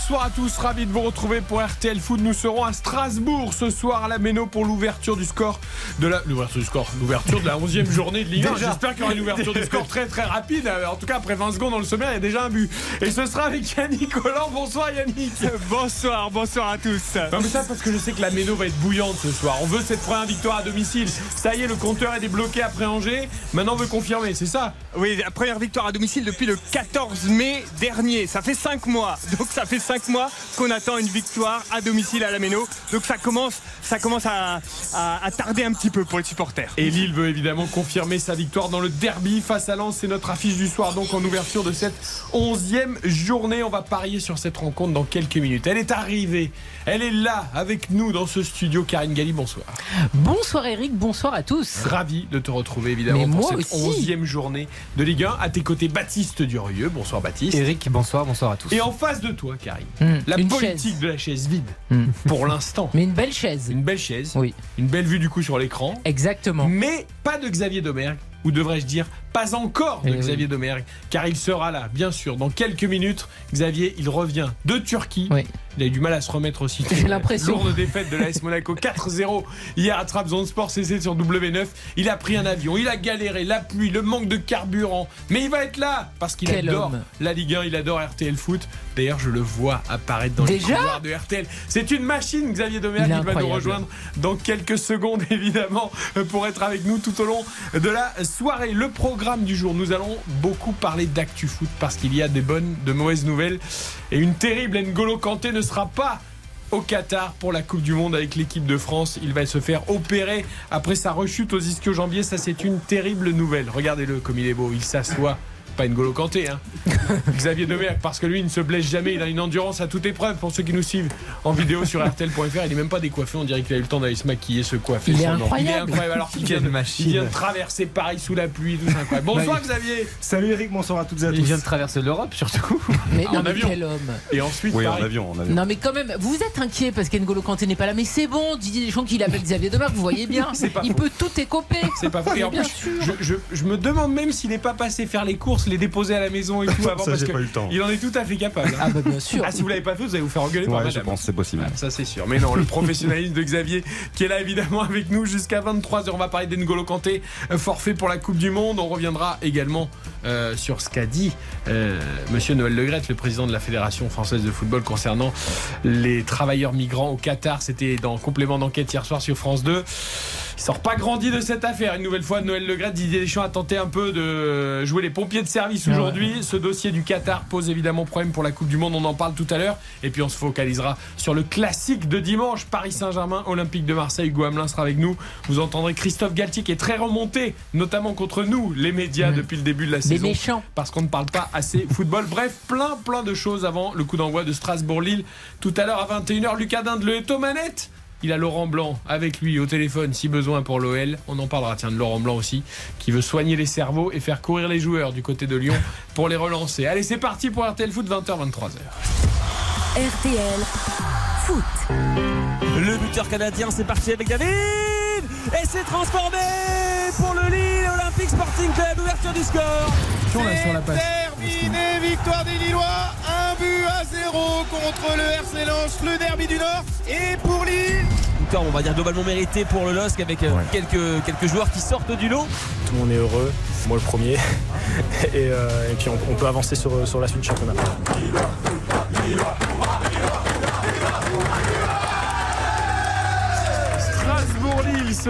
Bonsoir à tous, ravi de vous retrouver pour RTL Foot. Nous serons à Strasbourg ce soir à la Méno pour l'ouverture du score de la l'ouverture du score, l'ouverture de la 11e journée de Ligue 1. J'espère qu'il y aura une ouverture du score très très rapide. Euh, En tout cas, après 20 secondes dans le sommaire, il y a déjà un but. Et ce sera avec Yannick Collant. Bonsoir Yannick. Bonsoir, bonsoir à tous. Non mais ça parce que je sais que la Méno va être bouillante ce soir. On veut cette première victoire à domicile. Ça y est, le compteur est débloqué après Angers. Maintenant on veut confirmer, c'est ça? Oui, la première victoire à domicile depuis le 14 mai dernier. Ça fait 5 mois. Donc ça fait 5 mois qu'on attend une victoire à domicile à la Méno. Donc ça commence, ça commence à, à- à tarder un petit peu pour les supporters. Et Lille veut évidemment confirmer sa victoire dans le derby face à Lens. C'est notre affiche du soir, donc en ouverture de cette onzième journée. On va parier sur cette rencontre dans quelques minutes. Elle est arrivée, elle est là avec nous dans ce studio. Karine Galli, bonsoir. Bonsoir Eric, bonsoir à tous. Ravi de te retrouver évidemment Mais pour moi cette aussi. onzième journée de Ligue 1. À tes côtés, Baptiste Durieux. Bonsoir Baptiste. Eric, bonsoir, bonsoir à tous. Et en face de toi, Karine, Hmm, la politique chaise. de la chaise vide Hmm. pour l'instant. Mais une belle chaise. Une belle chaise, Oui, une belle vue du coup sur l'écran. exactement. Mais pas de Xavier Domergue, ou devrais-je dire, pas encore de Eh oui. Xavier Domergue, car il sera là, bien sûr, dans quelques minutes. Xavier, il revient de Turquie. Oui. Il a eu du mal à se remettre aussi. J'ai l'impression. Lourde défaite de l'AS Monaco 4-0 hier à Trabzonspor CC sur W9. Il a pris un avion, il a galéré, la pluie, le manque de carburant. Mais il va être là parce qu'il adore homme. la Ligue 1, il adore RTL Foot. D'ailleurs, je le vois apparaître dans les couloirs de RTL. C'est une machine, Xavier Domergue, Il il va nous rejoindre dans quelques secondes, évidemment, pour être avec nous tout au long de la soirée. Le programme du jour, nous allons beaucoup parler d'actu foot parce qu'il y a des bonnes, de mauvaises nouvelles. Et une terrible N'Golo Kanté ne sera pas au Qatar pour la Coupe du Monde avec l'équipe de France. Il va se faire opérer après sa rechute aux ischio-jambiers. Ça, c'est une terrible nouvelle. Regardez-le comme il est beau. Il s'assoit. Pas N'Golo Kanté, hein. Xavier Domergue, parce que lui, il ne se blesse jamais. Il a une endurance à toute épreuve. Pour ceux qui nous suivent en vidéo sur RTL.fr, il n'est même pas décoiffé. On dirait qu'il a eu le temps d'aller se maquiller, se coiffer. Il est son nom. Il est incroyable. incroyable. Alors qu'il vient, de- machine. il vient de traverser Paris sous la pluie. Tout incroyable. Bonsoir Xavier. Salut Eric, bonsoir à toutes et à tous. Il vient de traverser l'Europe surtout. Mais En mais avion. quel homme. Et ensuite, Oui, en avion, en avion. Non mais quand même, vous êtes inquiet parce qu'Engolo Kanté n'est pas là, mais c'est bon, Didier Deschamps qu'il appelle Xavier Domergue, vous voyez bien. Il faux. peut tout écoper. C'est pas. Et en Bien plus, sûr. je, je- je me demande même s'il n'est pas passé faire les courses, les déposer à la maison et tout avant Ça, parce que pas eu le temps. il en est tout à fait capable. hein. Ah bah bien sûr. Ah, si vous l'avez pas fait, vous allez vous faire engueuler par Ouais, je madame. pense, c'est possible. Ah, Ça c'est sûr. Mais non, le professionnalisme de Xavier qui est là évidemment avec nous jusqu'à 23h. On va parler d'Engolo Kanté, euh, forfait pour la Coupe du Monde. On reviendra également euh, sur ce qu'a dit euh, Monsieur Noël Legrette, le président de la Fédération française de football concernant les travailleurs migrants au Qatar. C'était dans complément d'enquête hier soir sur France 2. Il sort pas grandi de cette affaire. Une nouvelle fois, Noël Legrette, Didier Deschamps a tenté un peu de jouer les pompiers de service Ah ouais. aujourd'hui. Ce dossier du Qatar pose évidemment problème pour la Coupe du Monde. On en parle tout à l'heure. Et puis on se focalisera sur le classique de dimanche. Paris Saint-Germain, Olympique de Marseille. Hugo Hamelin sera avec nous. Vous entendrez Christophe Galtier qui est très remonté, notamment contre nous, les médias, Mm. depuis le début de la saison méchants. parce qu'on ne parle pas assez football. Bref, plein plein de choses avant le coup d'envoi de Strasbourg-Lille. Tout à l'heure à 21h, Lucas Dindle est aux manettes. Il a Laurent Blanc avec lui au téléphone si besoin pour l'OL. On en parlera, tiens, de Laurent Blanc aussi, qui veut soigner les cerveaux et faire courir les joueurs du côté de Lyon pour les relancer. Allez, c'est parti pour RTL Foot 20h, 23h. RTL Foot. Le buteur canadien, c'est parti avec David Et c'est transformé pour le Lille Olympique Sporting Club, ouverture du score Terminé, victoire des Lillois. Un but à zéro contre le RC Lens, le derby du Nord. Et pour Lille, on va dire globalement mérité pour le LOSC avec euh, quelques, quelques joueurs qui sortent du lot. tout le monde est heureux, moi le premier, et, euh, et puis on, on peut avancer sur, sur la suite du championnat.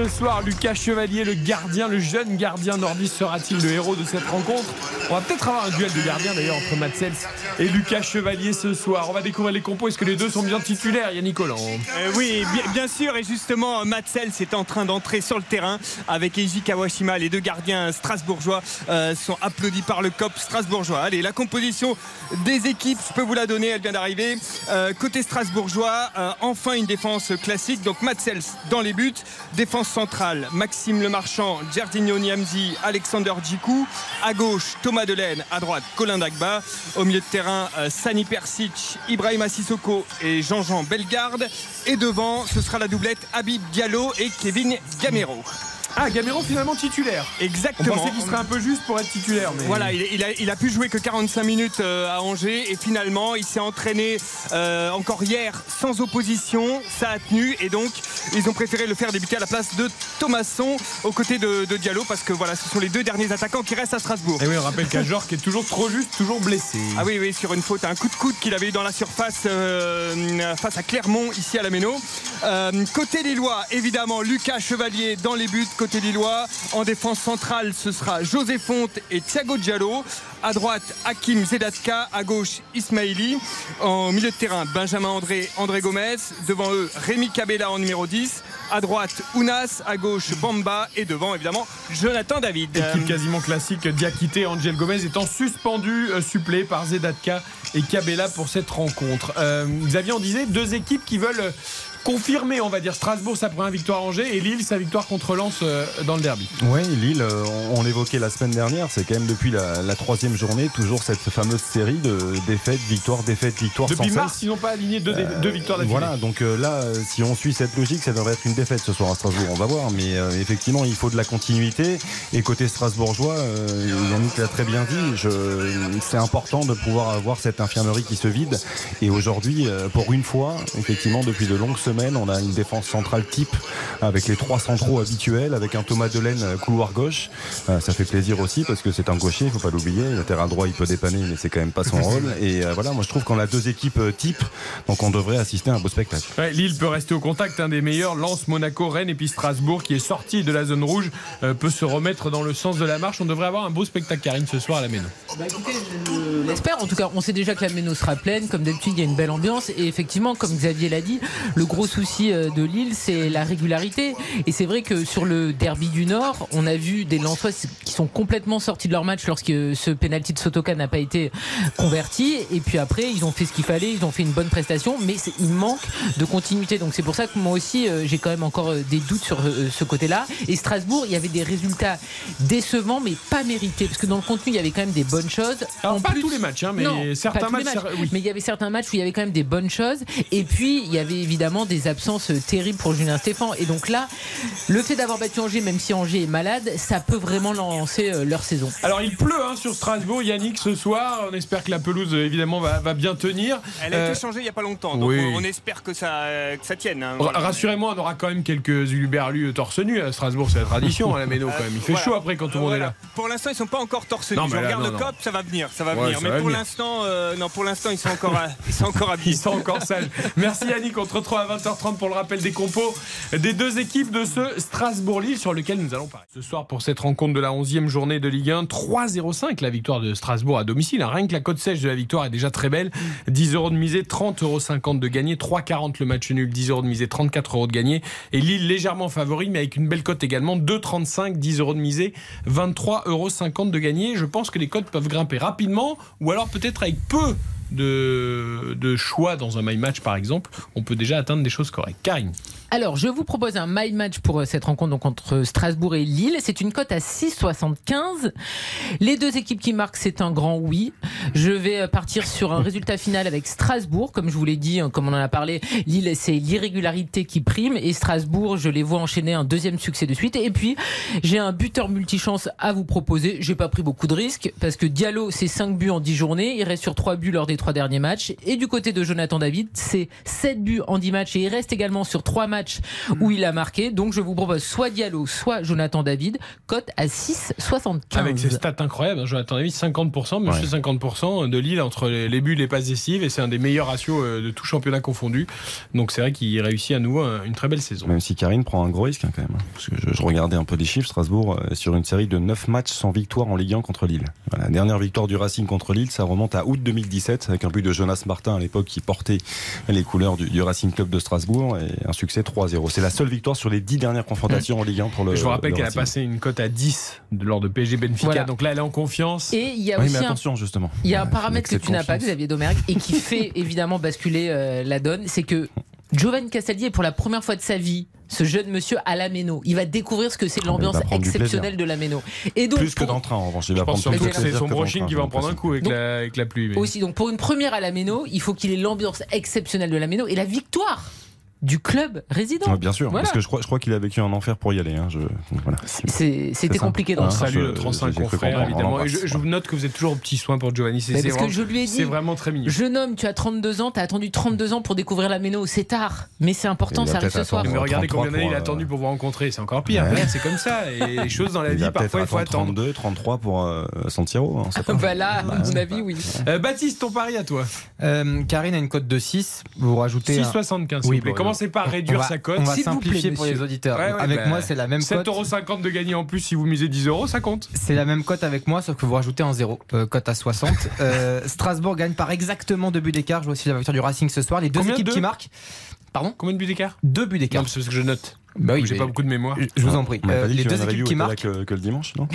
Ce soir, Lucas Chevalier, le gardien, le jeune gardien nordiste sera-t-il le héros de cette rencontre? On va peut-être avoir un duel de gardiens d'ailleurs entre Matt Sels et Lucas Chevalier ce soir. On va découvrir les compos. Est-ce que les deux sont bien titulaires, Yannick Collant? Euh, oui, bien, sûr, et justement, Matsels est en train d'entrer sur le terrain avec Eiji Kawashima. Les deux gardiens strasbourgeois euh, sont applaudis par le COP strasbourgeois. Allez, la composition des équipes, je peux vous la donner, elle vient d'arriver. Euh, côté strasbourgeois, euh, enfin une défense classique. Donc Matsels dans les buts, défense centrale, Maxime Lemarchand, Giardino Niamzi, Alexander Djikou. À gauche, Thomas Delaine. À droite, Colin Dagba. Au milieu de terrain, euh, Sani Persic, Ibrahima Sissoko et Jean-Jean Bellegarde. Et devant, ce sera la doublette Habib Diallo et Kevin Gamero. Ah, Gamero finalement titulaire. On Exactement. pensait qu'il serait un peu juste pour être titulaire. Mais... Voilà, il, il a, il a pu jouer que 45 minutes euh, à Angers et finalement il s'est entraîné euh, encore hier sans opposition, ça a tenu et donc ils ont préféré le faire débuter à la place de Thomasson aux côtés de, de Diallo parce que voilà, ce sont les deux derniers attaquants qui restent à Strasbourg. Et oui, on rappelle qu'Ajor qui est toujours trop juste, toujours blessé. Ah oui, oui, sur une faute, un coup de coude qu'il avait eu dans la surface euh, face à Clermont, ici à la Méno. Côté Lillois, évidemment, Lucas Chevalier dans les buts. Côté Lillois, en défense centrale, ce sera José Fonte et Thiago Diallo. À droite, Hakim Zedatka. À gauche, Ismaili. En milieu de terrain, Benjamin André, André Gomez. Devant eux, Rémi Cabella en numéro 10. À droite, Ounas. À gauche, Bamba. Et devant, évidemment, Jonathan David. Équipe quasiment classique, Diakité Angel Gomez étant suspendus, euh, supplés par Zedatka et Cabella pour cette rencontre. Euh, Xavier, on disait deux équipes qui veulent euh, confirmer, on va dire, Strasbourg sa première victoire à Angers et Lille sa victoire contre Lens euh, dans le derby. Oui, Lille, euh, on, l'évoquait la semaine dernière, c'est quand même depuis la, la troisième journée, toujours cette fameuse série de défaites, victoires, défaites, victoires Depuis sans mars, cesse. ils n'ont pas aligné deux, deux victoires d'affilée. Voilà, donc euh, là, euh, si on suit cette logique, ça devrait être une défaite ce soir à Strasbourg. On va voir, mais euh, effectivement, il faut de la continuité. Et côté strasbourgeois, euh, Yannick l'a très bien dit, c'est important de pouvoir avoir cette infirmerie qui se vide. Et aujourd'hui, euh, pour une fois, effectivement, depuis de longues on a une défense centrale type avec les trois centraux habituels, avec un Thomas Delaine euh, couloir gauche. Euh, ça fait plaisir aussi parce que c'est un gaucher, il faut pas l'oublier. Le terrain droit, il peut dépanner, mais c'est quand même pas son rôle. Et euh, voilà, moi je trouve qu'on a deux équipes type, donc on devrait assister à un beau spectacle. Ouais, Lille peut rester au contact, un des meilleurs. Lens, Monaco, Rennes et puis Strasbourg, qui est sorti de la zone rouge, euh, peut se remettre dans le sens de la marche. On devrait avoir un beau spectacle, Karine, ce soir à la Méno. Bah écoutez, je l'espère. En tout cas, on sait déjà que la Méno sera pleine. Comme d'habitude, il y a une belle ambiance. Et effectivement, comme Xavier l'a dit, le gros souci euh, de Lille, c'est la régularité. Et c'est vrai que sur le derby du Nord, on a vu des Lensois qui sont complètement sortis de leur match lorsque ce penalty de Sotoka n'a pas été converti. Et puis après, ils ont fait ce qu'il fallait. Ils ont fait une bonne prestation. Mais il manque de continuité. Donc c'est pour ça que moi aussi, euh, j'ai quand même encore euh, des doutes sur ce côté-là. Et Strasbourg, il y avait des résultats décevants, mais pas mérités. Parce que dans le contenu, il y avait quand même des bonnes choses. Alors, En pas plus- tous les matchs, hein, mais Non, certains matchs. oui. Mais il y avait certains matchs où il y avait quand même des bonnes choses. Et puis, il y avait évidemment des absences euh, terribles pour Julien Stéphan. Et donc là, le fait d'avoir battu Angers, même si Angers est malade, ça peut vraiment lancer euh, leur saison. Alors il pleut hein, sur Strasbourg, Yannick, ce soir. On espère que la pelouse, euh, évidemment, va, va bien tenir. Elle a Euh, été changée il n'y a pas longtemps, donc oui. on, on espère que ça, que ça tienne. hein. ra- Rassurez-moi, on aura quand même quelques uluberlus torse nu à Strasbourg, c'est la tradition à la Méno quand même. Il fait Voilà. chaud après quand tout le monde Voilà. est là. Pour l'instant, ils sont pas encore torse nu. Non, Je là, regarde non, le non. cop, ça va venir, ça va Ouais, venir. ça Mais va pour l'instant, euh, non, pour l'instant, ils sont encore, à- ils sont encore habillés. Ils sont encore sales. Merci Yannick, on te retrouve à 20h30 pour le rappel des compos des deux équipes de ce Strasbourg-Lille sur lequel nous allons parler. Ce soir pour cette rencontre de la 11e journée de Ligue 1, 3-0-5 la victoire de Strasbourg à domicile. hein. Rien que la cote sèche de la victoire est déjà très belle. 10 euros de misée, 30,50 euros de gagné, 3,40 le match nul, 10 euros de misée, 34 euros de gagné. Et Lille légèrement favori mais avec une belle cote également, 2,35, 10 euros de misée, 23,50 euros de gagné. Je pense que les cotes peuvent grimper rapidement ou alors peut-être avec peu de, de choix dans un my match par exemple, on peut déjà atteindre des choses correctes. Karine. Alors, je vous propose un my match pour euh, cette rencontre donc entre Strasbourg et Lille. C'est une cote à 6,75. Les deux équipes qui marquent, c'est un grand oui. Je vais euh, partir sur un résultat final avec Strasbourg. Comme je vous l'ai dit, hein, comme on en a parlé, Lille, c'est l'irrégularité qui prime. Et Strasbourg, je les vois enchaîner un deuxième succès de suite. Et puis, j'ai un buteur multichance à vous proposer. J'ai pas pris beaucoup de risques parce que Diallo, c'est 5 buts en 10 journées. Il reste sur 3 buts lors des trois derniers matchs. Et du côté de Jonathan David, c'est 7 buts en 10 matchs et il reste également sur 3 matchs où il a marqué. Donc je vous propose soit Diallo, soit Jonathan David, cote à 6,75. Avec ses stats incroyables, hein, Jonathan David, 50%, monsieur 50% de Lille entre les, les buts et les passes décisives, et c'est un des meilleurs ratios euh, de tout championnat confondu. Donc c'est vrai qu'il réussit à nouveau un- une très belle saison. Même si Karine prend un gros risque hein, quand même. hein. Parce que je, je regardais un peu les chiffres, Strasbourg euh, sur une série de 9 matchs sans victoire en Ligue 1 contre Lille. Voilà, la dernière victoire du Racing contre Lille, ça remonte à août 2017 avec un but de Jonas Martin à l'époque qui portait les couleurs du, du Racing Club de Strasbourg et un succès 3-0. C'est la seule victoire sur les 10 dernières confrontations en Ligue 1 pour le je vous rappelle le qu'elle a passé une cote à 10 de- lors de PSG Benfica, Voilà. donc là elle est en confiance. Et il y a Oui, aussi mais un attention justement. Il y a un paramètre que tu n'as pas. Xavier Domergue, et qui fait évidemment basculer euh, la donne, c'est que Giovanni Castaldi est pour la première fois de sa vie ce jeune monsieur à la Méno. Il va découvrir ce que c'est l'ambiance prendre du exceptionnelle de la Méno. Et donc Plus que pour- dans le train, en revanche. Il va Je pense prendre surtout plus que c'est son brushing qui va en prendre un coup avec, Donc- la, avec la pluie. mais- aussi. Donc pour une première à la Méno, il faut qu'il ait l'ambiance exceptionnelle de la Méno et la victoire du club résident. Ouais, bien sûr, Voilà. parce que je crois, je crois qu'il a vécu un enfer pour y aller. hein, je- donc voilà. C'est- C'était compliqué dans Ah, le train. Salut je- le 35 j'ai cru confrère, évidemment. Et je, je vous note que vous êtes toujours au petit soin pour Giovanni. C'est Mais c'est parce que vraiment- je lui ai dit- C'est vraiment très mignon. Jeune homme, tu as 32 ans, tu as attendu 32 ans pour découvrir la Méno. C'est tard, mais c'est important, ça arrive ce soir. Mais regardez 33 combien d'années il a pour, attendu euh, pour vous rencontrer. C'est encore pire. Ouais. C'est comme ça. Et les choses dans la Il vie, parfois, il faut attendre attendre. 32, 33 pour euh, Santiro. on sait pas. Bah là, à mon avis, oui. Euh, Baptiste, ton pari à toi Karine a une cote de 6. Vous rajoutez. un- 6,75. s'il Oui, vous plaît. Commencez pas à réduire va- sa cote. On va vous plaît, pour les auditeurs. Ouais, ouais, avec bah, moi, c'est la même cote. 7,50€ de gagné en plus si vous misez 10 euros, ça compte. C'est la même cote avec moi, sauf que vous rajoutez un zéro. Euh, cote à 60. Euh, Strasbourg gagne par exactement deux buts d'écart. Je vois aussi la victoire du Racing ce soir. Les deux Combien équipes de qui marquent. Pardon Combien de buts d'écart Deux buts Non, d'écart. c'est parce que je note. Bah oui, J'ai pas beaucoup de mémoire. Je vous en prie. On Euh, pas dit les que deux équipes qui marquent. que, que le dimanche, non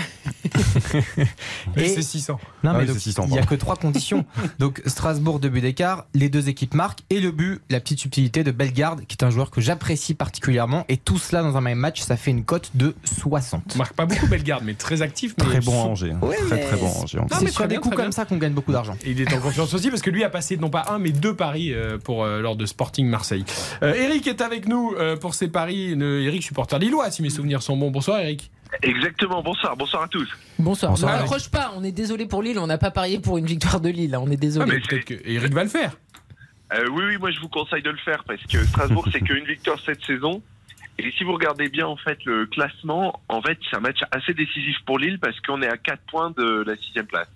Et c'est 600. Non, Ah mais oui, 600, il n'y a que trois conditions. donc Strasbourg, deux buts d'écart, les deux équipes marquent, et le but, la petite subtilité de Bellegarde, qui est un joueur que j'apprécie particulièrement. Et tout cela dans un même match, ça fait une cote de 60. On marque pas beaucoup Bellegarde, mais très actif. Mais Très bon à Angers. hein. Ouais, très très bon à Angers. Non, mais sur des coups comme ça qu'on gagne beaucoup d'argent. Et il est en confiance aussi parce que lui a passé non pas un mais deux paris euh, pour euh, lors de Sporting Marseille. Euh, Eric est avec nous euh, pour ses paris. Ne- Eric supporter lillois si mes souvenirs sont bons. Bonsoir Eric. Exactement, bonsoir, bonsoir à tous. Bonsoir. Bonsoir, Ne Eric. raccroche pas, on est désolé pour Lille, on n'a pas parié pour une victoire de Lille, hein, on est Ah, désolé. mais peut-être que Eric va le faire. Euh, oui, oui, moi je vous conseille de le faire parce que Strasbourg c'est qu'une victoire cette saison. Et si vous regardez bien en fait le classement, en fait c'est un match assez décisif pour Lille parce qu'on est à 4 points de la sixième place.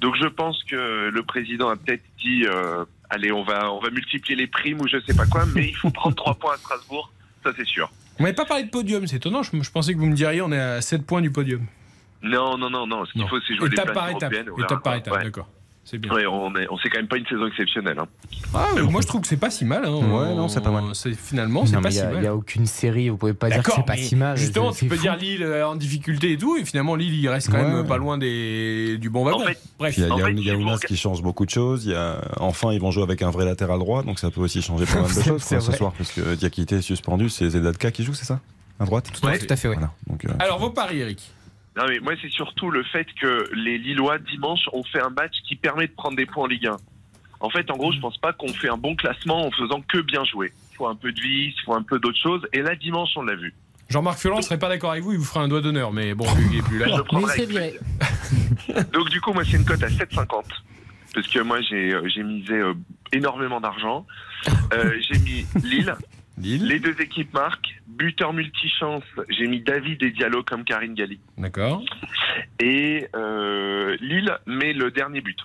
Donc je pense que le président a peut-être dit euh, allez on va on va multiplier les primes ou je sais pas quoi, mais il faut prendre 3 points à Strasbourg, ça c'est sûr. On m'avait pas parlé de podium, c'est étonnant. Je, je pensais que vous me diriez on est à 7 points du podium. Non, non, non, non. Ce qu'il faut c'est jouer Étape par étape. européennes. voilà. Étape par étape, Ouais. d'accord. C'est bien. Ouais, on est, on c'est quand même pas une saison exceptionnelle. Hein. Ah, moi je trouve que c'est pas si mal. hein. Ouais, non, c'est pas mal. C'est finalement c'est Non, pas si il n'y mal. a, aucune série, vous pouvez pas dire que D'accord, c'est pas si mal. Justement, c'est tu peux fou. dire Lille euh, en difficulté et tout, et finalement Lille il reste quand Ouais. même pas loin des, du bon wagon. En fait, Bref. Il y a, En il y a- fait, y qui change beaucoup de choses. Il y a, enfin, ils vont jouer avec un vrai latéral droit, donc ça peut aussi changer pas mal de C'est- choses quoi, ce soir, parce que Diakité est suspendu, c'est Zedatka qui joue, c'est ça? À droite? Tout à fait, euh, Alors vos paris, Eric. Non, mais moi, c'est surtout le fait que les Lillois, dimanche, ont fait un match qui permet de prendre des points en Ligue 1. En fait, en gros, je pense pas qu'on fait un bon classement en faisant que bien jouer. Il faut un peu de vis, il faut un peu d'autres choses. Et là, dimanche, on l'a vu. Jean-Marc Furlan serait pas d'accord avec vous, il vous fera un doigt d'honneur, mais bon, vu qu'il est plus là. Je le Mais il viré. Donc, du coup, moi, c'est une cote à 7,50. Parce que moi, j'ai euh, j'ai misé euh, énormément d'argent. Euh, j'ai mis Lille. Lille. Les deux équipes marquent. Buteur multichance, j'ai mis David et Diallo comme Karine Galli. D'accord. Et euh, Lille met le dernier but.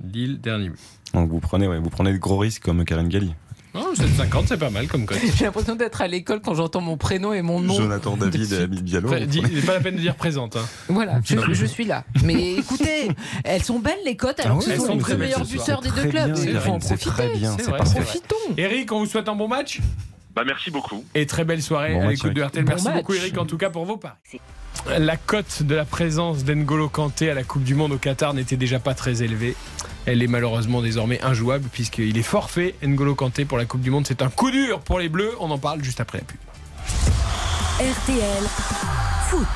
Lille, dernier but. donc vous prenez, ouais, vous prenez de gros risques comme Karen Galli. Oh, 7,50, c'est pas mal comme code. J'ai l'impression d'être à l'école quand j'entends mon prénom et mon nom. Jonathan David et Amine Diallo. C'est pas la peine de dire présente. hein. Voilà, je, je suis là. Mais écoutez, elles sont belles les cotes, alors Ah que ce oui, sont les meilleurs buteurs des deux clubs. Il faut en Karine, c'est profiter. très bien, c'est. Profitons. Eric, on vous souhaite un bon match? Bah, merci beaucoup. et très belle soirée Bon à l'écoute de. RTL. Bon Merci match. beaucoup, Eric, en tout cas pour vos paris. La cote de la présence d'Engolo Kanté à la Coupe du Monde au Qatar n'était déjà pas très élevée. Elle est malheureusement désormais injouable puisqu'il est forfait. N'Golo Kanté pour la Coupe du Monde, c'est un coup dur pour les Bleus. On en parle juste après la pub. RTL Foot.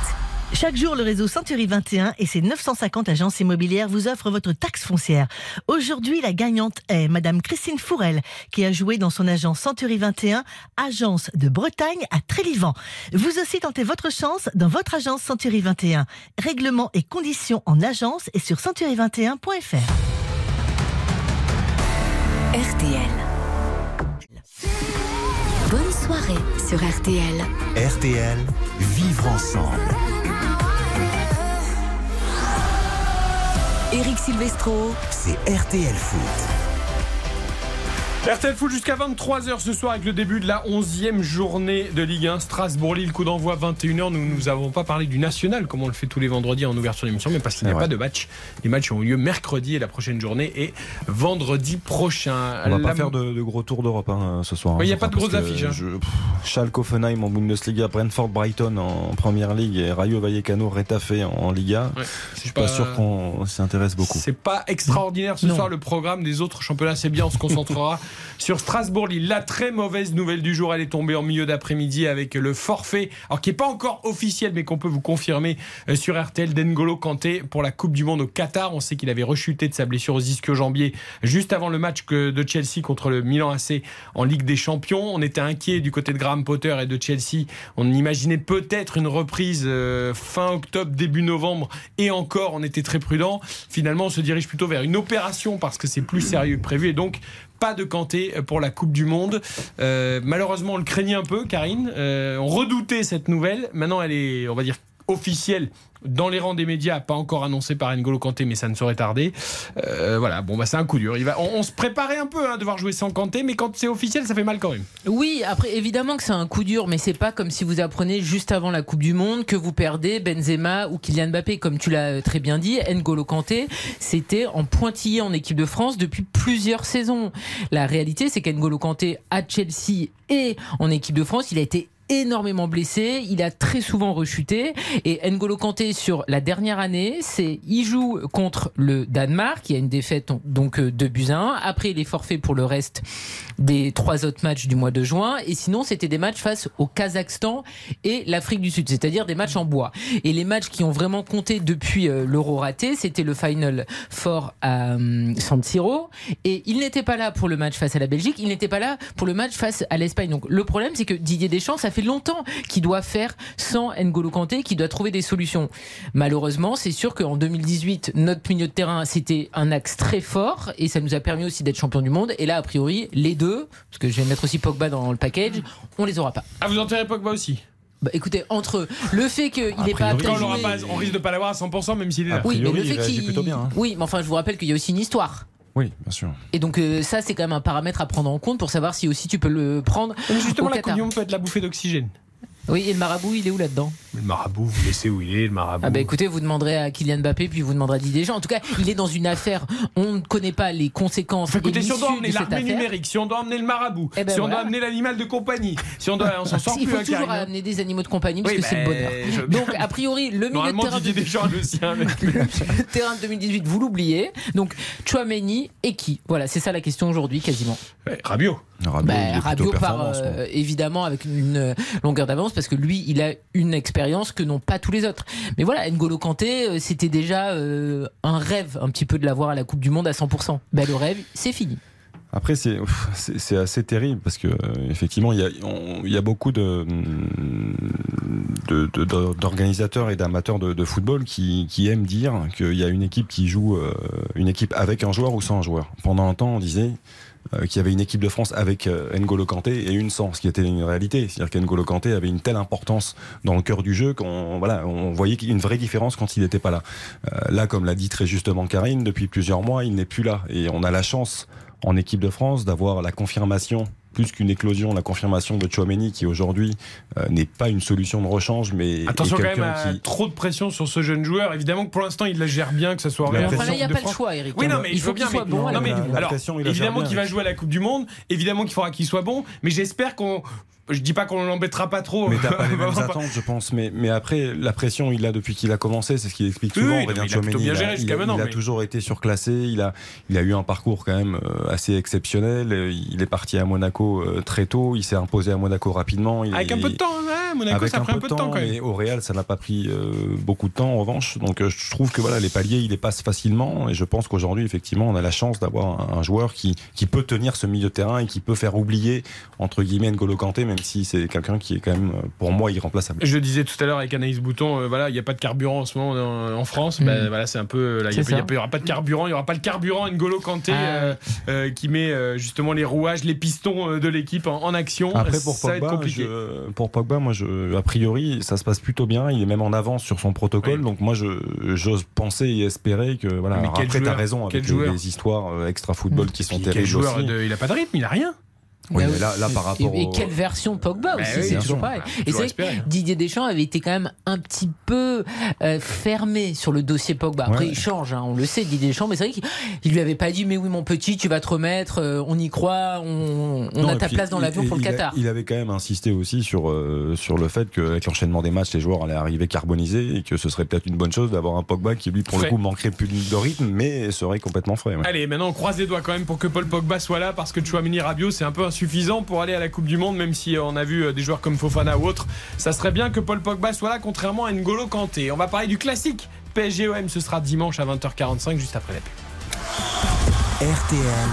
Chaque jour, le réseau Century 21 et ses 950 agences immobilières vous offrent votre taxe foncière. Aujourd'hui, la gagnante est Madame Christine Fourel, qui a joué dans son agence Century 21, agence de Bretagne à Trélivan. Vous aussi tentez votre chance dans votre agence Century 21. Règlements et conditions en agence et sur century21.fr. RTL. Bonne soirée sur RTL. RTL, vivre ensemble. Eric Silvestro. C'est RTL Foot. RTL Foot jusqu'à 23h ce soir avec le début de la 11e journée de Ligue 1. Strasbourg-Lille, coup d'envoi 21h. Nous nous avons pas parlé du national comme on le fait tous les vendredis en ouverture d'émission, mais parce qu'il n'y a pas de match. Les matchs ont eu lieu mercredi et la prochaine journée est vendredi prochain. On va La- pas faire de, de gros tours d'Europe hein, ce soir. Ouais, hein, y a ce pas de grosses affiches, hein. Je, Schalke Hoffenheim en Bundesliga, Brentford Brighton en Première Ligue et Rayo Vallecano Retafe en, Liga. Ouais, Je suis pas sûr qu'on s'y intéresse beaucoup. C'est pas extraordinaire ce Non. soir le programme des autres championnats. C'est bien, on se concentrera sur Strasbourg-Lille. La très mauvaise nouvelle du jour, elle est tombée en milieu d'après-midi avec le forfait, alors qui n'est pas encore officiel, mais qu'on peut vous confirmer euh, sur RTL d'Engolo Kanté pour la Coupe du Monde au Qatar. On sait qu'il avait rechuté de sa blessure aux ischio-jambiers juste avant le match de Chelsea contre le Milan AC en Ligue des Champions. On était inquiet du côté de Graham Potter et de Chelsea. On imaginait peut-être une reprise euh, fin octobre, début novembre, et encore, on était très prudent. Finalement, on se dirige plutôt vers une opération parce que c'est plus sérieux que prévu, et donc pas de Kanté pour la Coupe du Monde. Euh, malheureusement, on le craignait un peu, Karine. Euh, on redoutait cette nouvelle. Maintenant, elle est, on va dire, officielle dans les rangs des médias, pas encore annoncée par N'Golo Kanté, mais ça ne saurait tarder. Euh, voilà, bon, bah, c'est un coup dur. On, se préparait un peu à devoir jouer sans Kanté, mais quand c'est officiel, ça fait mal quand même. Oui, après évidemment que c'est un coup dur, mais c'est pas comme si vous apprenez juste avant la Coupe du Monde que vous perdez Benzema ou Kylian Mbappé, comme tu l'as très bien dit. N'Golo Kanté, c'était en pointillé en équipe de France depuis plusieurs saisons. La réalité, c'est qu'N'Golo Kanté à Chelsea et en équipe de France, il a été énormément blessé, il a très souvent rechuté et N'Golo Kanté sur la dernière année, c'est il joue contre le Danemark, il y a une défaite donc euh, de buts à 1. Après il est forfait pour le reste des trois autres matchs du mois de juin et sinon c'était des matchs face au Kazakhstan et l'Afrique du Sud, c'est-à-dire des matchs en bois. Et les matchs qui ont vraiment compté depuis euh, l'Euro raté, c'était le Final Four à euh, San Siro et il n'était pas là pour le match face à la Belgique, il n'était pas là pour le match face à l'Espagne. Donc le problème c'est que Didier Deschamps, ça fait longtemps qu'il doit faire sans N'Golo Kanté, qu'il doit trouver des solutions. Malheureusement, c'est sûr qu'en 2018, notre milieu de terrain, c'était un axe très fort et ça nous a permis aussi d'être champion du monde. Et là, a priori, les deux, parce que je vais mettre aussi Pogba dans le package, on les aura pas. Ah, vous enterrez Pogba aussi? Bah, écoutez, entre le fait qu'il n'est pas apte à on, pas, on risque de pas l'avoir à 100%, même s'il est là. oui, mais le il fait qu'il. plutôt bien, hein. Oui, mais enfin, je vous rappelle qu'il y a aussi une histoire. Oui, bien sûr. Et donc euh, ça, c'est quand même un paramètre à prendre en compte pour savoir si aussi tu peux le prendre. Mais justement, au la Qatar. Peut être la bouffée d'oxygène. Oui, et le marabout, il est où là-dedans? Le marabout, vous laissez où il est, le marabout Ah bah écoutez, vous demanderez à Kylian Mbappé, puis vous demanderez à Didier Deschamps. En tout cas, il est dans une affaire. On ne connaît pas les conséquences écoutez, si on doit emmener l'armée numérique, si on doit emmener le marabout, Eh ben si on doit amener l'animal de compagnie, si on doit, on s'en sort Il plus. faut hein, toujours Karine. amener des animaux de compagnie parce Oui, que c'est le bonheur. Donc a priori, le milieu de terrain, Didier. Deschamps le sien. mais- le terrain de 2018, vous l'oubliez. Donc Chouameni et qui? Voilà, c'est ça la question aujourd'hui quasiment. Rabiot. Rabiot, Bah, il Rabiot performance, euh, évidemment avec une euh, longueur d'avance parce que lui il a une expérience que n'ont pas tous les autres. Mais voilà, N'Golo Kanté euh, c'était déjà euh, un rêve un petit peu de l'avoir à la Coupe du Monde à 100%. Ben, le rêve c'est fini. Après, c'est assez terrible parce que euh, effectivement, il y a, beaucoup de d'organisateurs et d'amateurs de, football qui, aiment dire qu'il y a une équipe qui joue une équipe avec un joueur ou sans un joueur. Pendant un temps, on disait euh, qu'il y avait une équipe de France avec euh, N'Golo Kanté et une sans, ce qui était une réalité. C'est-à-dire qu'N'Golo Kanté avait une telle importance dans le cœur du jeu qu'on voilà, on voyait une vraie différence quand il n'était pas là. Euh, là, comme l'a dit très justement Karine, depuis plusieurs mois, il n'est plus là. Et on a la chance en équipe de France d'avoir la confirmation plus qu'une éclosion, la confirmation de Chouameni qui aujourd'hui euh, n'est pas une solution de rechange, mais Attention est quand même à qui trop de pression sur ce jeune joueur. Évidemment que pour l'instant, il la gère bien, que ce soit en La Real Enfin là il n'y a de pas le choix Eric. Oui, non, mais il faut bien. soit mais- bon. non, mais la alors, la évidemment qu'il va jouer à la Coupe du Monde. Évidemment qu'il faudra qu'il soit bon. Mais j'espère qu'on. Je dis pas qu'on l'embêtera pas trop. Mais t'as pas les mêmes attentes, je pense. Mais, mais après, la pression, il l'a depuis qu'il a commencé, c'est ce qu'il explique souvent. oui, il a il il Il toujours été surclassé. Il a, il a eu un parcours quand même euh, assez exceptionnel. Il est parti à Monaco euh, très tôt. Il s'est imposé à Monaco rapidement. Il Avec un peu de temps, ouais, Monaco, avec ça prend un peu de temps quand même. mais au Real, ça n'a pas pris euh, beaucoup de temps en revanche. Donc euh, je trouve que voilà, les paliers, il les passe facilement. Et je pense qu'aujourd'hui, effectivement, on a la chance d'avoir un, un joueur qui, qui peut tenir ce milieu de terrain et qui peut faire oublier, entre guillemets, N'Golo Kanté, même si c'est quelqu'un qui est quand même, euh, pour moi, irremplaçable. Je le disais tout à l'heure avec Anaïs Bouton, euh, voilà, il n'y a pas de carburant en ce moment en, en France. Mm. Ben, voilà, c'est un peu. euh, Il n'y aura pas de carburant, il n'y aura pas le carburant N'Golo Kanté Ah. euh, euh, qui met euh, justement les rouages, les pistons euh, de l'équipe en, en action. Après, pour ça va être Pogba, compliqué. je- pour Pogba, moi, je, a priori, ça se passe plutôt bien. Il est même en avance sur son protocole. Oui. Donc, moi, je, j'ose penser et espérer que, voilà. Mais Alors quel après, t'as joueur raison avec les, histoires extra football qui sont terribles joueur aussi. de- Il a pas de rythme, il a rien. Oui, Bah mais là, là, par Et, rapport et au- quelle version Pogba Bah aussi, oui, c'est toujours sûr. pareil. Bah, Et c'est Didier Deschamps avait été quand même un petit peu euh, fermé sur le dossier Pogba. Après, Ouais. il change, hein, on le sait, Didier Deschamps, mais c'est vrai qu'il il lui avait pas dit, mais oui, mon petit, tu vas te remettre, euh, on y croit, on, on Non, a et ta puis, place dans l'avion pour le a- Qatar. il avait quand même insisté aussi sur, euh, sur le fait qu'avec l'enchaînement des matchs, les joueurs allaient arriver carbonisés et que ce serait peut-être une bonne chose d'avoir un Pogba qui, lui, pour Frais. le coup, manquerait plus de rythme, mais serait complètement frais. ouais. Allez, maintenant on croise les doigts quand même pour que Paul Pogba soit là parce que Chouamini Rabiot c'est un peu insuffisant pour aller à la Coupe du Monde même si euh, on a vu euh, des joueurs comme Fofana ou autres. Ça serait bien que Paul Pogba soit là contrairement à N'Golo Kanté. On va parler du classique PSG-OM, ce sera dimanche à 20h45 juste après la pub. RTL,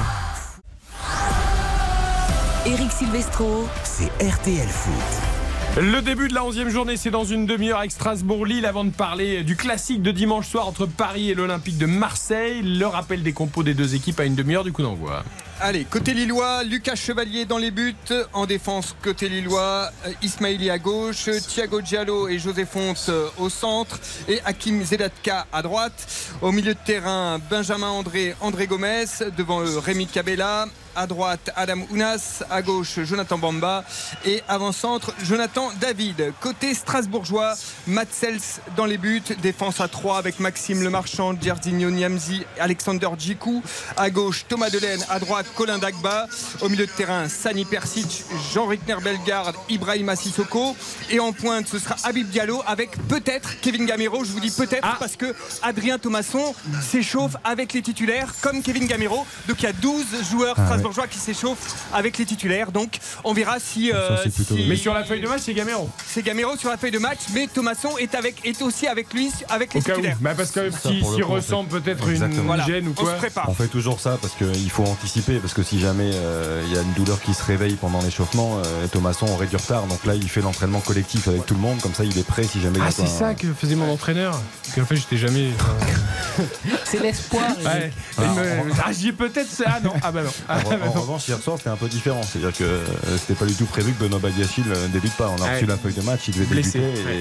Eric Silvestro. c'est RTL Foot. Le début de la 11e journée, c'est dans une demi-heure avec Strasbourg-Lille avant de parler du classique de dimanche soir entre Paris et l'Olympique de Marseille. Le rappel des compos des deux équipes à une demi-heure du coup d'envoi. Allez, côté Lillois, Lucas Chevalier dans les buts. En défense, côté Lillois, euh, Ismaili à gauche, Thiago Diallo et José Fonte euh, au centre et Hakim Zedatka à droite. Au milieu de terrain, Benjamin André, André Gomez. Devant eux, Rémi Cabella. À droite, Adam Ounas. À gauche, Jonathan Bamba. Et avant-centre, Jonathan David. Côté strasbourgeois, Matt Sels dans les buts. Défense à 3 avec Maxime Lemarchand, Djerdinho Niamzi, Alexander Djikou. À gauche, Thomas Delaine. À droite, Colin Dagba. Au milieu de terrain, Sani Persic, Jean-Rickner Bellegarde, Ibrahima Sissoko. Et en pointe, ce sera Habib Diallo avec peut-être Kevin Gamero. Je vous dis peut-être parce que Adrien Thomasson s'échauffe avec les titulaires comme Kevin Gamero. Donc il y a 12 joueurs Ah ouais. strasbourgeois qui s'échauffent avec les titulaires. Donc on verra si. euh, Ça, c'est plutôt- si- Mais sur la feuille de match, c'est Gamero. c'est Gamero sur la feuille de match, mais Thomasson est, avec, est aussi avec lui avec les Au titulaires. Bah parce que si- s'il coup, on ressent peut-être une Exactement. Voilà, gêne ou on quoi. se prépare. On fait toujours ça parce qu'il faut anticiper, parce que si jamais euh, il y a une douleur qui se réveille pendant l'échauffement, euh, Thomasson aurait du retard. Donc là, il fait l'entraînement collectif avec tout le monde, comme ça il est prêt si jamais il y a Ah, c'est un- ça que faisait mon entraîneur. Parce qu'en fait, j'étais jamais. C'est l'espoir. Ouais. Ah, me- Ah, j'y ai peut-être. Ah non. Ah bah non. Ah, En, bah en revanche, hier soir, c'était un peu différent. C'est-à-dire que euh, c'était pas du tout prévu que Benoît Badiachil euh, débute pas. On a Ouais. reçu la feuille de match, il devait Blessé, débuter. ouais.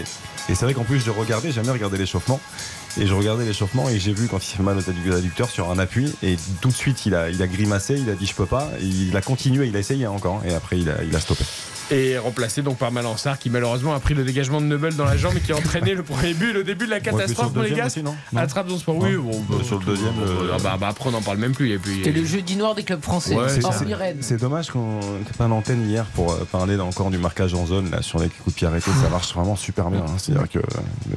Et, et c'est vrai qu'en plus, je regardais, j'ai jamais regardé l'échauffement. Et je regardais l'échauffement et j'ai vu quand il fait mal aux addu- adducteurs sur un appui. Et tout de suite, il a, grimacé, il a dit je peux pas. Il a continué, il a essayé encore. Et après, il a, il a stoppé. Et remplacé donc par Malansar qui malheureusement a pris le dégagement de Neubel dans la jambe et qui a entraîné le premier but, le début de la catastrophe le deuxième monégasque. aussi, non Non À Trabzonspor, oui. Bon, bah, Sur le deuxième, le- ah bah, bah, après on n'en parle même plus. Et puis, C'était le jeudi noir des clubs français. Ouais, C'est- c'est-. C'est dommage qu'on n'ait pas l'antenne hier pour euh, parler encore du marquage en zone là, sur les coups de pied arrêtés. Ça marche vraiment super bien. hein. C'est-à-dire que euh,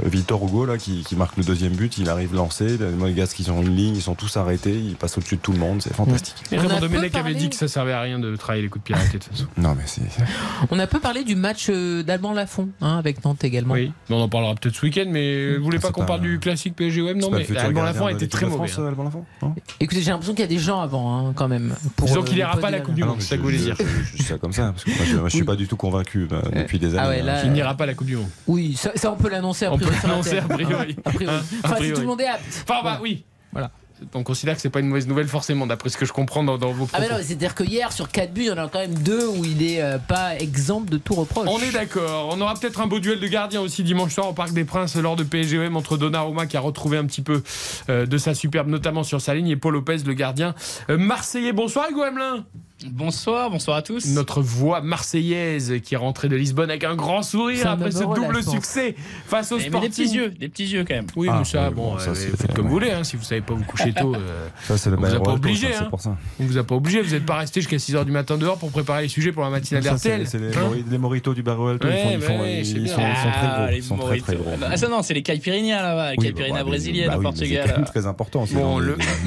Victor Hugo là, qui, qui marque le deuxième but, il arrive lancé. Les Monégasques qui sont en une ligne, ils sont tous arrêtés. Ils passent au-dessus de tout le monde. C'est fantastique. Raymond Domenech avait dit que ça servait à rien de travailler les coups de pied arrêtés de toute façon. Non mais c'est. On a peu parlé du match euh, d'Alban Lafont hein, avec Nantes également. Oui, mais on en parlera peut-être ce week-end, mais vous voulez pas qu'on parle du classique PSG-OM Non, mais futur Alban Lafont était très mauvais. France, hein. euh, Alban Lafont Non? Écoutez, j'ai l'impression qu'il y a des gens avant hein, quand même. Pour, Disons euh, qu'il le ira pas à la Coupe du de Monde, ça que je- vous voulez dire. Je, dis ça comme ça parce que moi je, suis pas du tout convaincu euh, depuis des années. Ah hein. Il n'ira pas à la Coupe du Monde. Oui, ça, on peut l'annoncer a On priori. a priori. Hein, Enfin, si tout le monde est apte. Enfin, bah oui. Voilà. On considère que c'est pas une mauvaise nouvelle forcément, d'après ce que je comprends dans, dans vos Ah propos. mais non, c'est-à-dire que hier sur 4 buts, il y en a quand même deux où il est euh, pas exempt de tout reproche. On est d'accord. On aura peut-être un beau duel de gardiens aussi dimanche soir au Parc des Princes lors de PSGOM entre Donnarumma qui a retrouvé un petit peu euh, de sa superbe, notamment sur sa ligne, et Paul Lopez, le gardien euh, marseillais. Bonsoir Hugo Hamelin. Bonsoir, bonsoir à tous. Notre voix marseillaise qui est rentrée de Lisbonne avec un grand C'est sourire après ce double succès face aux Eh, mais des petits Sporting. yeux, des petits yeux quand même. Oui, Ah, mais ça, oui, bon, bon, ça, euh, c'est- faites comme ouais. vous voulez. hein, si vous savez pas vous coucher tôt, euh, Ça c'est le on vous a pas obligé. ça, hein. C'est pour ça. on vous a pas obligé. Vous n'êtes pas resté jusqu'à 6h du matin dehors pour préparer les sujets pour la matinale Ça, c'est d'RTL. c'est les, Hein les moritos du Barreau Alto. Ouais, ils, font, ils, bah c'est sont, très Ah, gros. très très gros. Ah ça non, c'est les caipirinhas là-bas, les Oui, caipirinhas bah, brésiliennes bah au mais C'est Portugal. même très important. c'est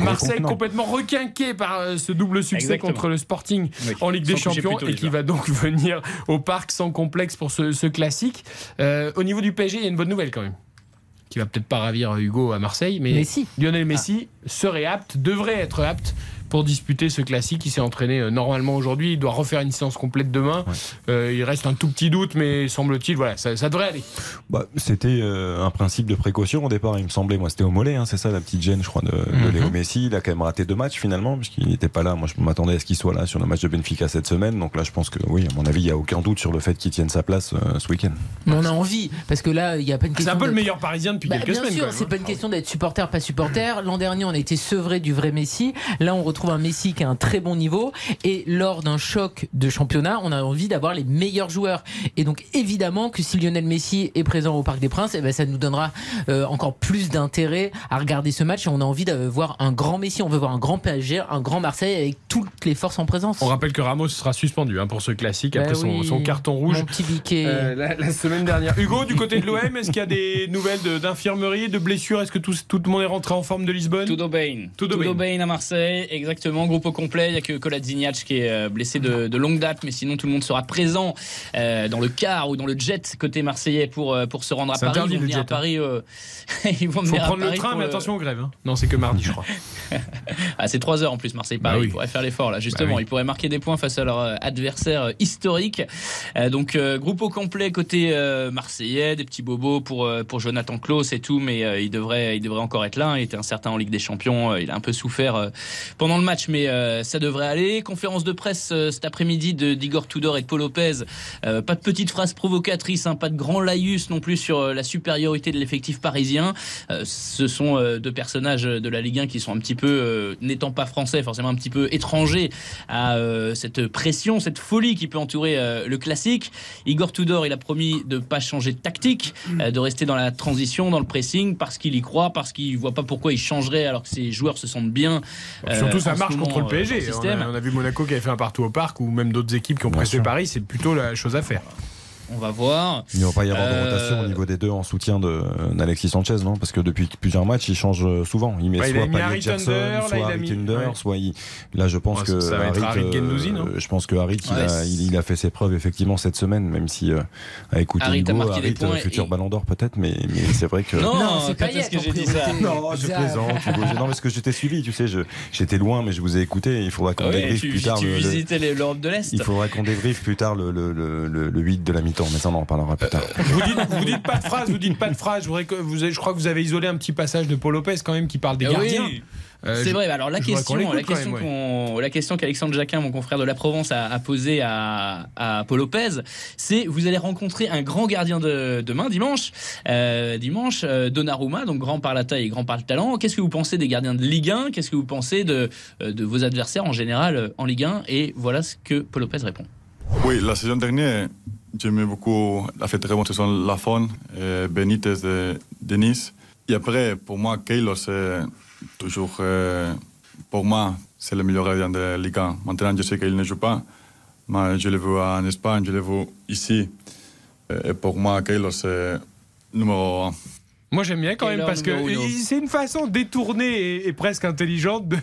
Marseille complètement requinqué par euh, ce double succès contre le Sporting Oui, en Ligue des Champions et qui va donc venir au parc sans complexe pour ce, ce classique. Euh, au niveau du PSG, il y a une bonne nouvelle quand même. Qui va peut-être pas ravir Hugo à Marseille, mais Messi. Lionel Messi serait apte, devrait être apte pour disputer ce classique. Il s'est entraîné euh, normalement aujourd'hui. Il doit refaire une séance complète demain. Euh, il reste un tout petit doute, mais semble-t-il, voilà, ça, ça devrait aller. Bah, c'était euh, un principe de précaution au départ, il me semblait. Moi, c'était au mollet, hein, c'est ça la petite gêne, je crois, de, de Mhm. Léo Messi. Il a quand même raté deux matchs finalement, puisqu'il n'était pas là. Moi, je m'attendais à ce qu'il soit là sur le match de Benfica cette semaine. Donc là, je pense que, oui, à mon avis, il n'y a aucun doute sur le fait qu'il tienne sa place euh, ce week-end. Mais on a envie parce que là, il y a pas une C'est question. un peu le meilleur parisien depuis Bah, quelques bien semaines. sûr, quand même, c'est hein. pas une question d'être supporter, pas supporter. L'an dernier, on a été sevré du vrai Messi. Là, on retrouve retrouve un Messi qui a un très bon niveau et lors d'un choc de championnat, on a envie d'avoir les meilleurs joueurs. Et donc évidemment que si Lionel Messi est présent au Parc des Princes, eh ben, ça nous donnera euh, encore plus d'intérêt à regarder ce match et on a envie de voir un grand Messi, on veut voir un grand PSG, un grand Marseille avec toutes les forces en présence. On rappelle que Ramos sera suspendu hein, pour ce classique Bah après son, oui, son carton rouge. Mon petit biquet. euh, la, la semaine dernière. Hugo, du côté de l'OM, est-ce qu'il y a des nouvelles d'infirmerie, de, blessures? Est-ce que tout, tout le monde est rentré en forme de Lisbonne? Tudo Tudo bem. bem à Marseille, exactement. Groupe au complet. Il n'y a que Kolasinac qui est euh, blessé de, de longue date, mais sinon tout le monde sera présent euh, dans le car ou dans le jet côté marseillais pour, euh, pour se rendre à Paris. interdit, Ils vont venir à jet, hein. Paris. euh, Ils vont Faut prendre le Paris train, mais le- attention aux grèves. hein. Non, c'est que mardi, je crois. Ah, c'est 3 heures en plus, Marseille-Paris. Bah oui. Ils pourraient faire l'effort là, justement. Bah oui. Ils pourraient marquer des points face à leur adversaire historique. Euh, donc, euh, groupe au complet côté euh, marseillais, des petits bobos pour, euh, pour Jonathan Klaus et tout, mais euh, il, devrait, il devrait encore être là. Il était incertain en Ligue des Champions. euh, il a un peu souffert euh, pendant le match, mais euh, ça devrait aller. Conférence de presse euh, cet après-midi de d'Igor Tudor et de Paul Lopez. Euh, pas de petites phrases provocatrices, hein, pas de grand laïus non plus sur euh, la supériorité de l'effectif parisien. Euh, ce sont euh, deux personnages de la Ligue 1 qui sont un petit peu, n'étant pas français, forcément un petit peu étrangers à cette pression, cette folie qui peut entourer le classique. Igor Tudor, il a promis de pas changer de tactique, de rester dans la transition, dans le pressing, parce qu'il y croit, parce qu'il voit pas pourquoi il changerait alors que ses joueurs se sentent bien. Surtout, ça marche contre le euh, PSG. a, on a vu Monaco qui avait fait un partout au parc ou même d'autres équipes qui ont pressé Paris. C'est plutôt la chose à faire. On va voir. Il ne va pas y avoir de Euh, rotation au niveau des deux en soutien de- d'Alexis Sanchez, non? Parce que depuis plusieurs matchs, il change souvent. Il met Bah, il a soit Jackson, là, soit ouais. soit il- Là, je pense Ouais, que ça va être Harit euh, Guendouzi, non? je pense que Harit, il, Ouais, a, c'est- il- il a fait ses preuves effectivement cette semaine, même si euh, marqué des Harit, points euh, futur et- Ballon d'Or peut-être, mais, mais c'est vrai que. Non, Non, c'est Payet est-ce que j'ai dit ça. Non, je plaisante. Hugo. Non, parce que je t'ai suivi, tu sais, je- j'étais loin, mais je vous ai écouté. Il faudra qu'on débriefe plus tard. tu visitais les- l'Europe de l'Est. Il faudra qu'on débriefe plus tard le, le, le, le- le 8 de la mi-temps, mais ça on en reparlera plus tard. Vous dites, vous dites pas de phrase, vous dites pas de phrase. Je, voudrais que vous, avez- je crois que vous avez isolé un petit passage de Paul Lopez quand même qui parle des oui. gardiens. Euh, C'est je- vrai, bah alors la question, la question, même, ouais. qu'on- la question qu'Alexandre Jacquin, mon confrère de la Provence, a, a posée à, à Paul Lopez, c'est vous allez rencontrer un grand gardien de demain, dimanche, euh, dimanche, euh, Donnarumma, donc grand par la taille et grand par le talent. Qu'est-ce que vous pensez des gardiens de Ligue 1 Qu'est-ce que vous pensez de, euh, de vos adversaires en général euh, en Ligue 1 Et voilà ce que Paul Lopez répond. Oui, la saison dernière, j'aimais beaucoup, a fait très bonne saison Lafon, et Benitez de, de Nice. Et après, pour moi, Keylor, c'est toujours, euh, pour moi, c'est le meilleur gardien de Ligue 1. Maintenant, je sais qu'il ne joue pas, mais je l'ai vu en Espagne, je l'ai vu ici. Et pour moi, Keylor, c'est numéro 1. Moi j'aime bien quand même parce que c'est une façon détournée et, et presque intelligente de,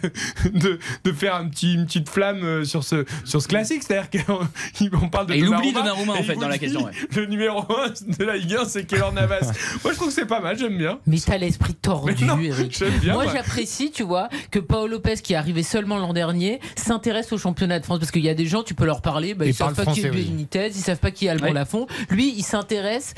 de, de faire un petit, une petite flamme euh, sur ce, sur ce classique. C'est-à-dire qu'on parle de Et il oublie Donnarumma, en fait, dans la question, ouais. Le numéro 1 de la Ligue 1, c'est Keylor Navas. Moi je trouve que c'est pas mal, j'aime bien. Mais t'as l'esprit tordu, non, Eric. bien, Moi, j'apprécie, tu vois, que Paolo Lopez, qui est arrivé seulement l'an dernier, s'intéresse au championnat de France. Parce qu'il y a des gens, tu peux leur parler, bah, Il ils savent pas qui est. Benitez, ils savent pas qui est Alban Ouais. Lafont. Lui, il s'intéresse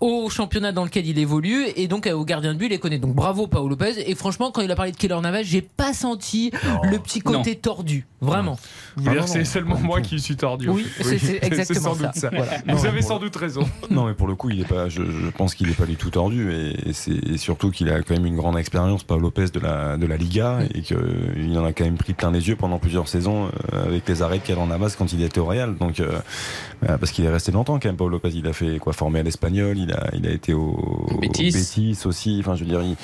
au championnat dans lequel il évolue et donc euh, au gardien de but, il les connaît. Donc bravo Paolo Lopez. Et franchement, quand il a parlé de Keylor Navas, j'ai pas senti le petit côté tordu. Vraiment. Vous Ah, dire c'est non. seulement moi qui suis tordu. Oui, c'est- exactement sans doute ça. ça. Voilà. Vous avez sans doute raison. Non, mais pour le coup, il est pas. Je, je pense qu'il n'est pas du tout tordu, et, et c'est et surtout qu'il a quand même une grande expérience, Paolo Lopez de la de la Liga, et qu'il en a quand même pris plein les yeux pendant plusieurs saisons euh, avec les arrêts en amasse quand il était au Real. Donc, euh, euh, parce qu'il est resté longtemps quand même, Paolo Lopez. Il a fait quoi, formé à l'Espagnol, il a il a été au, au Betis. Betis aussi. Enfin, je veux dire, il-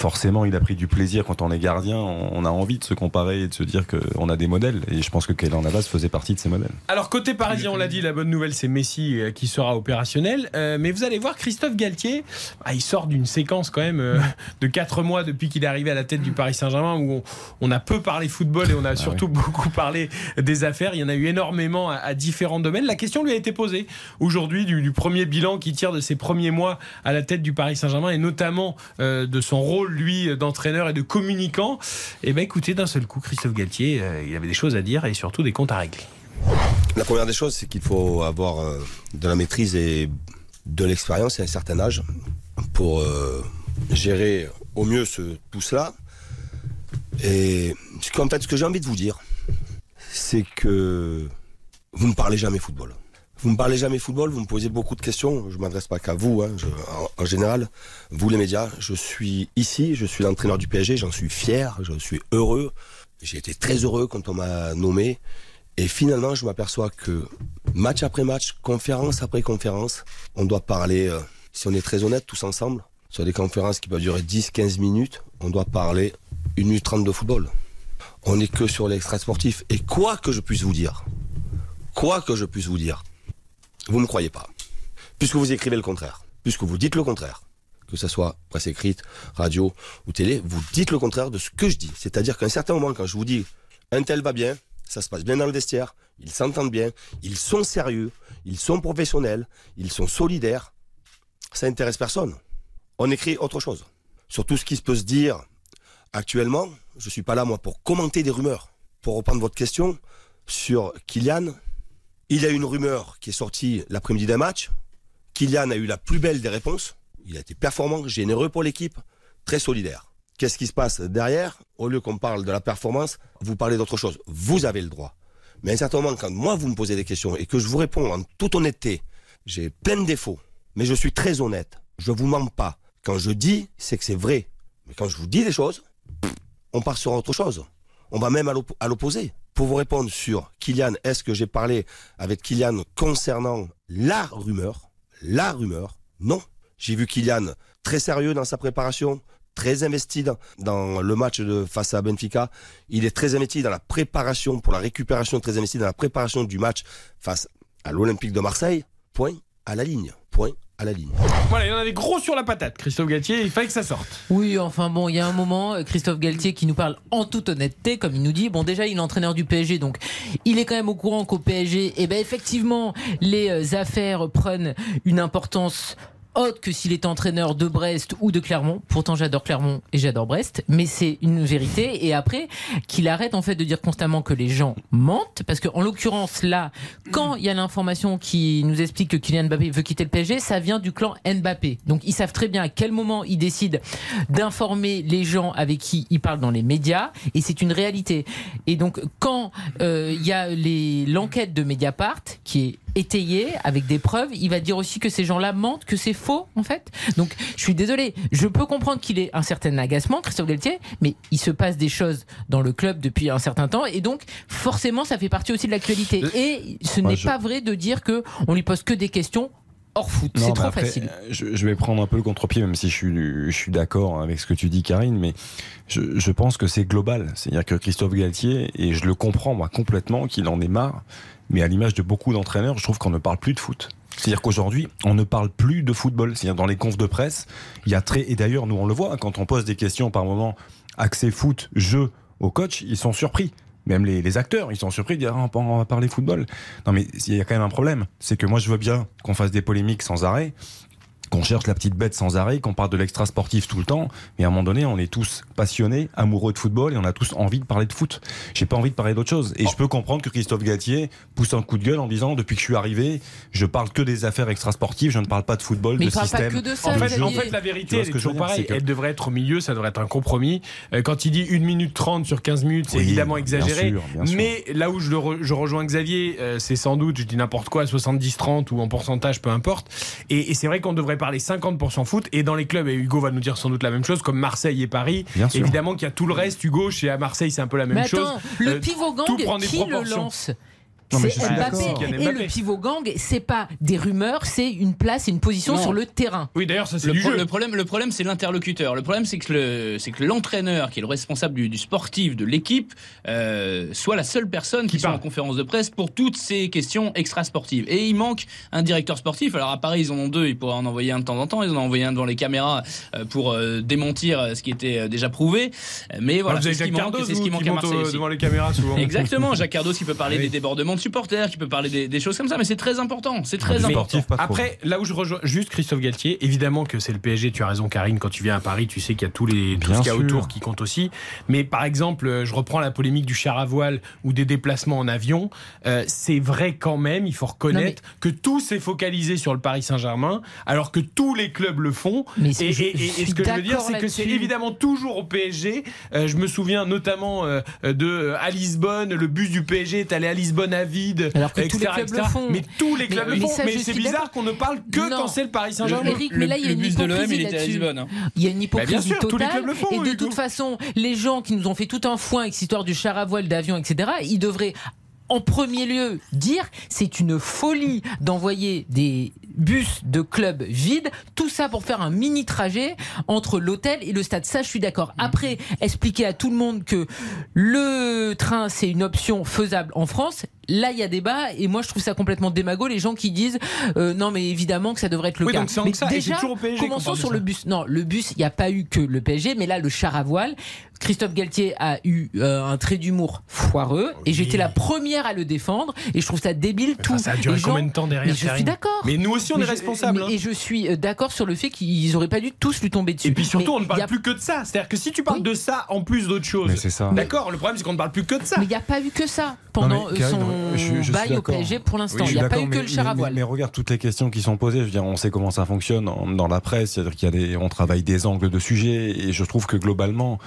forcément, il a pris du plaisir quand on est gardien. On, a envie de se comparer et de se dire qu'on a des modèles, et je pense que Keylor Navas faisait partie de ces modèles. Alors côté parisien, on l'a dit, la bonne nouvelle c'est Messi euh, qui sera opérationnel. Euh, mais vous allez voir Christophe Galtier, ah, il sort d'une séquence quand même euh, de 4 mois depuis qu'il est arrivé à la tête du Paris Saint-Germain où on, on a peu parlé football et on a surtout beaucoup parlé des affaires. Il y en a eu énormément à, à différents domaines. La question lui a été posée aujourd'hui du, du premier bilan qu'il tire de ses premiers mois à la tête du Paris Saint-Germain et notamment euh, de son rôle lui d'entraîneur et de communicant. Et ben écoutez, d'un seul coup, Christophe Galtier, euh, il avait des choses à dire et surtout des comptes à régler. La première des choses, c'est qu'il faut avoir euh, de la maîtrise et de l'expérience et un certain âge pour euh, gérer au mieux ce, tout cela. Et qu'en fait, ce que j'ai envie de vous dire, c'est que vous ne parlez jamais football. Vous me parlez jamais football, vous me posez beaucoup de questions. Je m'adresse pas qu'à vous, hein, en général. Vous les médias, je suis ici, je suis l'entraîneur du PSG, j'en suis fier, je suis heureux. J'ai été très heureux quand on m'a nommé. Et finalement, je m'aperçois que match après match, conférence après conférence, on doit parler, euh, si on est très honnête tous ensemble, sur des conférences qui peuvent durer 10-15 minutes, on doit parler 1 minute 30 de football. On n'est que sur l'extra sportif. Et quoi que je puisse vous dire, quoi que je puisse vous dire, vous ne me croyez pas. Puisque vous écrivez le contraire, puisque vous dites le contraire, que ce soit presse écrite, radio ou télé, vous dites le contraire de ce que je dis. C'est-à-dire qu'à un certain moment, quand je vous dis un tel va bien, ça se passe bien dans le vestiaire, ils s'entendent bien, ils sont sérieux, ils sont professionnels, ils sont solidaires, ça intéresse personne. On écrit autre chose. Sur tout ce qui peut se dire actuellement, je suis pas là moi pour commenter des rumeurs. Pour reprendre votre question sur Kylian, il y a une rumeur qui est sortie l'après-midi d'un match. Kylian a eu la plus belle des réponses. Il a été performant, généreux pour l'équipe, très solidaire. Qu'est-ce qui se passe derrière? Au lieu qu'on parle de la performance, vous parlez d'autre chose. Vous avez le droit. Mais à un certain moment, quand moi vous me posez des questions et que je vous réponds en toute honnêteté, j'ai plein de défauts, mais je suis très honnête. Je vous mens pas. Quand je dis, c'est que c'est vrai. Mais quand je vous dis des choses, on part sur autre chose. On va même à l'oppo- à l'opposé. Pour vous répondre sur Kylian, est-ce que j'ai parlé avec Kylian concernant la rumeur? La rumeur Non. J'ai vu Kylian très sérieux dans sa préparation, très investi dans, le match face à Benfica. Il est très investi dans la préparation pour la récupération, très investi dans la préparation du match face à l'Olympique de Marseille. Point à la ligne. Point à la ligne. Voilà, il y en avait gros sur la patate, Christophe Galtier, il fallait que ça sorte. Oui, enfin bon, il y a un moment, Christophe Galtier qui nous parle en toute honnêteté, comme il nous dit. Bon, déjà, il est entraîneur du PSG, donc il est quand même au courant qu'au PSG, eh ben effectivement, les euh, affaires prennent une importance haute que s'il est entraîneur de Brest ou de Clermont. Pourtant, j'adore Clermont et j'adore Brest, mais c'est une vérité. Et après, qu'il arrête en fait de dire constamment que les gens mentent, parce qu'en l'occurrence là, quand il y a l'information qui nous explique que Kylian Mbappé veut quitter le PSG, ça vient du clan Mbappé. Donc ils savent très bien à quel moment ils décident d'informer les gens avec qui ils parlent dans les médias, et c'est une réalité. Et donc quand euh, il y a l'enquête de Mediapart qui est étayée avec des preuves, il va dire aussi que ces gens-là mentent, que c'est faux en fait. Donc je suis désolé, je peux comprendre qu'il ait un certain agacement, Christophe Galtier, mais il se passe des choses dans le club depuis un certain temps, et donc forcément ça fait partie aussi de l'actualité. Et ce n'est je- pas vrai de dire que on lui pose que des questions hors foot. C'est trop après, facile. euh, Je, je vais prendre un peu le contre-pied, même si je suis, je suis d'accord avec ce que tu dis, Karine, mais je, je pense que c'est global. C'est-à-dire que Christophe Galtier, et je le comprends moi complètement, qu'il en est marre, mais à l'image de beaucoup d'entraîneurs, je trouve qu'on ne parle plus de foot. C'est-à-dire qu'aujourd'hui, on ne parle plus de football. C'est-à-dire dans les confs de presse, il y a très et d'ailleurs nous on le voit hein, quand on pose des questions par moment accès foot, jeu au coach, ils sont surpris. Même les, acteurs, ils sont surpris de dire Ah, on va parler football. Non mais il y a quand même un problème, c'est que moi je veux bien qu'on fasse des polémiques sans arrêt, qu'on cherche la petite bête sans arrêt, qu'on parle de l'extra sportif tout le temps, mais à un moment donné, on est tous passionnés, amoureux de football et on a tous envie de parler de foot. J'ai pas envie de parler d'autre chose. Et je peux comprendre que Christophe Galtier pousse un coup de gueule en disant depuis que je suis arrivé, je parle que des affaires extra sportives, je ne parle pas de football, Mais de parle pas système. que de ça, En fait, en fait, la vérité, elle est toujours pareille. que- Elle devrait être au milieu, ça devrait être un compromis. Euh, Quand il dit 1 minute 30 sur 15 minutes, c'est Oui, évidemment bien exagéré. sûr, bien sûr. Mais là où je, le re- je rejoins Xavier, euh, c'est sans doute, je dis n'importe quoi, 70-30 ou en pourcentage, peu importe. Et, et c'est vrai qu'on devrait parler 50% foot. Et dans les clubs, et Hugo va nous dire sans doute la même chose, comme Marseille et Paris, Bien sûr. évidemment qu'il y a tout le reste. Hugo, chez à Marseille, c'est un peu la même Mais chose. le Euh, pivot gang, tout prend des qui le lance? C'est Mbappé. Et le pivot gang, c'est pas des rumeurs, c'est une place et une position Non. sur le terrain. Oui, d'ailleurs, ça c'est Le, pro- le problème, le problème, c'est l'interlocuteur. Le problème, c'est que le, c'est que l'entraîneur, qui est le responsable du, du sportif de l'équipe, euh, soit la seule personne qui, Qui soit en conférence de presse pour toutes ces questions extra-sportives. Et il manque un directeur sportif. Alors à Paris, ils en ont deux. Ils pourraient en envoyer un de temps en temps. Ils en ont envoyé un devant les caméras euh, pour euh, démentir euh, ce qui était déjà prouvé. Mais voilà, Ah, vous c'est ce qui Jacques manque. et Cardoz, C'est ce qui manque à Marseille devant les caméras souvent. Exactement, Jacques Cardos qui peut parler Oui. des débordements de supporters, qui peut parler des, des choses comme ça, mais c'est très important, c'est très Mais important. Après, là où je rejoins juste Christophe Galtier, évidemment que c'est le PSG, tu as raison Karine, quand tu viens à Paris, tu sais qu'il y a tous les, tout ce qu'il y a autour qui compte aussi. Mais par exemple, euh, je reprends la polémique du char à voile ou des déplacements en avion. Euh, c'est vrai quand même, il faut reconnaître que tout s'est focalisé sur le Paris Saint-Germain, alors que tous les clubs le font. Mais Et, je- et- et- et ce que je veux dire, c'est que c'est évidemment toujours au PSG. Euh, je me souviens notamment euh, de euh, à Lisbonne, le bus du PSG est allé à Lisbonne à, vide. Alors que tous les etc., clubs le font. Mais tous les clubs mais le font. Mais c'est bizarre qu'on ne parle que Non. quand c'est le Paris Saint-Germain. Eric, mais là, il y a une bus de l'OM, hypocrisie il était à là-dessus. Lisbonne. hein. Il y a une hypocrisie Bah, bien sûr, tous les totale. clubs le font, et de Hugo. toute façon, les gens qui nous ont fait tout un foin avec cette histoire du char à voile, d'avion, etc., ils devraient en premier lieu dire c'est une folie d'envoyer des bus de clubs vides, tout ça pour faire un mini trajet entre l'hôtel et le stade. Ça, je suis d'accord. Après, expliquer à tout le monde que le train, c'est une option faisable en France. Là, il y a débat et moi, je trouve ça complètement démago. Les gens qui disent euh, non, mais évidemment que ça devrait être le Oui, cas. donc c'est en mais ça, déjà, toujours au PSG commençons sur ça. le bus. Non, le bus, il n'y a pas eu que le PSG, mais là, le char à voile. Christophe Galtier a eu euh, un trait d'humour foireux et j'étais la première à le défendre et je trouve ça débile tout. ça a duré Les gens- combien de temps derrière, Mais je suis d'accord. Mais nous aussi, on Mais est je- responsables, mais- hein. Et je suis euh, d'accord sur le fait qu'ils auraient pas dû tous lui tomber dessus. Et puis surtout, Mais on ne parle a- plus que de ça. C'est-à-dire que si tu parles de ça en plus d'autres choses, Mais c'est ça. D'accord, le problème c'est qu'on ne parle plus que de ça. Mais il n'y a pas eu que ça pendant Non, mais euh, son je je bail au. PSG pour l'instant. Oui, il n'y a pas eu d'accord, que mais- le char à mais- voile. Mais, regarde toutes les questions qui sont posées. Je veux dire, on sait comment ça fonctionne dans la presse. C'est-à-dire qu'il y a des, on travaille des angles de sujets et je trouve que globalement,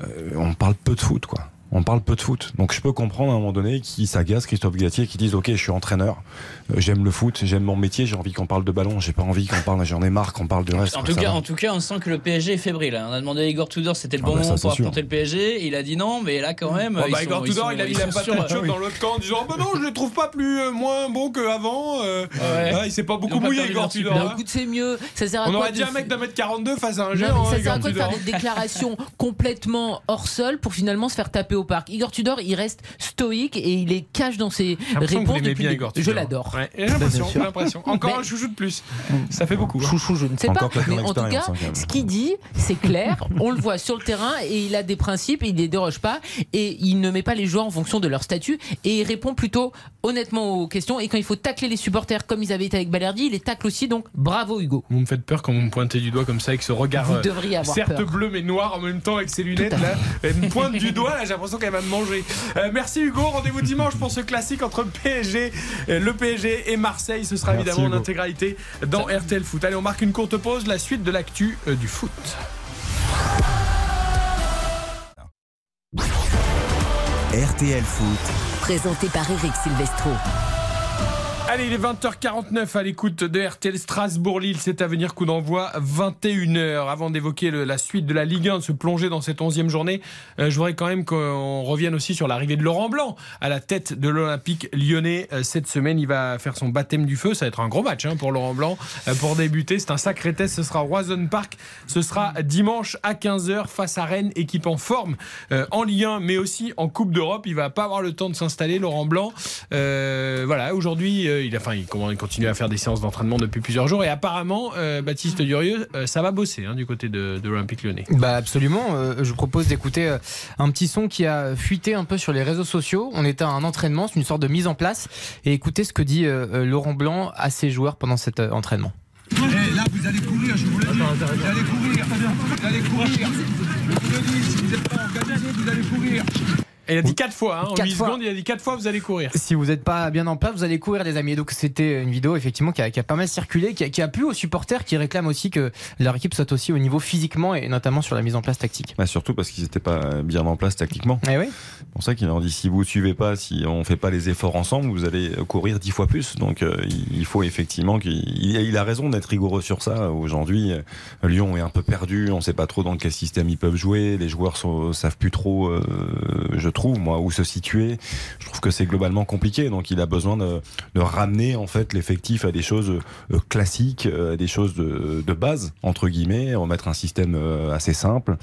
euh, on parle peu de foot, quoi. On parle peu de foot. Donc je peux comprendre à un moment donné qui s'agace, Christophe Galtier, qui disent Ok, je suis entraîneur, euh, j'aime le foot, j'aime mon métier, j'ai envie qu'on parle de ballon, j'ai pas envie qu'on parle, j'en ai marre qu'on parle du reste. En tout, cas, va. en tout cas, on sent que le PSG est fébrile. hein. On a demandé à Igor Tudor si c'était le Ah bon bah moment pour affronter le PSG. Il a dit non, mais là quand même. Bon, ils bah, Igor Tudor, sont- il a mis la patate sur- chaude dans l'autre camp en disant bah non, je le trouve pas plus euh, moins bon qu'avant. Euh, Ouais. il s'est pas beaucoup mouillé, Igor Tudor. Bah, hein. écoute, c'est mieux. Ça sert à On quoi aurait dit de un mec d'un mètre 42 face à un géant. ça hein, sert à quoi de faire des déclarations complètement hors sol pour finalement se faire taper au parc Igor Tudor, il reste stoïque et il est cache dans ses réponses l'aimez depuis bien, le Igor début. Tudor. Je l'adore. Ouais, j'ai l'impression. Encore Mais- un chouchou de plus. Ça fait beaucoup. hein. Chouchou, je ne sais Encore pas. Mais en tout cas, ce qu'il dit, c'est clair. On le voit sur le terrain et il a des principes et il les déroge pas. Et il ne met pas les joueurs en fonction de leur statut. Et il répond plutôt honnêtement aux questions. Et quand il faut tacler les supporters comme ils avaient été avec Balerdi, il les tacle aussi. Donc bravo Hugo. Vous me faites peur quand vous me pointez du doigt comme ça avec ce regard. Vous euh, devriez avoir certes peur. bleu mais noir en même temps avec ses lunettes là. Elle me pointe du doigt là, j'ai l'impression qu'elle va me manger. Euh, merci Hugo, rendez-vous dimanche pour ce classique entre PSG, euh, le PSG et Marseille. Ce sera Merci, évidemment en intégralité dans RTL Foot. Allez, on marque une courte pause, la suite de l'actu euh, du foot. RTL Foot. Présenté par Eric Silvestro. Allez, il est 20h49 à l'écoute de RTL Strasbourg-Lille. C'est à venir, coup d'envoi 21h. Avant d'évoquer la suite de la Ligue 1, de se plonger dans cette 11e journée, euh, je voudrais quand même qu'on revienne aussi sur l'arrivée de Laurent Blanc à la tête de l'Olympique lyonnais. Euh, cette semaine, il va faire son baptême du feu. Ça va être un gros match hein, pour Laurent Blanc. Euh, pour débuter, c'est un sacré test. Ce sera au Roison Park. Ce sera dimanche à 15h face à Rennes, équipe en forme en Ligue 1, mais aussi en Coupe d'Europe. Il va pas avoir le temps de s'installer, Laurent Blanc. Voilà, aujourd'hui, euh, il, a, enfin, il, comment- il continue à faire des séances d'entraînement depuis plusieurs jours. Et apparemment, euh, Baptiste Durieux, euh, ça va bosser hein, du côté de, de l'Olympique lyonnais. Bah absolument. Euh, je vous propose d'écouter un petit son qui a fuité un peu sur les réseaux sociaux. On était à un entraînement, c'est une sorte de mise en place. Et écoutez ce que dit Laurent Blanc à ses joueurs pendant cet euh, entraînement. Eh, là, vous allez courir, je vous le dis. Vous allez courir. Vous allez courir. Je vous le dis, si vous n'êtes pas organisé, vous allez courir. Et il a dit quatre fois, hein, en Quatre 8 fois. secondes, il a dit quatre fois, vous allez courir. Si vous n'êtes pas bien en place, vous allez courir, les amis. Et donc, c'était une vidéo, effectivement, qui a, qui a pas mal circulé, qui a, qui a plu aux supporters qui réclament aussi que leur équipe soit aussi au niveau physiquement et notamment sur la mise en place tactique. Bah, surtout parce qu'ils n'étaient pas bien en place tactiquement. Eh oui. C'est pour ça qu'il leur dit si vous ne suivez pas, si on ne fait pas les efforts ensemble, vous allez courir dix fois plus. Donc euh, il faut effectivement qu'il il a- il a raison d'être rigoureux sur ça. Aujourd'hui, euh, Lyon est un peu perdu, on ne sait pas trop dans quel système ils peuvent jouer. Les joueurs ne savent plus trop, euh, je trouve, moi, où se situer. Je trouve que c'est globalement compliqué. Donc il a besoin de, ramener en fait l'effectif à des choses euh, classiques, euh, à des choses de, base entre guillemets, remettre un système euh, assez simple,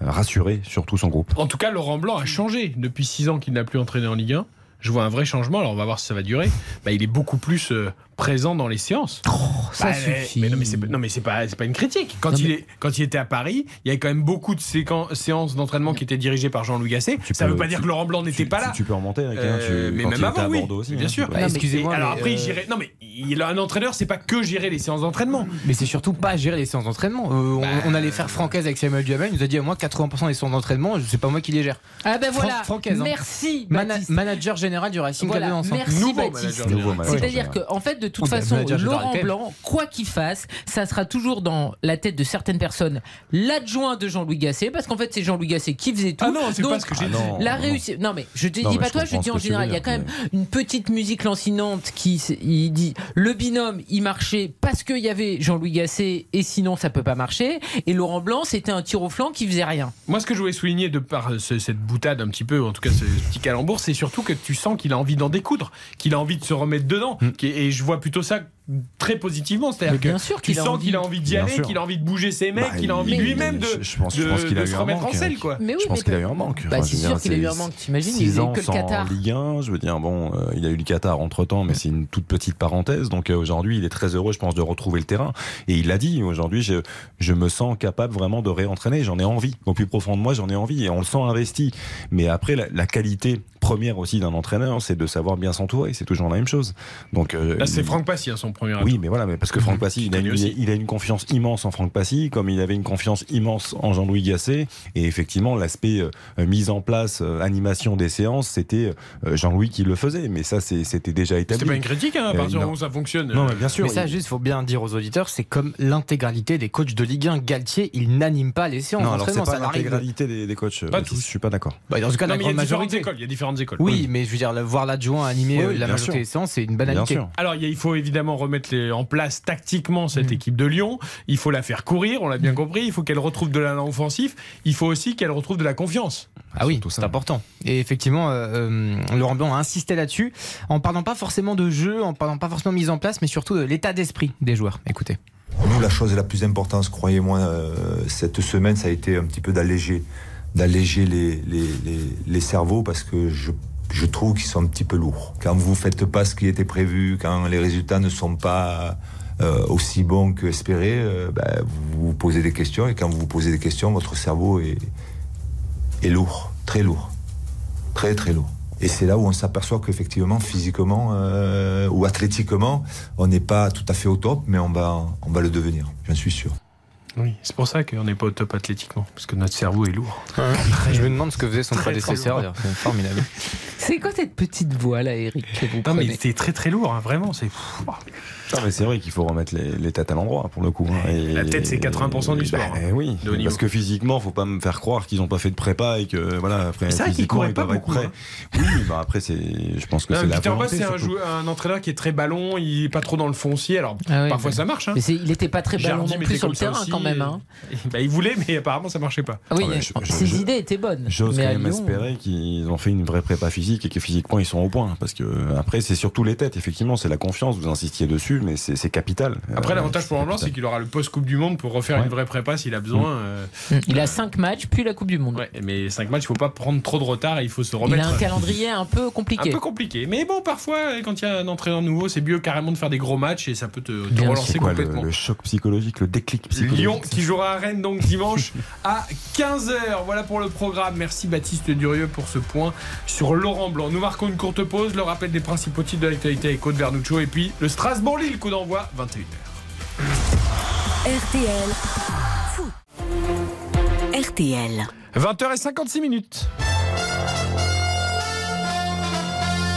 rassurer surtout son groupe. En tout cas, Laurent Blanc a changé depuis 6 ans qu'il n'a plus entraîné en Ligue 1. Je vois un vrai changement, alors on va voir si ça va durer. Bah, il est beaucoup plus présent dans les séances. Oh, ça Bah, suffit. Mais non, mais c'est non, mais c'est pas, c'est pas une critique. Quand, Non, il mais- est, quand il était à Paris, il y avait quand même beaucoup de séances d'entraînement qui étaient dirigées par Jean-Louis Gasset. Ça ne peux- veut pas dire que Laurent Blanc n'était pas là. Tu peux remonter, Eric, hein, Euh, tu- mais quand même il était avant, oui, aussi. bien hein, sûr. excusez-moi, alors après, il euh, gérait. Non, mais il a un entraîneur, c'est pas que gérer les séances d'entraînement. Mais c'est surtout pas gérer les séances d'entraînement. Euh, on, Bah, on allait faire Francaise avec Samuel Duhamel, il nous a dit à moi 80% des séances d'entraînement, c'est pas moi qui les gère. Ah ben voilà. Francaise, hein. Merci. Manager général du Racing Voilà, Club de hein. merci Nouveau Baptiste. manager général. Nouveau manager C'est-à-dire qu'en fait, de toute Oh, bah, façon, Laurent. Blanc, quoi qu'il fasse, ça sera toujours dans la tête de certaines personnes l'adjoint de Jean-Louis Gasset, parce qu'en fait, c'est Jean-Louis Gasset qui faisait tout. Ah non, c'est pas ce que j'ai dit. La réussite. Non, mais je te Non, dis pas je toi, je dis en général. Il y a quand même une petite musique lancinante qui il dit le binôme, il marchait parce qu'il y avait Jean-Louis Gasset et sinon ça peut pas marcher. Et Laurent Blanc, c'était un tir au flanc qui faisait rien. Moi, ce que je voulais souligner de par ce- cette boutade un petit peu, en tout cas ce petit calembour, c'est surtout que tu sens qu'il a envie d'en découdre, qu'il a envie de se remettre dedans. Qui- Et je vois plutôt ça très positivement. C'est-à-dire bien que sûr tu qu'il envie. qu'il a envie d'y aller, qu'il a envie de bouger ses mecs, Bah, qu'il a envie lui-même de, je- je pense- je de- pense qu'il a de eu se un remettre en manque. selle. Quoi. Mais oui, je pense mais qu'il a eu un manque. Bah, Enfin, c'est sûr qu'il a eu un manque. T'imagines, il faisait ans que le Qatar. Ligue 1, je veux dire, bon, euh, il a eu le Qatar entre temps, mais c'est une toute petite parenthèse. Donc euh, aujourd'hui, il est très heureux, je pense, de retrouver le terrain. Et il l'a dit, aujourd'hui, je, je me sens capable vraiment de réentraîner. J'en ai envie. Au plus profond de moi, j'en ai envie. Et on le sent investi. Mais après, la, la qualité première aussi d'un entraîneur, c'est de savoir bien s'entourer. C'est toujours la même chose. Donc, euh, Là, c'est Franck Passy, hein, son premier oui, mais voilà, mais parce que Franck Passy, il a, une, il a confiance immense en Franck Passy, comme il avait une confiance immense en Jean-Louis Gasset. Et effectivement, l'aspect euh, mise en place, euh, animation des séances, c'était euh, Jean-Louis qui le faisait. Mais ça, c'était déjà établi. C'était pas une critique, hein, à Euh, partir du non. moment où ça fonctionne. Non, mais bien sûr. Mais ça, juste, faut bien dire aux auditeurs, c'est comme l'intégralité des coachs de Ligue 1. Galtier, il n'anime pas les séances Non, alors c'est pas l'intégralité des, des coachs. Pas tous. Je suis pas d'accord. Bah, dans ce cas, Non, la mais il y a grande différentes majorité. écoles. Il y a différentes écoles. Oui, mais je veux dire, voir l'adjoint animer Oui, oui, la majorité sûr. des séances, c'est une banalité. Alors il il faut évidemment remettre les- en place tactiquement cette Mm. équipe de Lyon. Il faut la faire courir, on l'a bien compris. Il faut qu'elle retrouve de l'allant offensif. Il faut aussi qu'elle retrouve de la confiance. Ah oui, c'est important. Et effectivement, euh, euh, Laurent Blanc a insisté là-dessus, en parlant pas forcément de jeu, en parlant pas forcément de mise en place, mais surtout de l'état d'esprit des joueurs. Écoutez. Nous, la chose la plus importante, croyez-moi, euh, cette semaine, ça a été un petit peu d'alléger, d'alléger les, les, les, les cerveaux parce que je, je trouve qu'ils sont un petit peu lourds. Quand vous faites pas ce qui était prévu, quand les résultats ne sont pas euh, aussi bons que espérés, euh, ben, vous vous posez des questions et quand vous vous posez des questions, votre cerveau est, est lourd, très lourd, très très lourd. Et c'est là où on s'aperçoit qu'effectivement, physiquement euh, ou athlétiquement, on n'est pas tout à fait au top, mais on va, on va le devenir, j'en suis sûr. Oui, c'est pour ça qu'on n'est pas au top athlétiquement, parce que notre cerveau est lourd. Je me demande ce que faisait son prédécesseur. C'est formidable. C'est quoi cette petite voix là, Eric que vous Non, mais c'était très très lourd, hein, vraiment. C'est. Non, mais c'est vrai qu'il faut remettre les, les têtes à l'endroit pour le coup. hein. Et- La tête, c'est 80% du sport, Bah, hein, oui, parce que physiquement, faut pas me faire croire qu'ils n'ont pas fait de prépa et que voilà après. C'est vrai qu'ils couraient pas être beaucoup, hein. Oui, bah après c'est, je pense que c'est la Peter c'est un, entraîneur qui est très ballon, il est pas trop dans le foncier. Alors Ah oui, parfois mais- ça marche. Hein. Mais c'est- il n'était pas très ballon non était plus sur le terrain quand même. hein. et- bah, il voulait, mais apparemment ça marchait pas. Ah oui, Ah ses idées étaient bonnes. J'ose mais quand même espérer qu'ils ont fait une vraie prépa physique et que physiquement ils sont au point. Parce que après, c'est surtout les têtes. Effectivement, c'est la confiance. Vous insistiez dessus, mais c'est capital. Après, Euh, l'avantage pour Blanc, c'est qu'il aura le post-Coupe du Monde pour refaire Ouais. une vraie prépa s'il a besoin. euh, Il a 5 matchs, puis la Coupe du Monde. ouais, mais 5 matchs, il faut pas prendre trop de retard et il faut se Il remettre. a un calendrier un peu compliqué. Un peu compliqué. Mais bon, parfois, quand il y a un entraîneur nouveau, c'est mieux carrément de faire des gros matchs et ça peut te, te relancer. Quoi, le- complètement. le, choc psychologique, le déclic psychologique. Lyon qui jouera à Rennes donc dimanche à 15h. Voilà pour le programme. Merci Baptiste Durieux pour ce point sur Laurent Blanc. Nous marquons une courte pause, le rappel des principaux titres de l'actualité avec Côte Vernuccio et puis le Strasbourg-Lille, coup d'envoi 21h. RTL. Foot. RTL. 20h56 minutes.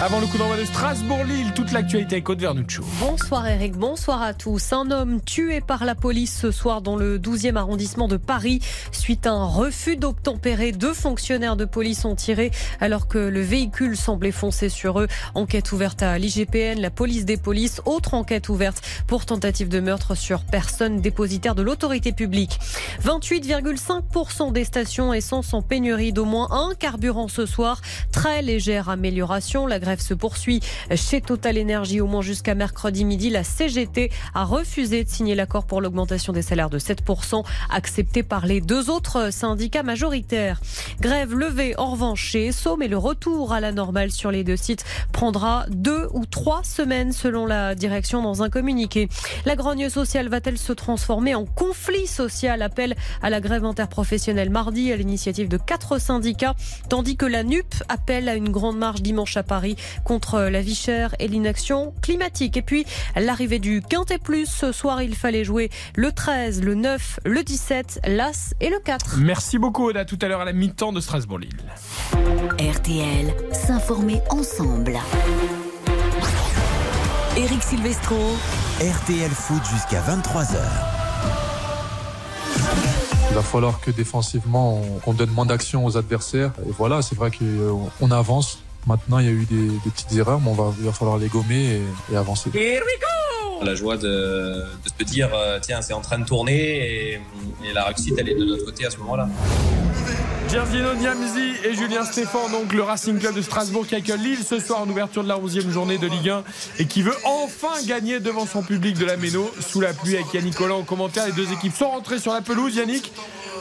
Avant le coup d'envoi de Strasbourg-Lille, toute l'actualité avec Côte Vernuccio. Bonsoir Eric, bonsoir à tous. Un homme tué par la police ce soir dans le 12e arrondissement de Paris suite à un refus d'obtempérer. Deux fonctionnaires de police ont tiré alors que le véhicule semblait foncer sur eux. Enquête ouverte à l'IGPN, la police des polices. Autre enquête ouverte pour tentative de meurtre sur personne dépositaire de l'autorité publique. 28,5% des stations essence en pénurie d'au moins un carburant ce soir. Très légère amélioration. Se poursuit chez Total Energy au moins jusqu'à mercredi midi. La CGT a refusé de signer l'accord pour l'augmentation des salaires de 7%, accepté par les deux autres syndicats majoritaires. Grève levée en revanche chez Esso, mais le retour à la normale sur les deux sites prendra deux ou trois semaines selon la direction dans un communiqué. La grogne sociale va-t-elle se transformer en conflit social? Appel à la grève interprofessionnelle mardi à l'initiative de quatre syndicats, tandis que la NUP appelle à une grande marche dimanche à Paris contre la vie chère et l'inaction climatique. Et puis, l'arrivée du Quintet Plus. Ce soir, il fallait jouer le 13, le 9, le 17, l'As et le 4. Merci beaucoup, Oda. Tout à l'heure à la mi-temps de Strasbourg-Lille. RTL. S'informer ensemble. Eric Silvestro. RTL Foot jusqu'à 23h. Il va falloir que défensivement, on, on donne moins d'action aux adversaires. Et voilà, c'est vrai qu'on avance. Maintenant, il y a eu des, des petites erreurs, mais on va, il va falloir les gommer et, et avancer. La joie de, de se dire, euh, tiens, c'est en train de tourner et, et la réussite, elle est de notre côté à ce moment-là. Giardino Niamzi et Julien Stéphan, donc le Racing Club de Strasbourg qui accueille Lille ce soir en ouverture de la 11e journée de Ligue 1 et qui veut enfin gagner devant son public de la Méno sous la pluie avec Yannick Collant au commentaire. Les deux équipes sont rentrées sur la pelouse. Yannick,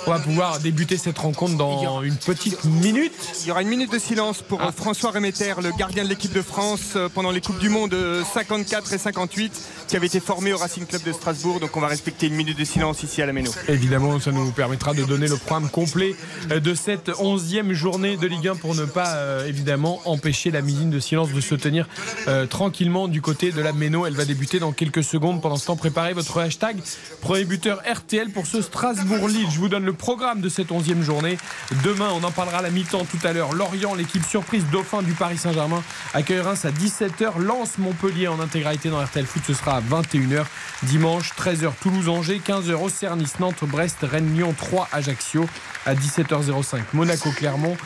on va pouvoir débuter cette rencontre dans une petite minute. Il y aura une minute de silence pour euh, François Le gardien de l'équipe de France euh, pendant les Coupes du Monde euh, 54 et 58, qui avait été formé au Racing Club de Strasbourg. Donc on va respecter une minute de silence ici à la Méno. Évidemment, ça nous permettra de donner le programme complet euh, de cette 11e journée de Ligue 1 pour ne pas euh, évidemment empêcher la minute de silence de se tenir euh, tranquillement du côté de la Méno. Elle va débuter dans quelques secondes. Pendant ce temps, préparez votre hashtag premier buteur RTL pour ce Strasbourg-Lille. Je vous donne le programme de cette 11e journée. Demain, on en parlera à la mi-temps tout à l'heure. Lorient, l'équipe surprise dauphin du Paris Saint-Germain, accueille Reims à 17h. Lance Montpellier en intégralité dans RTL Foot. Ce sera à 21h. Dimanche, 13h Toulouse-Angers, 15h Auxerre, Nice, Nantes, Brest, Rennes, Lyon, 3 Ajaccio. À 17h05 Monaco-Clermont.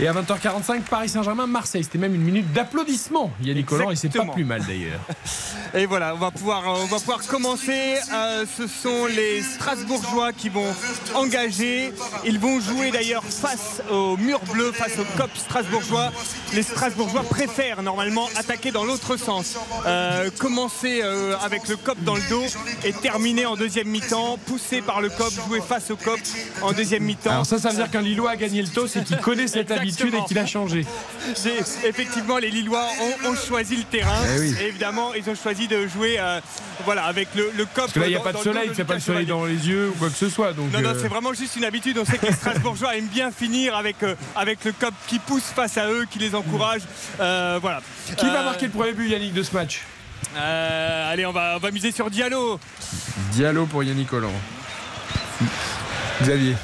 Et à 20h45, Paris Saint-Germain, Marseille. C'était même une minute d'applaudissements, Yannick Collant, et c'est pas plus mal d'ailleurs. Et voilà, on va pouvoir, on va pouvoir commencer. Euh, ce sont les Strasbourgeois qui vont engager. Ils vont jouer d'ailleurs face au mur bleu, face au COP strasbourgeois. Les Strasbourgeois préfèrent normalement attaquer dans l'autre sens. Euh, commencer euh, avec le COP dans le dos et terminer en deuxième mi-temps, poussé par le COP, jouer face au COP en deuxième mi-temps. Alors ça, ça veut dire qu'un Lillois a gagné le toss et qu'il connaît cette habitude et qu'il a changé. Effectivement, les Lillois ont, ont choisi le terrain. Eh oui. Et évidemment, ils ont choisi de jouer euh, voilà, avec le, le COP. Parce que là, il n'y a dans- pas de soleil, fait pas le soleil dans les yeux ou quoi que ce soit. Donc, Non, non, euh, c'est vraiment juste une habitude. On sait que les Strasbourgeois aiment bien finir avec, euh, avec le COP qui pousse face à eux, qui les encourage. Euh, voilà. Qui va marquer le premier but, Yannick, de ce match? Euh, Allez, on va, on va miser sur Diallo. Diallo pour Yannick Collant. Xavier.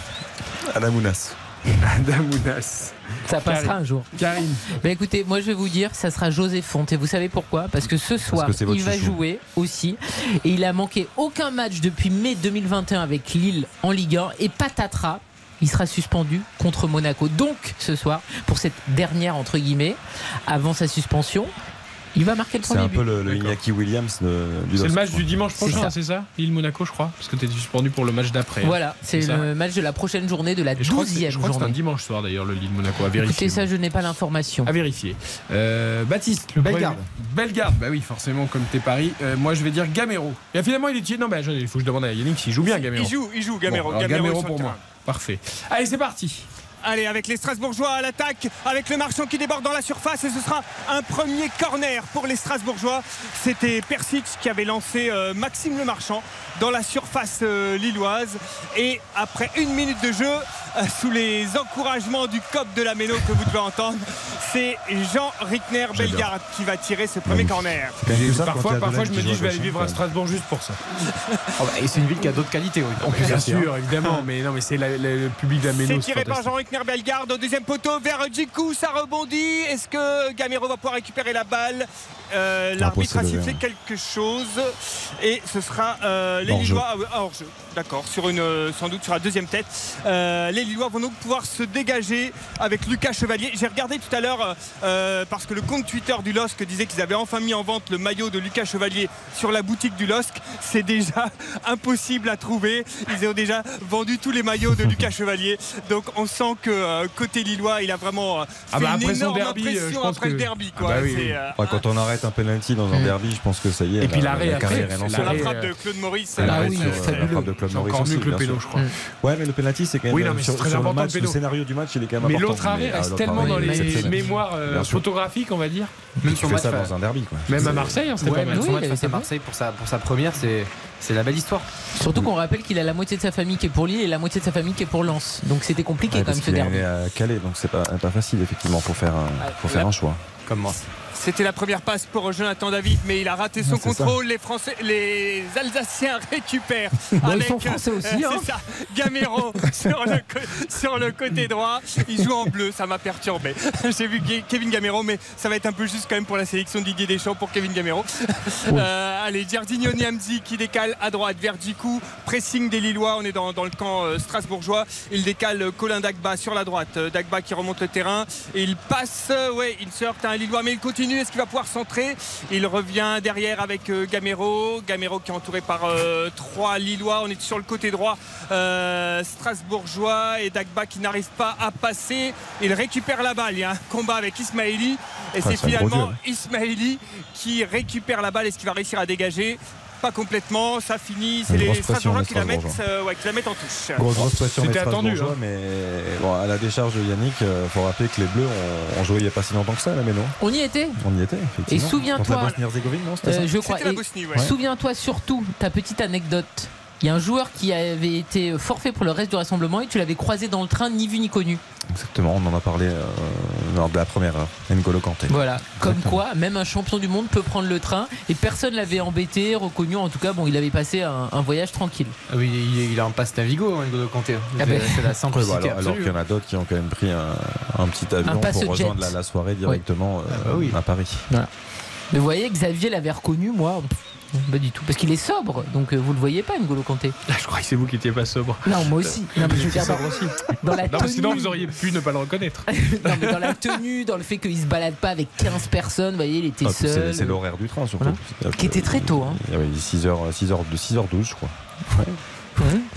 Adamounas. Adamounas. Ça passera Karine. un jour. Karine. Ben écoutez, moi je vais vous dire, ça sera José Fonte. Et vous savez pourquoi? Parce que ce soir, que il va chouchou. jouer aussi. Et il a manqué aucun match depuis mai 2021 avec Lille en Ligue 1. Et patatras, il sera suspendu contre Monaco. Donc ce soir, pour cette dernière, entre guillemets, avant sa suspension, il va marquer le C'est premier un peu but. le, le Iñaki Williams de, du C'est le match du dimanche C'est prochain, ça. c'est ça Lille-Monaco, je crois. Parce que tu es suspendu pour le match d'après. hein. Voilà, c'est ça. le match de la prochaine journée de la Et je crois que c'est- 12e je crois que c'est un journée. dimanche soir d'ailleurs, le Lille-Monaco. À vérifier. Écoutez, ça, je n'ai pas l'information. À vérifier. Euh, Baptiste, le Bellegarde. bah oui, forcément, comme t'es Paris. Euh, moi, je vais dire Gamero. Et finalement, il est. Non, bah, je- il faut que je demande à Yannick s'il joue bien, Gamero. Il joue, il joue, Gamero. Bon, alors, Gamero pour moi. terrain. Parfait. Allez, c'est parti. Allez, avec les Strasbourgeois à l'attaque, avec le marchand qui déborde dans la surface, et ce sera un premier corner pour les Strasbourgeois. C'était Persic qui avait lancé euh, Maxime le marchand dans la surface euh, lilloise. Et après une minute de jeu, euh, sous les encouragements du COP de la Méno que vous devez entendre, c'est Jean Rickner Bellegarde qui va tirer ce premier corner. Parfois, parfois je me dis, je vais aller vivre à Strasbourg juste pour ça. Oh, bah, et c'est une ville qui a d'autres qualités. oui. Bien hein. sûr, évidemment, mais non, mais c'est le public de la Méno. C'est tiré par Jean Rickner Bellegarde au deuxième poteau vers Djikou, ça rebondit. Est-ce que Gamero va pouvoir récupérer la balle? Euh, L'arbitre a sifflé quelque chose et ce sera euh, les Hors-jeu. Lillois ah ouais, ah, hors-jeu. D'accord, sur une euh, sans doute sur la deuxième tête. Euh, les Lillois vont donc pouvoir se dégager avec Lucas Chevalier. J'ai regardé tout à l'heure euh, parce que le compte Twitter du LOSC disait qu'ils avaient enfin mis en vente le maillot de Lucas Chevalier sur la boutique du LOSC. C'est déjà impossible à trouver. Ils ont déjà vendu tous les maillots de Lucas Chevalier. Donc on sent que euh, côté Lillois, il a vraiment euh, fait Ah bah, une après son énorme derby, impression après que- le derby. Ah bah oui, oui. euh, quand on arrête un penalty dans un derby, je pense que ça y est. Et puis la- l'arrêt la après, carrière est c'est lancée. sur la l'arrêt, frappe de Claude Maurice. Ah Ah oui, sur, euh, fabuleux. de Claude Maurice encore mieux que le péno, je crois. Ouais, mais le penalty, c'est quand même Oui, non, mais sur, c'est très sur le important, match, le le scénario du match, il est quand même Mais important. l'autre arrêt ah, reste l'autre tellement dans il est les mémoires euh, photographiques, on va dire. Même match ça dans un derby, quoi. Même à Marseille, hein, c'était pas même mal. il face. Marseille pour sa, pour sa première, c'est c'est la belle histoire. Surtout qu'on rappelle qu'il a la moitié de sa famille qui est pour Lille et la moitié de sa famille qui est pour Lens. Donc c'était compliqué Ouais, quand même ce est derby. arrivé à Calais, donc c'est pas, pas facile, effectivement, pour faire un, pour faire un choix. Comme moi. C'était la première passe pour Jonathan David, mais il a raté son Ah, contrôle. Les Français, les Alsaciens récupèrent. Bon, ils avec, sont français aussi, euh, hein. c'est ça, Gamero sur, le co- sur le côté droit. Il joue en bleu, ça m'a perturbé. J'ai vu Kevin Gamero, mais ça va être un peu juste quand même pour la sélection de Didier Deschamps pour Kevin Gamero. Euh, allez, Giardino Niamzi qui décale à droite vers Djikou. Pressing des Lillois, on est dans, dans le camp euh, strasbourgeois. Il décale Colin Dagba sur la droite. Dagba qui remonte le terrain. Et il passe, ouais, il se heurte à un Lillois, mais il continue. Est-ce qu'il va pouvoir centrer Il revient derrière avec euh, Gamero. Gamero qui est entouré par euh, trois Lillois. On est sur le côté droit euh, strasbourgeois et Dagba qui n'arrive pas à passer. Il récupère la balle. Il y a un combat avec Ismaili. Et Ah, c'est finalement. Ismaili qui récupère la balle. Est-ce qu'il va réussir à dégager pas complètement, ça finit, c'est les Strasbourgeois qui la, mettent, euh, ouais, qui la mettent en touche. Grosse, grosse pression C'était attendu, hein. mais bon, à la décharge de Yannick, il faut rappeler que les Bleus ont, ont joué il n'y a pas si longtemps que ça, là, mais non. On y était On y était, Et effectivement. souviens-toi, Contre la Bosnie-Herzégovine, non c'était Euh, je crois. C'était la Et Bosnie, ouais. Souviens-toi surtout ta petite anecdote. Il y a un joueur qui avait été forfait pour le reste du rassemblement et tu l'avais croisé dans le train, ni vu ni connu. Exactement, on en a parlé euh, lors de la première heure. N'Golo Kanté. Voilà. Comme quoi, même un champion du monde peut prendre le train et personne l'avait embêté, reconnu. En tout cas, bon, il avait passé un, un voyage tranquille. Ah oui, il, il a un passe Navigo, hein, N'Golo Kanté. Ah ben, c'est la Ouais, simplicité bah, alors qu'il y en a d'autres qui ont quand même pris un, un petit avion Un pour rejoindre la, la soirée directement Ah euh, bah oui. à Paris. Mais vous voyez, Xavier l'avait reconnu, moi. pff, Pas du tout. Parce qu'il est sobre, donc euh, vous le voyez pas, N'Golo Kanté. Ah, je crois que c'est vous qui n'étiez pas sobre. Non, moi aussi. Non, mais je veux dire, dans, dans la Non, tenue. sinon, vous auriez pu ne pas le reconnaître. non, mais dans la tenue, dans le fait qu'il se balade pas avec 15 personnes, vous voyez, il était Ah, seul. c'est c'est l'horaire du train surtout. Voilà. Qui était très tôt, hein. Il y avait 6h, 6h, de 6h12, je crois. Mhm.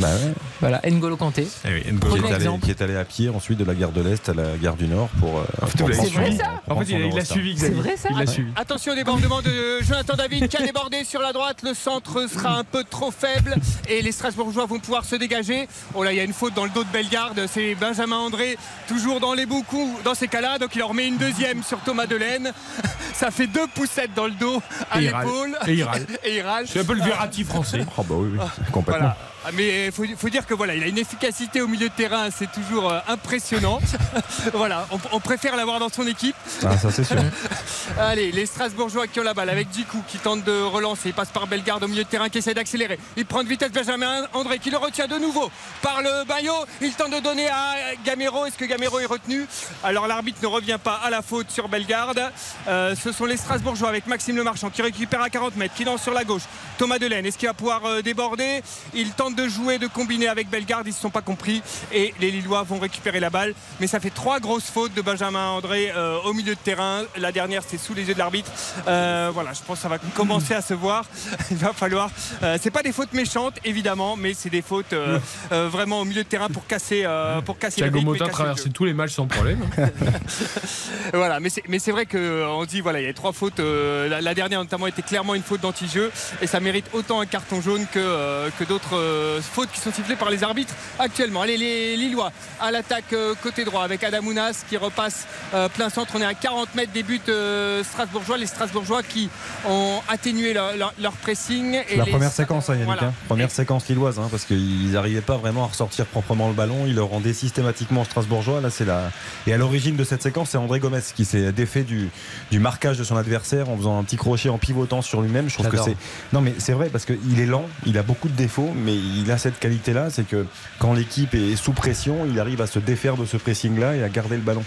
Bah ouais. Voilà, N'Golo Kanté. Eh oui, Qui N'Golo est, allé, exemple. qui est allé à pied ensuite de la gare de l'Est à la gare du Nord pour. euh, pour prendre suivi son- ça En fait, il a, son il a Eurostar. suivi C'est vrai, ça Il l'a suivi. Attention au débordement de Jonathan David qui a débordé sur la droite. Le centre sera un peu trop faible et les Strasbourgeois vont pouvoir se dégager. Oh là, il y a une faute dans le dos de Bellegarde. C'est Benjamin André, toujours dans les beaux coups dans ces cas-là. Donc il en remet une deuxième sur Thomas Delaine. Ça fait deux poussettes dans le dos, à Et il râle. l'épaule. Et il râle. Et il râle. C'est un peu le Verratti français. Ah bah oui, oui, complètement. Voilà. Ah, Mais il faut, faut dire que voilà, il a une efficacité au milieu de terrain, c'est toujours euh, impressionnant. voilà, on, on préfère l'avoir dans son équipe. Ah, ça c'est sûr. Allez, les Strasbourgeois qui ont la balle avec Djikou qui tente de relancer. Il passe par Bellegarde au milieu de terrain qui essaie d'accélérer. Il prend de vitesse Benjamin André qui le retient de nouveau par le baillot. Il tente de donner à Gamero. Est-ce que Gamero est retenu? Alors l'arbitre ne revient pas à la faute sur Bellegarde. Euh, ce sont les Strasbourgeois avec Maxime Lemarchand qui récupère à 40 mètres, qui lance sur la gauche. Thomas Delaine, est-ce qu'il va pouvoir euh, déborder? Il tente de jouer, de combiner avec Bellegarde. Ils ne se sont pas compris et les Lillois vont récupérer la balle. Mais ça fait trois grosses fautes de Benjamin André euh, au milieu de terrain. La dernière, c'est sous les yeux de l'arbitre. Euh, voilà, je pense que ça va commencer à se voir. Il va falloir. euh, c'est pas des fautes méchantes, évidemment, mais c'est des fautes euh, vraiment au milieu de terrain pour casser, pour casser Thiago traversait jeu. tous les matchs sans problème. Voilà, mais c'est, vrai qu'on dit voilà, il y a trois fautes. la, dernière notamment était clairement une faute d'anti-jeu et ça mérite autant un carton jaune que, que d'autres fautes qui sont sifflées par les arbitres actuellement. Allez, les Lillois à l'attaque euh, côté droit avec Adamounas qui repasse euh, plein centre. On est à 40 mètres des buts euh, strasbourgeois. Les Strasbourgeois qui ont atténué leur, leur- leur pressing. Et La les- première séquence, hein, Yannick. Voilà. hein. Première séquence lilloise, hein, parce qu'ils n'arrivaient pas vraiment à ressortir proprement le ballon. Ils le rendaient systématiquement Strasbourgeois. Là, c'est la... Et à l'origine de cette séquence, c'est André Gomez qui s'est défait du, du marquage de son adversaire en faisant un petit crochet en pivotant sur lui-même. Je trouve que c'est. Non, mais c'est vrai, parce qu'il est lent, il a beaucoup de défauts, mais il a cette qualité-là, c'est que quand l'équipe est sous pression, il arrive à se défaire de ce pressing-là et à garder le ballon,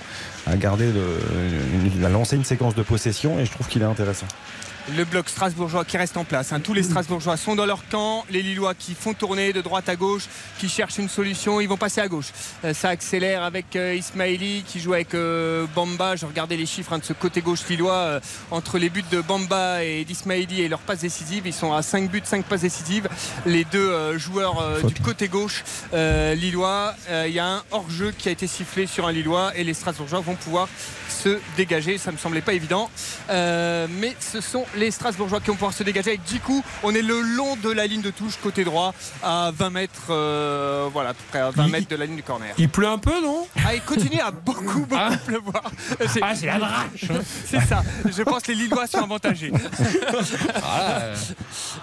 à garder à lancer une séquence de possession, et je trouve qu'il est intéressant. Le bloc strasbourgeois qui reste en place. hein. Tous les Strasbourgeois sont dans leur camp. Les Lillois qui font tourner de droite à gauche, qui cherchent une solution. Ils vont passer à gauche. Euh, ça accélère avec euh, Ismaili qui joue avec euh, Bamba. Je regardais les chiffres hein, de ce côté gauche lillois. entre les buts de Bamba et d'Ismaili et leurs passes décisives, ils sont à 5 buts, 5 passes décisives. Les deux joueurs du côté gauche lillois. Il y a un hors-jeu qui a été sifflé sur un Lillois et les Strasbourgeois vont pouvoir se dégager. Ça ne me semblait pas évident. Mais ce sont les Strasbourgeois qui vont pouvoir se dégager avec Djikou. On est le long de la ligne de touche côté droit à 20 mètres, euh, voilà, à peu près à 20 Il- mètres de la ligne du corner. Il pleut un peu, non? Ah, il continue à beaucoup, beaucoup pleuvoir. Ah, c'est la drache. C'est ça. Je pense que les Lillois sont avantagés.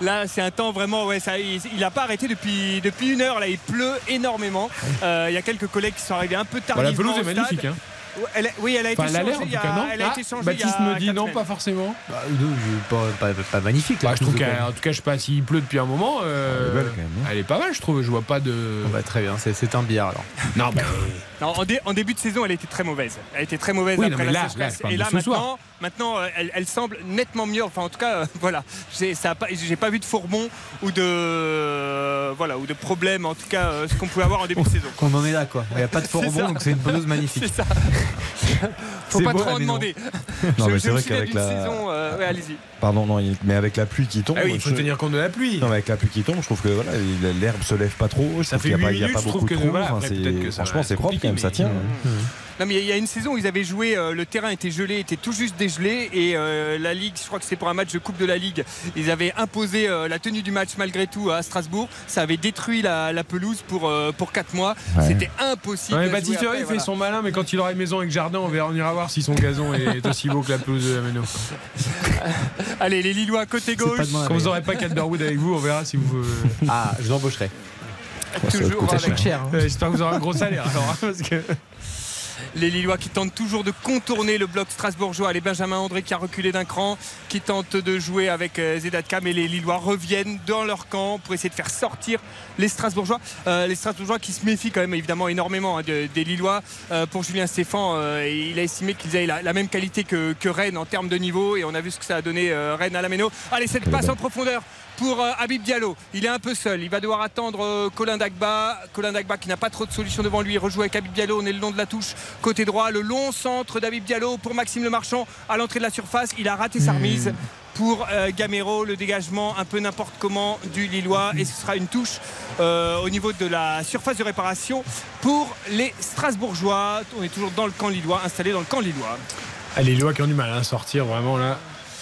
Là, c'est un temps vraiment. Ouais, ça, il n'a pas arrêté depuis, depuis une heure. Là, il pleut énormément. Euh, Il y a quelques collègues qui sont arrivés un peu Bah, tardivement. La pelouse est magnifique. hein. Elle a- oui, elle a été Enfin, elle a changée. en il tout y a- cas, non Elle a Ah, été changée. Baptiste il y a me dit non, semaines. pas forcément. Bah, je- pas, pas- pas magnifique. Bah, la je trouve Cannes. tout cas, je sais pas s'il pleut depuis un moment. euh, Elle est belle, quand même, hein. elle est pas mal, je trouve. Je vois pas de. Bah, très bien, c'est- un billard alors. Non, bah, Non, en, dé- en début de saison, elle était très mauvaise. Elle était très mauvaise Oui, après non, la là, là, Et là, ce maintenant, soir. Maintenant euh, elle, elle semble nettement mieux. Enfin, en tout cas, euh, voilà. J'ai pas, vu de fourbon ou de euh, voilà ou de problème. En tout cas, euh, ce qu'on pouvait avoir en début de saison. Qu'on en est là quoi. Il n'y a pas de fourbon donc c'est une pelouse magnifique. C'est ça. Faut pas beau, trop en non. demander. Non, Je- mais c'est vrai qu'avec la- saison, euh, ouais, allez-y. Pardon, non, mais avec la pluie qui tombe. Ah oui, il faut je- tenir compte de la pluie. Non, mais avec la pluie qui tombe, je trouve que voilà, il- l'herbe se lève pas trop. Je Ça trouve fait qu'il y a pas, huit il y a pas minutes, je beaucoup trouve de que, trous. voilà, Enfin, franchement, c'est propre quand même, ça tient. mais- Non mais il y a une saison où ils avaient joué, euh, le terrain était gelé, était tout juste dégelé et euh, la Ligue, je crois que c'était pour un match de Coupe de la Ligue, ils avaient imposé euh, la tenue du match malgré tout à Strasbourg. Ça avait détruit la, la pelouse pour, euh, pour 4 mois. Ouais. C'était impossible. Ouais, après, il fait voilà. son malin, mais quand il aura une maison avec jardin, on, verra, on ira voir si son gazon est aussi beau que la pelouse de la Méno. Allez, les Lillois côté gauche. Quand vous n'aurez pas Calderwood avec vous, on verra si vous. Ah, je l'embaucherai. Toujours coûter cher. hein. Euh, J'espère que vous aurez un gros salaire alors. hein, parce que... Les Lillois qui tentent toujours de contourner le bloc strasbourgeois. Les Benjamin André qui a reculé d'un cran, qui tentent de jouer avec euh, Zedatka, mais les Lillois reviennent dans leur camp pour essayer de faire sortir les Strasbourgeois. Euh, les Strasbourgeois qui se méfient quand même évidemment énormément hein, de- des Lillois. Euh, pour Julien Stéphan, euh, il a estimé qu'ils avaient la, la même qualité que, que Rennes en termes de niveau et on a vu ce que ça a donné Rennes à la Méno. Allez, cette passe en profondeur pour euh, Habib Diallo. Il est un peu seul. Il va devoir attendre euh, Colin Dagba. Colin Dagba qui n'a pas trop de solutions devant lui. Il rejoue avec Habib Diallo. On est le long de la touche. Côté droit, le long centre d'Habib Diallo pour Maxime Le Marchand à l'entrée de la surface. Il a raté sa remise. Pour euh, Gamero, le dégagement un peu n'importe comment du Lillois et ce sera une touche euh, au niveau de la surface de réparation pour les Strasbourgeois. On est toujours dans le camp Lillois, installé dans le camp Lillois. Ah, les Lillois qui ont du mal à sortir, vraiment là.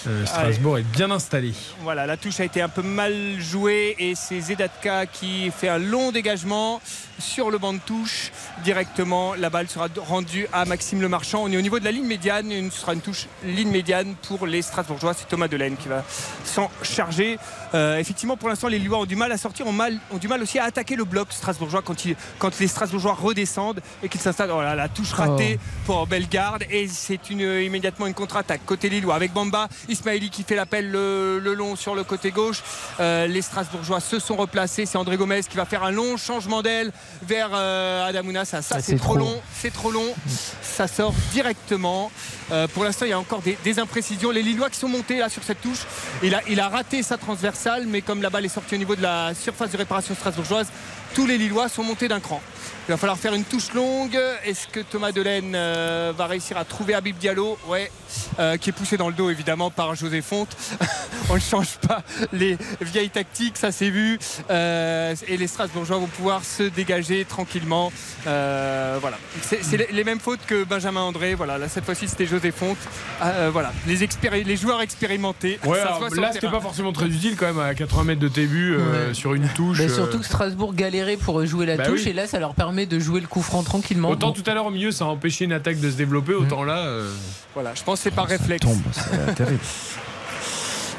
Euh, Strasbourg est bien installé. Voilà, la touche a été un peu mal jouée et c'est Zedatka qui fait un long dégagement sur le banc de touche. Directement, la balle sera rendue à Maxime Le Marchand. On est au niveau de la ligne médiane. Une- Ce sera une touche ligne médiane pour les Strasbourgeois. C'est Thomas Delaine qui va s'en charger. Euh, effectivement, pour l'instant, les Lillois ont du mal à sortir, ont, mal, ont du mal aussi à attaquer le bloc strasbourgeois quand, les Strasbourgeois redescendent et qu'ils s'installent. Oh là, la touche ratée pour Bellegarde et c'est une, immédiatement une contre-attaque côté Lillois avec Bamba, Ismaili qui fait l'appel le, le long sur le côté gauche. Euh, les Strasbourgeois se sont replacés. C'est André Gomez qui va faire un long changement d'aile vers euh, Adamouna. Ça, ça Ah, c'est trop. long, c'est trop long. Ça sort directement. Euh, pour l'instant, il y a encore des, imprécisions. Les Lillois qui sont montés là sur cette touche. Il a, il a raté sa transversale, mais comme la balle est sortie au niveau de la surface de réparation strasbourgeoise, tous les Lillois sont montés d'un cran. Il va falloir faire une touche longue. Est-ce que Thomas Delaine euh, va réussir à trouver Habib Diallo Ouais, euh, qui est poussé dans le dos évidemment par José Fonte. On ne change pas les vieilles tactiques, ça s'est vu. Euh, et les Strasbourgeois vont pouvoir se dégager tranquillement. Euh, voilà, c'est les, les mêmes fautes que Benjamin André. Voilà, là cette fois-ci c'était José Fonte. Euh, voilà, les, expéri- les joueurs expérimentés. Ouais, ça alors, là c'était pas forcément très utile quand même à 80 mètres de euh, Ouais. sur une touche. Mais surtout que Strasbourg galérait pour jouer la Bah touche oui. et là ça leur permet de jouer le coup franc tranquillement. Autant tout à l'heure au milieu ça a empêché une attaque de se développer, autant là. euh, Voilà, je pense que c'est par réflexe. C'est terrible.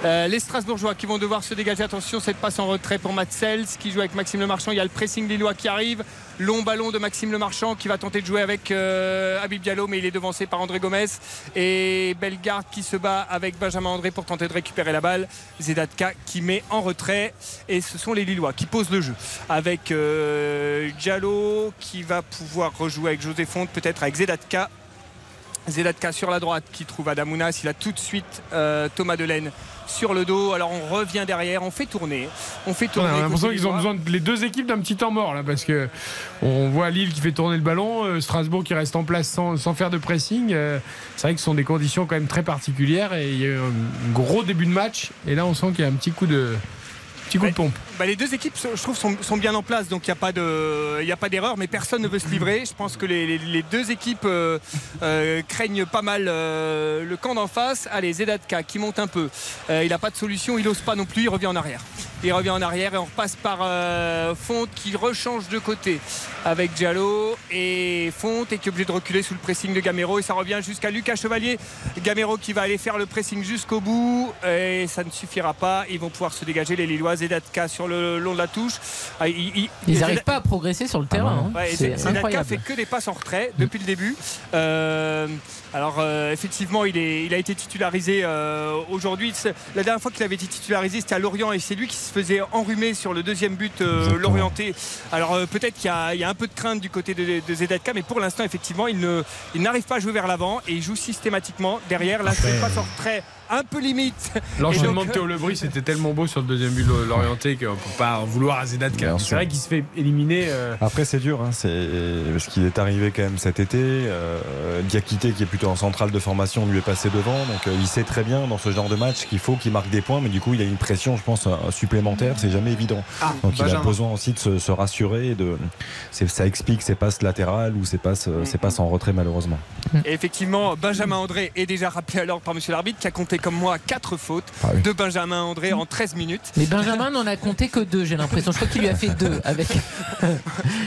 Euh, les Strasbourgeois qui vont devoir se dégager. Attention, cette passe en retrait pour Matsels qui joue avec Maxime Lemarchand. Il y a le pressing lillois qui arrive. Long ballon de Maxime Lemarchand qui va tenter de jouer avec euh, Diallo, mais il est devancé par André Gomez. Et Bellegarde qui se bat avec Benjamin André pour tenter de récupérer la balle. Zedatka qui met en retrait. Et ce sont les Lillois qui posent le jeu. Avec euh, Diallo qui va pouvoir rejouer avec José Fonte, peut-être avec Zedatka. Zedatka sur la droite qui trouve Adamounas. Il a tout de suite euh, Thomas Delaine sur le dos. Alors on revient derrière, on fait tourner. On fait On tourner. a l'impression qu'ils ont besoin de les deux équipes d'un petit temps mort là parce que on voit Lille qui fait tourner le ballon, euh, Strasbourg qui reste en place sans, sans faire de pressing. euh, c'est vrai que ce sont des conditions quand même très particulières et il y a eu un gros début de match et là on sent qu'il y a un petit coup de petit coup de pompe. Bah, les deux équipes, je trouve, sont, bien en place, donc il n'y a pas de- d'erreur, mais personne ne veut se livrer. Je pense que les, deux équipes euh, euh, craignent pas mal euh, le camp d'en face. Allez, Zedatka qui monte un peu. Il n'a pas de solution, il n'ose pas non plus, il revient en arrière. Il revient en arrière et on repasse par Fonte qui rechange de côté avec Diallo et Fonte et qui est obligé de reculer sous le pressing de Gamero et ça revient jusqu'à Lucas Chevalier. Gamero qui va aller faire le pressing jusqu'au bout et ça ne suffira pas. Ils vont pouvoir se dégager les Lillois. Zedatka sur le long de la touche. Ah, il- il- Ils n'arrivent pas à progresser sur le terrain. hein. Ouais, C'est incroyable. fait que des passes en retrait depuis le début. Euh, alors euh, effectivement, il, est, il a été titularisé euh, aujourd'hui. La dernière fois qu'il avait été titularisé, c'était à Lorient et c'est lui qui se faisait enrhumer sur le deuxième but euh, Lorienté. Alors euh, peut-être qu'il y, a- il y a un peu de crainte du côté de, de Zedatka, mais pour l'instant, effectivement, il n'arrive pas à jouer vers l'avant et il joue systématiquement derrière. Là, c'est passe en retrait un peu limite. L'enchaînement de Théo Lebris c'était tellement beau sur le deuxième but de l'orienté qu'on peut pas en vouloir à Zedat. Bien C'est vrai qu'il se fait éliminer. euh, Après, c'est dur, hein, c'est parce qu'il est arrivé quand même cet été. Euh, Diakité, qui est plutôt en centrale de formation, lui est passé devant. Donc, euh, il sait très bien dans ce genre de match qu'il faut qu'il marque des points, mais du coup, il y a une pression, je pense, euh, supplémentaire. C'est jamais évident. Ah, donc, il a besoin aussi de se, se rassurer. et De, c'est- ça explique ses passes latérales ou ses passes, euh, ses passes en retrait, malheureusement. Et effectivement, Benjamin André est déjà rappelé à l'ordre par monsieur l'arbitre qui a compté comme moi 4 fautes Ah oui. de Benjamin André en 13 minutes. Mais Benjamin n'en a compté que deux, j'ai l'impression. Je crois qu'il lui a fait deux avec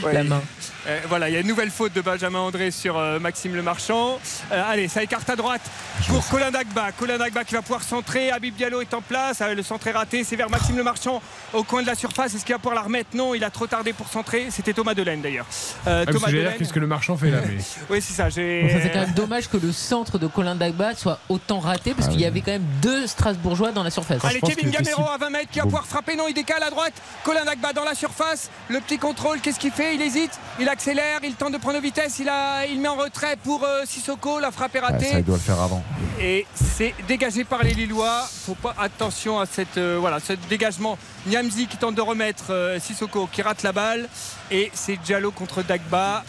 Ouais. la main. Euh, voilà, il y a une nouvelle faute de Benjamin André sur euh, Maxime Le Marchand. Euh, allez, ça écarte à droite pour Colin Dagba. Colin Dagba qui va pouvoir centrer. Habib Diallo est en place. Ah, le centre est raté. C'est vers Maxime Le Marchand au coin de la surface. Est-ce qu'il va pouvoir la remettre? Non, il a trop tardé pour centrer. C'était Thomas Delaine d'ailleurs. Euh, ah, Thomas Delaine. qu'est-ce que le marchand fait là. Mais... Oui, c'est ça. c'est quand même dommage que le centre de Colin Dagba soit autant raté parce qu'il y avait quand même deux Strasbourgeois dans la surface. Allez, Kevin Gamero à 20 mètres qui va pouvoir frapper. Non, il décale à droite. Colin Dagba dans la surface. Le petit contrôle, qu'est-ce qu'il fait? Il hésite, il accélère, il tente de prendre vitesse. Il, a, il met en retrait pour euh, Sissoko. La frappe est Ouais, ratée. ça, il doit le faire avant. Et c'est dégagé par les Lillois. Faut pas attention à cette euh, voilà ce dégagement. Niamzi qui tente de remettre euh, Sissoko qui rate la balle et c'est Diallo contre Dagba.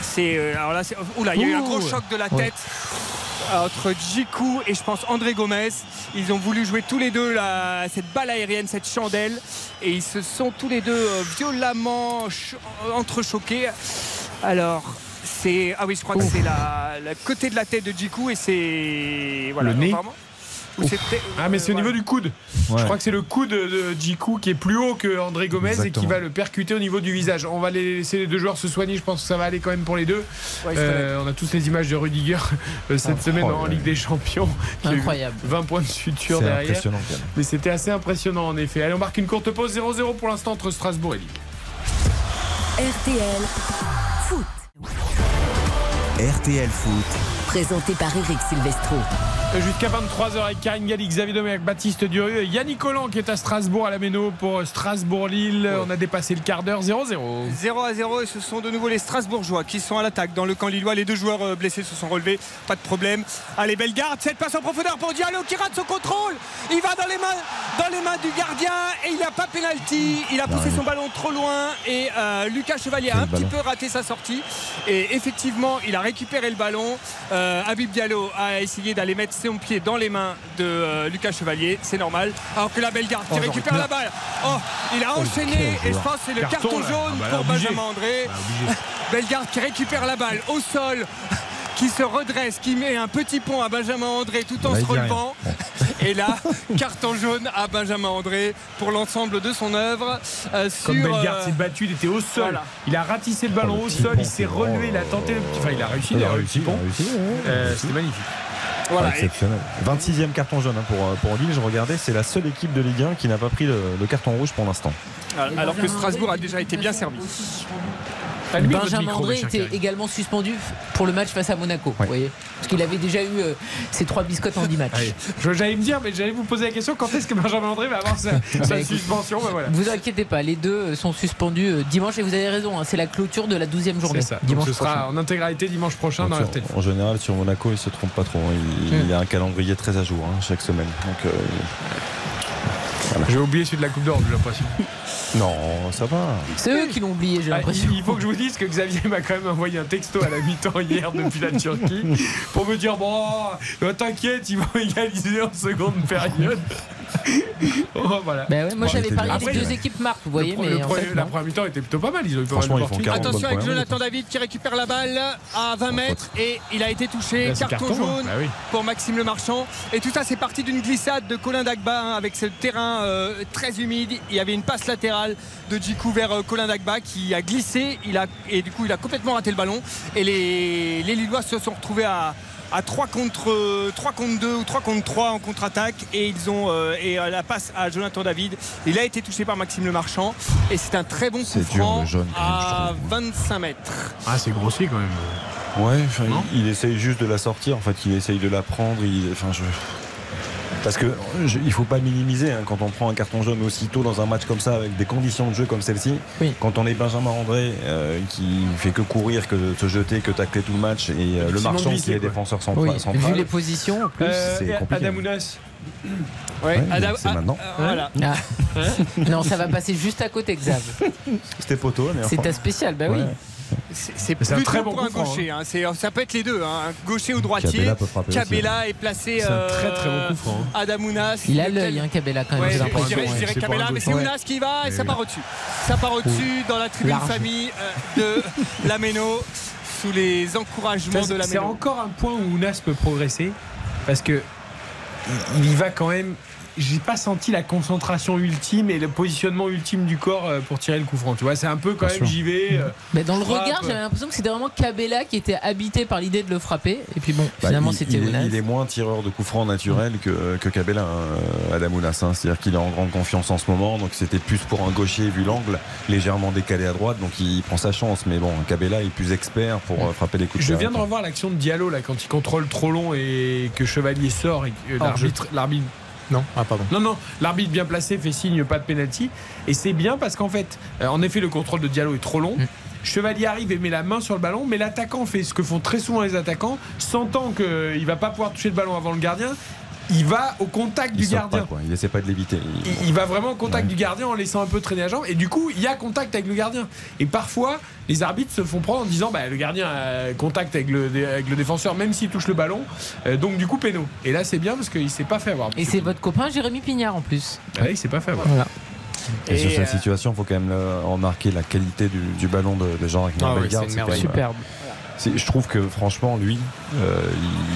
C'est euh, alors là c'est oula il y a eu un gros choc de la Ouais. Entre Djikou et je pense André Gomez. Ils ont voulu jouer tous les deux la- cette balle aérienne, cette chandelle et ils se sont tous les deux euh, violemment ch- entrechoqués. Alors c'est ah oui je crois que c'est la, la côté de la tête de Djikou et c'est voilà Le nez apparemment. Ah, mais c'est au niveau du coude. Ouais. Je crois que c'est le coude de Djikou qui est plus haut que André Gomez et qui va le percuter au niveau du visage. On va laisser les deux joueurs se soigner. Je pense que ça va aller quand même pour les deux. Ouais, Euh, on a tous les images de Rudiger euh, cette semaine en Ligue des Champions. Incroyable. 20 points de suture C'est derrière. impressionnant. quand même. Mais c'était assez impressionnant en effet. Allez, on marque une courte pause 0-0 pour l'instant entre Strasbourg et Lille. RTL Foot. RTL Foot. Présenté par Eric Silvestro. Euh, Jusqu'à 23h avec Karine Galli, Xavier Domergue, Baptiste Durieux et Yannick Collant qui est à Strasbourg à la Méno pour Strasbourg-Lille. On a dépassé le quart d'heure 0-0. 0 à 0 et ce sont de nouveau les Strasbourgeois qui sont à l'attaque dans le camp lillois. Les deux joueurs euh, blessés se sont relevés, pas de problème. Allez, belle garde, cette passe en profondeur pour Diallo qui rate son contrôle. Il va dans les mains, dans les mains du gardien et il n'a pas pénalty. Il a poussé son ballon trop loin et euh, Lucas Chevalier a un petit peu raté sa sortie. Et effectivement, il a récupéré le ballon. Euh, Habib Diallo a essayé d'aller mettre son pied dans les mains de euh, Lucas Chevalier, c'est normal. Alors que la belle garde qui Oh, récupère la balle. Oh, il a enchaîné et je pense c'est le Carton, jaune Ah bah là, pour. Benjamin André. Ah, obligé. Bellegarde qui récupère la balle au sol, qui se redresse, qui met un petit pont à Benjamin André tout en Là, se relevant. Et là, carton jaune à Benjamin André pour l'ensemble de son œuvre. euh, Comme sur, Bellegarde euh, s'est battu, il était au sol. voilà. Il a ratissé le ballon Oh, le au sol, il s'est relevé, bon. il a tenté le petit. Enfin, il a réussi, Il il a réussi, ouais. Euh, C'était magnifique. voilà. Ah, exceptionnel. 26e carton jaune hein, pour, pour Lille, je regardais, c'est la seule équipe de Ligue 1 qui n'a pas pris le, le carton rouge pour l'instant. Alors que Strasbourg a déjà été bien servi. Allumez Benjamin André était également suspendu pour le match face à Monaco. Vous voyez Parce qu'il avait déjà eu euh, ses trois biscottes en 10 matchs. J'allais me dire, mais j'allais vous poser la question quand est-ce que Benjamin André va avoir sa, sa Bah, écoute, suspension bah, voilà. Vous inquiétez pas, les deux euh, sont suspendus euh, dimanche et vous avez raison, hein, c'est la clôture de la 12e journée. C'est ça. Donc, Dimanche ce sera en intégralité dimanche prochain dans Donc, RTL. sur- en général, sur Monaco, il se trompe pas trop. hein. Il, il a un calendrier très à jour hein, chaque semaine. Donc, euh, J'ai oublié celui de la Coupe d'Or, j'ai l'impression. non, ça va. C'est eux qui l'ont oublié, j'ai Ah, l'impression. il faut que je vous dise que Xavier m'a quand même envoyé un texto à la mi-temps hier depuis la Turquie pour me dire bon, euh, t'inquiète, ils vont égaliser en seconde période. Oh, voilà. Bah ouais, moi Bon, j'avais les Après, deux équipes marquent, vous voyez, le, mais le en premier- fait, la première mi-temps était plutôt pas mal. Ils ont eu pas Franchement, mal de ils font portiers. 40 bonnes Attention avec premières Jonathan David qui récupère la balle à 20 mètres et il a été touché. Là, Carton, carton, hein. jaune Bah oui. pour Maxime Le Marchand. Et tout ça, c'est parti d'une glissade de Colin Dagba hein, avec ce terrain euh, très humide. Il y avait une passe latérale de Djikou vers euh, Colin Dagba qui a glissé. Il a, et du coup, il a complètement raté le ballon. Et les, les Lillois se sont retrouvés à. À 3 contre, euh, 3 contre 2 ou 3 contre 3 en contre-attaque et ils ont euh, et euh, la passe à Jonathan David il a été touché par Maxime Le Marchand et c'est un très bon coup C'est dur, franc même, à 25 mètres Ah, c'est grossier quand même. Ouais, il, il essaye juste de la sortir. En fait, il essaye de la prendre. Il, enfin, je... Parce que je- il faut pas minimiser hein, quand on prend un carton jaune aussitôt dans un match comme ça avec des conditions de jeu comme celle-ci. Quand on est Benjamin André euh, qui fait que courir, que se jeter, que tacler tout le match et euh, le marchand qui est défenseur central. Oui, central. vu les positions en plus. Euh, c'est compliqué. Adamounas. Ouais, Adam- c'est ah, maintenant. euh, voilà. Ah. non, ça va passer juste à côté, Xav. C'était poteau. mais C'est ta spéciale, bah oui. Ouais. C'est C'est un très bon pour un gaucher. hein. C'est- Ça peut être les deux, hein. un gaucher ou droitier. Cabella Cabella est placé. C'est un très, très bon coup franc, hein. Adamounas. Il a l'œil, hein, Cabella, quand même. Ouais, je, dirais, je dirais C'est Cabella, mais c'est. Ounas qui va et ça part au-dessus. Ça part au-dessus dans la tribune Large. famille euh, de Lameno sous les encouragements de C'est Lameno. encore un point où Ounas peut progresser parce que il y va quand même. J'ai pas senti la concentration ultime et le positionnement ultime du corps euh, pour tirer le coup franc. Tu vois, c'est un peu quand Bien même j'y vais. euh, Mais dans le frappe. regard, j'avais l'impression que c'était vraiment Cabella qui était habité par l'idée de le frapper. Et puis bon, Bah, finalement, il, c'était il il est moins tireur de coups francs naturel que, que Cabella, hein, Adam Ounas. hein. C'est-à-dire qu'il est en grande confiance en ce moment. Donc c'était plus pour un gaucher vu l'angle, légèrement décalé à droite. Donc il prend sa chance. Mais bon, Cabella est plus expert pour euh, frapper les coups de Je viens de revoir l'action de Diallo là quand il contrôle trop long et que Chevalier sort et que l'arbitre Non, ah pardon. Non, non, l'arbitre bien placé fait signe, pas de penalty. Et c'est bien parce qu'en fait, euh, en effet, le contrôle de Diallo est trop long. Chevalier arrive et met la main sur le ballon, mais l'attaquant fait ce que font très souvent les attaquants, sentant qu'il va pas pouvoir toucher le ballon avant le gardien. Il va au contact Il du gardien. pas, quoi. Il essaie pas de l'éviter. Il- Il, il va vraiment au contact du gardien en laissant un peu traîner la jambe. Et du coup, il y a contact avec le gardien. Et parfois, les arbitres se font prendre en disant bah, le gardien a contact avec le, avec le défenseur, même s'il touche le ballon. Euh, donc, du coup, péno. Et là, c'est bien parce qu'il s'est pas fait avoir. Et c'est votre copain Jérémy Pignard en plus. Ah, il s'est pas fait avoir. Voilà. Et, sur Et, cette euh, situation, il faut quand même remarquer la qualité du, du ballon de, de Jean-Ragnar Ah ouais, Bellegarde. c'est Superbe. C'est- Je trouve que franchement, lui, euh,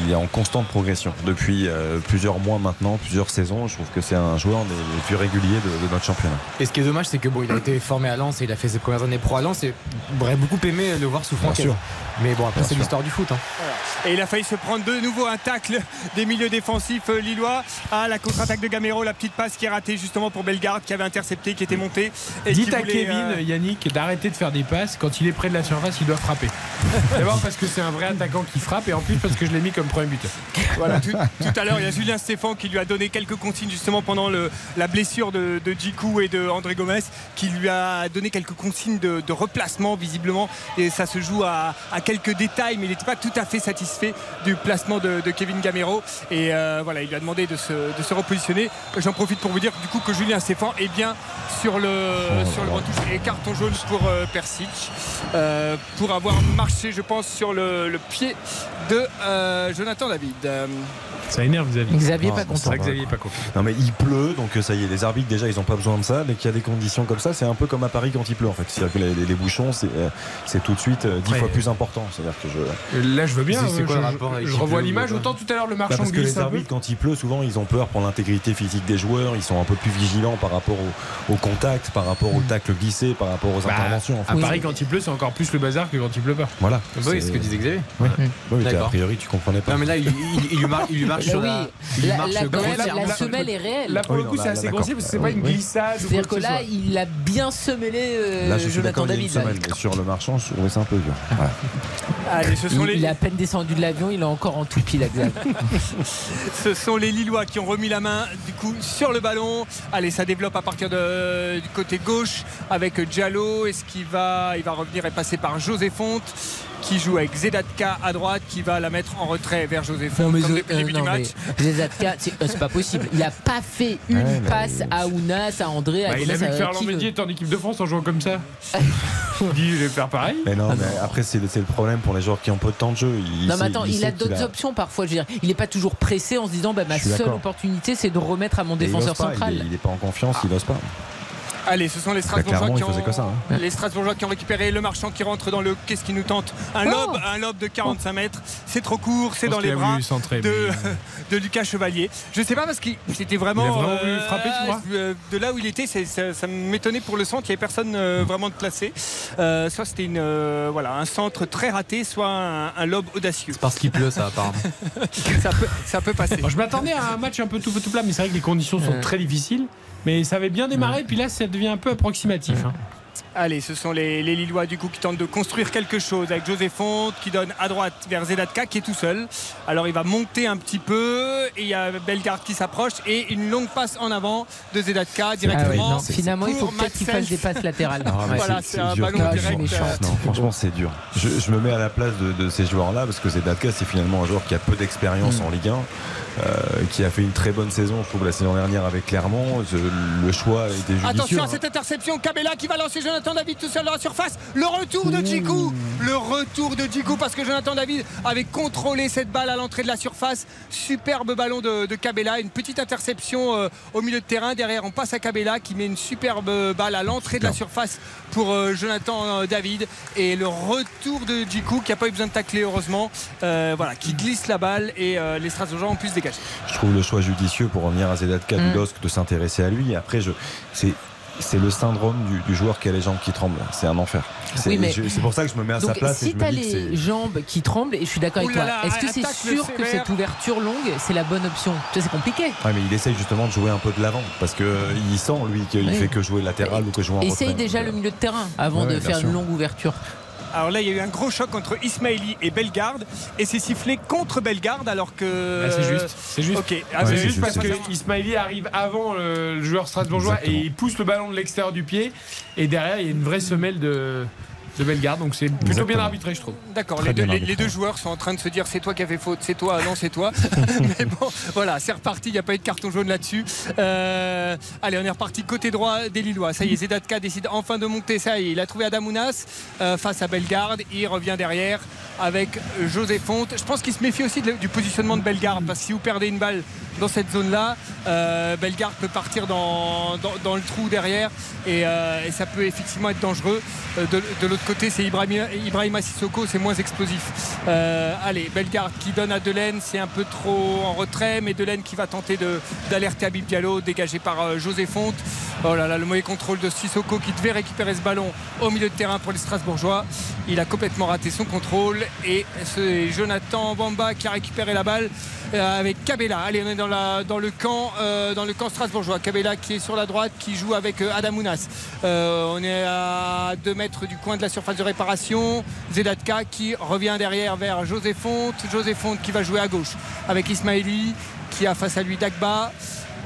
il est en constante progression depuis euh, plusieurs mois maintenant, plusieurs saisons. Je trouve que c'est un joueur des, des plus réguliers de, de notre championnat. Et ce qui est dommage, c'est que bon, il a été formé à Lens et il a fait ses premières années pro à Lens et j'aurais beaucoup aimé le voir sous sûr. Mais bon, après, Bien c'est sûr. l'histoire du foot. hein. Et il a failli se prendre de nouveau un tacle des milieux défensifs euh, lillois. à la contre-attaque de Gamero, la petite passe qui est ratée justement pour Bellegarde qui avait intercepté, qui était monté. Et Dites à voulait, Kevin, euh, Yannick, d'arrêter de faire des passes. Quand il est près de la surface, il doit frapper. D'abord parce que c'est un vrai attaquant qui frappe et en plus parce que je l'ai mis comme premier buteur. Voilà, tout, tout à l'heure, il y a Julien Stéphane qui lui a donné quelques consignes justement pendant le- la blessure de, de Djikou et de André Gomez, qui lui a donné quelques consignes de, de replacement visiblement. Et ça se joue à, à quelques détails, mais il n'était pas tout à fait satisfait du placement de, de Kevin Gamero. Et euh, voilà, il lui a demandé de se, de se repositionner. J'en profite pour vous dire du coup que Julien Stéphane est bien sur le, sur le retouche et carton jaune pour euh, Persic euh, pour avoir marché, je pense, sur le, le pied de euh, Jonathan David. Ça énerve Xavier. Xavier pas content. Xavier pas content. Non mais il pleut, donc euh, ça y est, les arbitres déjà ils ont pas besoin de ça. Dès qu'il y a des conditions comme ça, c'est un peu comme à Paris quand il pleut en fait. C'est-à-dire que les, les- les bouchons, c'est euh, c'est tout de suite dix Ouais. fois plus important. C'est-à-dire que je. Là, je veux bien. C'est- c'est quoi je, le rapport avec je revois l'image. Autant tout à l'heure, le Bah, marchand parce que les arbitres, quand il pleut, souvent ils ont peur pour l'intégrité physique des joueurs. Ils sont un peu plus vigilants par rapport au, au contact, par rapport au tacle glissé, par rapport aux Bah, interventions. en fait. À Paris, quand il pleut, c'est encore plus le bazar que quand il pleut pas. Voilà. Oui, c'est ce que disait Xavier. Oui, oui mais a priori tu comprenais pas. Non, mais là, il, il- il lui marche, il lui marche sur oui, la. il la, marche la- quand même, grossièrement la sur le semelle est réelle. Là, pour Oui, le coup, c'est assez grossier parce que c'est pas une glissade. ou C'est-à-dire que là, il a bien semélé euh, Là, je suis Jonathan David. sur le marchand, je trouvais ça un peu dur. Allez, ce sont Il, les, il est à peine descendu de l'avion, il est encore en toupie là, Xav. Ce sont les Lillois qui ont remis la main du coup sur le ballon. Allez, ça développe à partir de- du côté gauche avec Diallo. Est-ce qu'il va, il va revenir et passer par José Fonte qui joue avec Zedatka à droite qui va la mettre en retrait vers Joséphine Non mais, comme Zo- depuis le euh, début non, du match. mais Zezatka, c'est euh, c'est pas possible. Il a pas fait une Ouais, mais- passe à Ounas, à André, à Bah, il a vu à que Ferland. Mendy était en équipe de France en jouant comme ça. Il dit, je vais faire pareil. Mais non, mais après, c'est le problème pour les joueurs qui ont peu de temps de jeu. Il Non mais attends, il, a d'autres options parfois. Je veux dire, il est pas toujours pressé en se disant bah, ma seule opportunité c'est de remettre à mon il défenseur pas, central. Il est, il est pas en confiance, il ose pas. Allez, ce sont les Strasbourgeois clairement, qui il faisait ont que ça, hein. les Strasbourgeois qui ont récupéré le marchand qui rentre dans le qu'est-ce qui nous tente un Oh lob, un lob de 45 mètres. C'est trop court, c'est dans les bras centrer, de, mais- de Lucas Chevalier. Je sais pas parce qu'il c'était vraiment, Il a vraiment voulu frapper, tu crois euh, de là où il était, c'est- ça, ça m'étonnait pour le centre. Il n'y avait personne euh, vraiment de placé. Euh, soit c'était une euh, voilà un centre très raté, soit un, un lob audacieux. Parce qu'il pleut, ça, apparemment. ça peut ça peut passer. Bon, je m'attendais à un match un peu tout tout plat, mais c'est vrai que les conditions sont très difficiles. Mais ça avait bien démarré, puis là, ça devient un peu approximatif. hein. Allez, ce sont les, les Lillois du coup qui tentent de construire quelque chose avec José Fonte qui donne à droite vers Zedatka qui est tout seul. Alors il va monter un petit peu et il y a Bellegarde qui s'approche et une longue passe en avant de Zedatka Ah ouais, directement. non, finalement, il faut peut-être qu'il fasse des passes latérales. Ah, voilà, c'est- un dur. ballon Ah, direct. méchant. euh, Non, franchement, c'est dur. Je, je me mets à la place de, de ces joueurs-là parce que Zedatka, c'est finalement un joueur qui a peu d'expérience Mm. en Ligue 1, euh, qui a fait une très bonne saison, je trouve, la saison dernière avec Clermont. Je- le choix a été judicieux. Attention à hein. cette interception, Cabella qui va lancer Jonathan David tout seul dans la surface. Le retour de Djikou, le retour de Djikou parce que Jonathan David avait contrôlé cette balle à l'entrée de la surface. Superbe ballon de, de Cabella, une petite interception euh, au milieu de terrain. Derrière, on passe à Cabella qui met une superbe balle à l'entrée de la surface pour euh, Jonathan euh, David et le retour de Djikou qui n'a pas eu besoin de tacler heureusement, euh, voilà, qui glisse la balle et euh, les Strasbourgeois ont pu se Je trouve le choix judicieux pour revenir à Zedatka Mm. du LOSC de s'intéresser à lui. Après, je, c'est, c'est le syndrome du, du joueur qui a les jambes qui tremblent. C'est un enfer. C'est, Oui, mais- je- c'est pour ça que je me mets à sa place et si je t'as me dis que c'est. les jambes qui tremblent, et je suis d'accord avec toi, là, est-ce que c'est sûr que cette ouverture longue, c'est la bonne option? Tu sais, C'est compliqué. Ouais, mais il essaye justement de jouer un peu de l'avant parce que euh, il sent lui qu'il Oui. fait que jouer latéral ou que jouer en Essaye retrait. déjà le milieu de terrain avant Ouais, de faire sûr. une longue ouverture. Alors là, il y a eu un gros choc entre Ismaili et Bellegarde et c'est sifflé contre Bellegarde alors que. Ah, c'est juste. C'est juste. Ok. Ah, c'est c'est juste parce que. Ismaili arrive avant le, le joueur strasbourgeois Exactement. et il pousse le ballon de l'extérieur du pied. Et derrière, il y a une vraie semelle de, de Bellegarde. Donc c'est plutôt bien arbitré, je trouve. D'accord, les, deux- bien les- arbitré. les deux joueurs sont en train de se dire c'est toi qui as fait faute, c'est toi, non c'est toi. Mais bon, voilà, c'est reparti, il n'y a pas eu de carton jaune là-dessus. Euh, allez, on est reparti côté droit des Lillois. Ça y est, Zedatka décide enfin de monter, ça y est, il a trouvé Adamounas euh, face à Bellegarde. Il revient derrière avec José Fonte. Je pense qu'il se méfie aussi de- du positionnement de Bellegarde parce que si vous perdez une balle dans cette zone-là, euh, Bellegarde peut partir dans, dans- dans le trou derrière et, euh, et ça peut effectivement être dangereux. De de l'autre côté, c'est Ibrahima, Sissoko, c'est moins explosif. Euh, allez, Bellegarde qui donne à Delaine, c'est un peu trop en retrait, mais Delaine qui va tenter d'alerter Abib Diallo, dégagé par euh, José Fonte. Oh là là, le mauvais contrôle de Sissoko qui devait récupérer ce ballon au milieu de terrain pour les Strasbourgeois. Il a complètement raté son contrôle et c'est Jonathan Bamba qui a récupéré la balle euh, avec Cabella. Allez, on est dans, dans, le camp, euh, dans le camp strasbourgeois. Cabella qui est sur la droite, qui joue avec Adamounas. Euh, on est à 2 mètres du coin de la surface de réparation. Zedatka qui revient derrière vers José Fonte. José Fonte qui va jouer à gauche avec Ismaili qui a face à lui Dagba.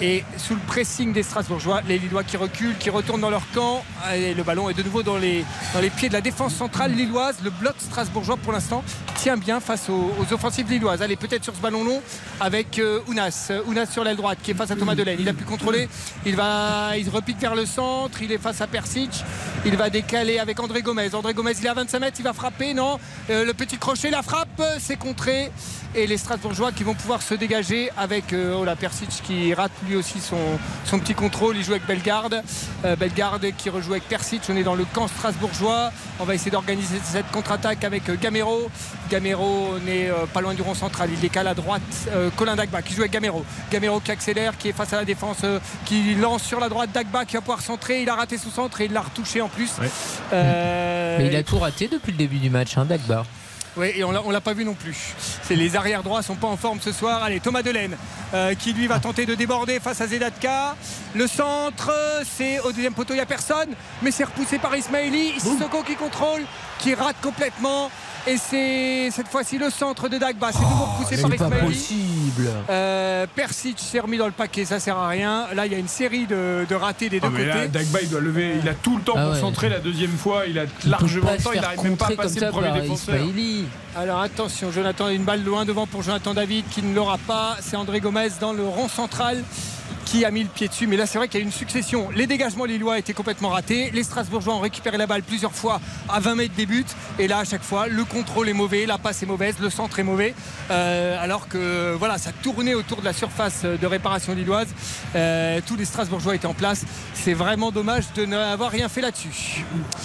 Et sous le pressing des Strasbourgeois, les Lillois qui reculent, qui retournent dans leur camp. Et le ballon est de nouveau dans les, dans les pieds de la défense centrale lilloise. Le bloc strasbourgeois, pour l'instant, tient bien face aux, offensives lilloises. Allez, peut-être sur ce ballon long avec euh, Ounas. Euh, Ounas sur l'aile droite qui est face à Thomas Delaine. Il a pu contrôler. Il, va, il repique vers le centre. Il est face à Persic. Il va décaler avec André Gomez. André Gomez, il est à 25 mètres. Il va frapper. Non? Euh, le petit crochet, la frappe. C'est contré. Et les Strasbourgeois qui vont pouvoir se dégager avec oh Persic qui rate lui aussi son, son petit contrôle. Il joue avec Bellegarde. Euh, Bellegarde qui rejoue avec Persic. On est dans le camp strasbourgeois. On va essayer d'organiser cette contre-attaque avec euh, Gamero. Gamero, on est euh, pas loin du rond central. Il décale à droite. Euh, Colin Dagba qui joue avec Gamero. Gamero qui accélère, qui est face à la défense, euh, qui lance sur la droite Dagba qui va pouvoir centrer. Il a raté son centre et il l'a retouché en plus. Euh, Mais il a tout raté depuis le début du match, hein, Dagba. Oui, et on l'a, on l'a pas vu non plus. C'est les arrières droits sont pas en forme ce soir. Allez, Thomas Delaine euh, qui lui va tenter de déborder face à Zedatka. Le centre, c'est au deuxième poteau, il n'y a personne, mais c'est repoussé par Ismaili. Sissoko qui contrôle, qui rate complètement. Et c'est cette fois-ci le centre de Dagba. C'est nouveau repoussé par C'est pas Ismaili. possible. Euh, Persic s'est remis dans le paquet, ça sert à rien. Là, il y a une série de, de ratés des deux Ah, mais côtés. là, Dagba, il doit lever. Il a tout le temps Ah ouais. centrer la deuxième fois. Il a Il largement pas le temps. Il n'arrive même pas à passer le premier par défenseur. Ismaili. Alors attention, Jonathan, une balle loin devant pour Jonathan David qui ne l'aura pas. C'est André Gomez dans le rond central qui a mis le pied dessus. Mais là, c'est vrai qu'il y a une succession. Les dégagements lillois étaient complètement ratés. Les Strasbourgeois ont récupéré la balle plusieurs fois à 20 mètres des buts. Et là, à chaque fois, le contrôle est mauvais, la passe est mauvaise, le centre est mauvais. Euh, alors que voilà, ça tournait autour de la surface de réparation lilloise. Euh, tous les Strasbourgeois étaient en place. C'est vraiment dommage de n'avoir rien fait là-dessus.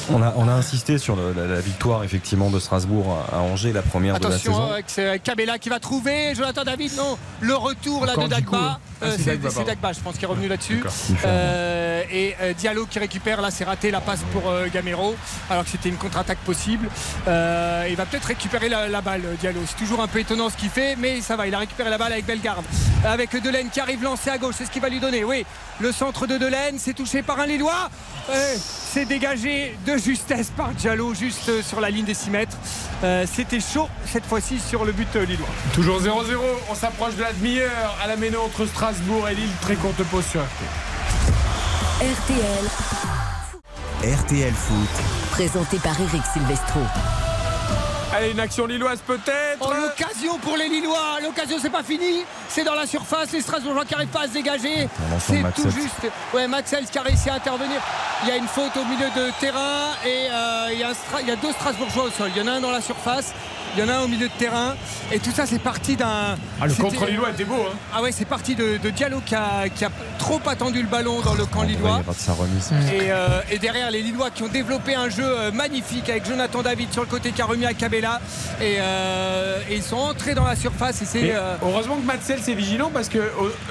On a, on a insisté sur le- la, la victoire effectivement de Strasbourg à, Angers, la première de la Attention saison. c'est Cabella qui va trouver Jonathan David non le retour là Encore de Dagba hein. Ah, Euh, c'est c'est Dagba, je pense qui est revenu là-dessus. Euh, et euh, Diallo qui récupère là c'est raté la passe pour euh, Gamero alors que c'était une contre-attaque possible. Euh, il va peut-être récupérer la, la balle Diallo. C'est toujours un peu étonnant ce qu'il fait mais ça va il a récupéré la balle avec Bellegarde. Avec Delaine qui arrive lancé à gauche c'est ce qu'il va lui donner. Oui le centre de Delaine c'est touché par un Lillois. Euh, c'est dégagé de justesse par Diallo juste euh, sur la ligne des 6 mètres Euh, c'était chaud cette fois-ci sur le but euh, lillois Toujours 0-0. On s'approche de la demi-heure à la Méno entre Strasbourg et Lille. Très courte pause sur RT. RTL, RTL Foot. présenté par Eric Silvestro. Allez, une action lilloise peut-être. Oh, l'occasion pour les Lillois, l'occasion c'est pas fini, c'est dans la surface, les Strasbourgeois qui n'arrivent pas à se dégager, c'est tout juste. Ouais, Maxels qui a réussi à intervenir. Il y a une faute au milieu de terrain et euh, il, y a un Stra- il y a deux Strasbourgeois au sol. Il y en a un dans la surface, il y en a un au milieu de terrain et tout ça c'est parti d'un. Ah, le contre lillois était beau. Hein. Ah ouais, c'est parti de, de Diallo qui a, qui a trop attendu le ballon dans le camp lillois. Remise. Et, euh, et derrière les Lillois qui ont développé un jeu euh, magnifique avec Jonathan David sur le côté qui a remis à Cabella et, euh, et ils sont entrés dans la surface et c'est euh, heureusement que Matzel c'est vigilant parce que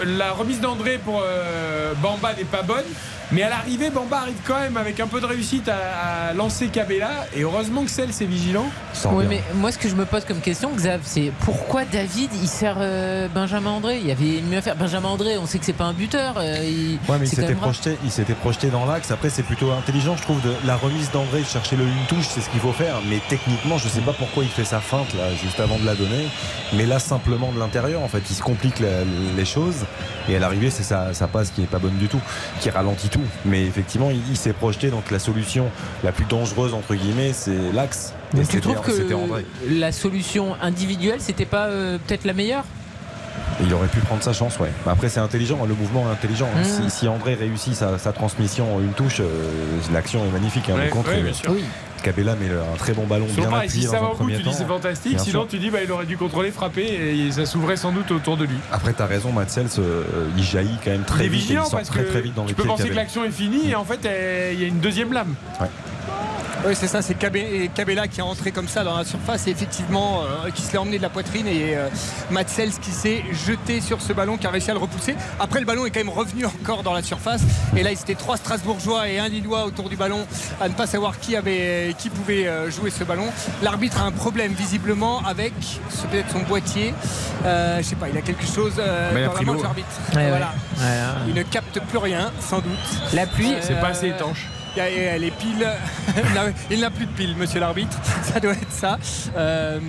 la remise d'André pour euh, Bamba n'est pas bonne. Mais à l'arrivée, Bamba arrive quand même avec un peu de réussite à, à lancer Cabella. Et heureusement que Celle c'est vigilant. Oui, mais moi, ce que je me pose comme question, Xav, c'est pourquoi David il sert euh, Benjamin André? Il y avait mieux à faire. Benjamin André, on sait que c'est pas un buteur. euh, il- Ouais, mais il s'était projeté, il s'était projeté dans l'axe. Après, c'est plutôt intelligent, je trouve, de la remise d'André, de chercher le une touche, c'est ce qu'il faut faire. Mais techniquement, je sais pas pourquoi il fait sa feinte là, juste avant de la donner. Mais là, simplement de l'intérieur, en fait, il se complique la- les choses. Et à l'arrivée, c'est sa, sa passe qui est pas bonne du tout, qui ralentit tout. Mais effectivement, il, il s'est projeté. Donc la solution la plus dangereuse entre guillemets, c'est l'axe. Et Donc tu c'était- trouves que André. la solution individuelle, c'était pas euh, peut-être la meilleure? Il aurait pu prendre sa chance, ouais. Mais Après, c'est intelligent, le mouvement est intelligent. Mmh. Si, si André réussit sa, sa transmission en une touche, euh, l'action est magnifique. hein. Ouais, le contre, ouais, bien sûr. Oui. Cabella met le- un très bon ballon bien pareil, appuyé si ça dans un premier tu temps. dis c'est fantastique. Bien Sinon, sûr. tu dis bah, il aurait dû contrôler, frapper et ça s'ouvrait sans doute autour de lui. Après, t'as raison, Matsels, euh, il jaillit quand même Il très est vite. et vigilant il sort parce très que très vite dans tu les peux pieds penser que l'action est finie et en fait euh, il y a une deuxième lame. Oui, c'est ça, c'est Cabella qui est entré comme ça dans la surface et effectivement euh, qui se l'est emmené de la poitrine et euh, Matsels qui s'est jeté sur ce ballon qui a réussi à le repousser. Après, le ballon est quand même revenu encore dans la surface et là, il c'était trois Strasbourgeois et un Lillois autour du ballon à ne pas savoir qui, avait, qui pouvait euh, jouer ce ballon. L'arbitre a un problème visiblement avec peut-être son boîtier. Euh, je sais pas, il a quelque chose euh, dans la main de l'arbitre. Ouais, Voilà. ouais. Ouais, Il ne capte plus rien, sans doute. La pluie, C'est pas assez étanche. Il n'a plus de piles, monsieur l'arbitre. Ça doit être ça. Euh,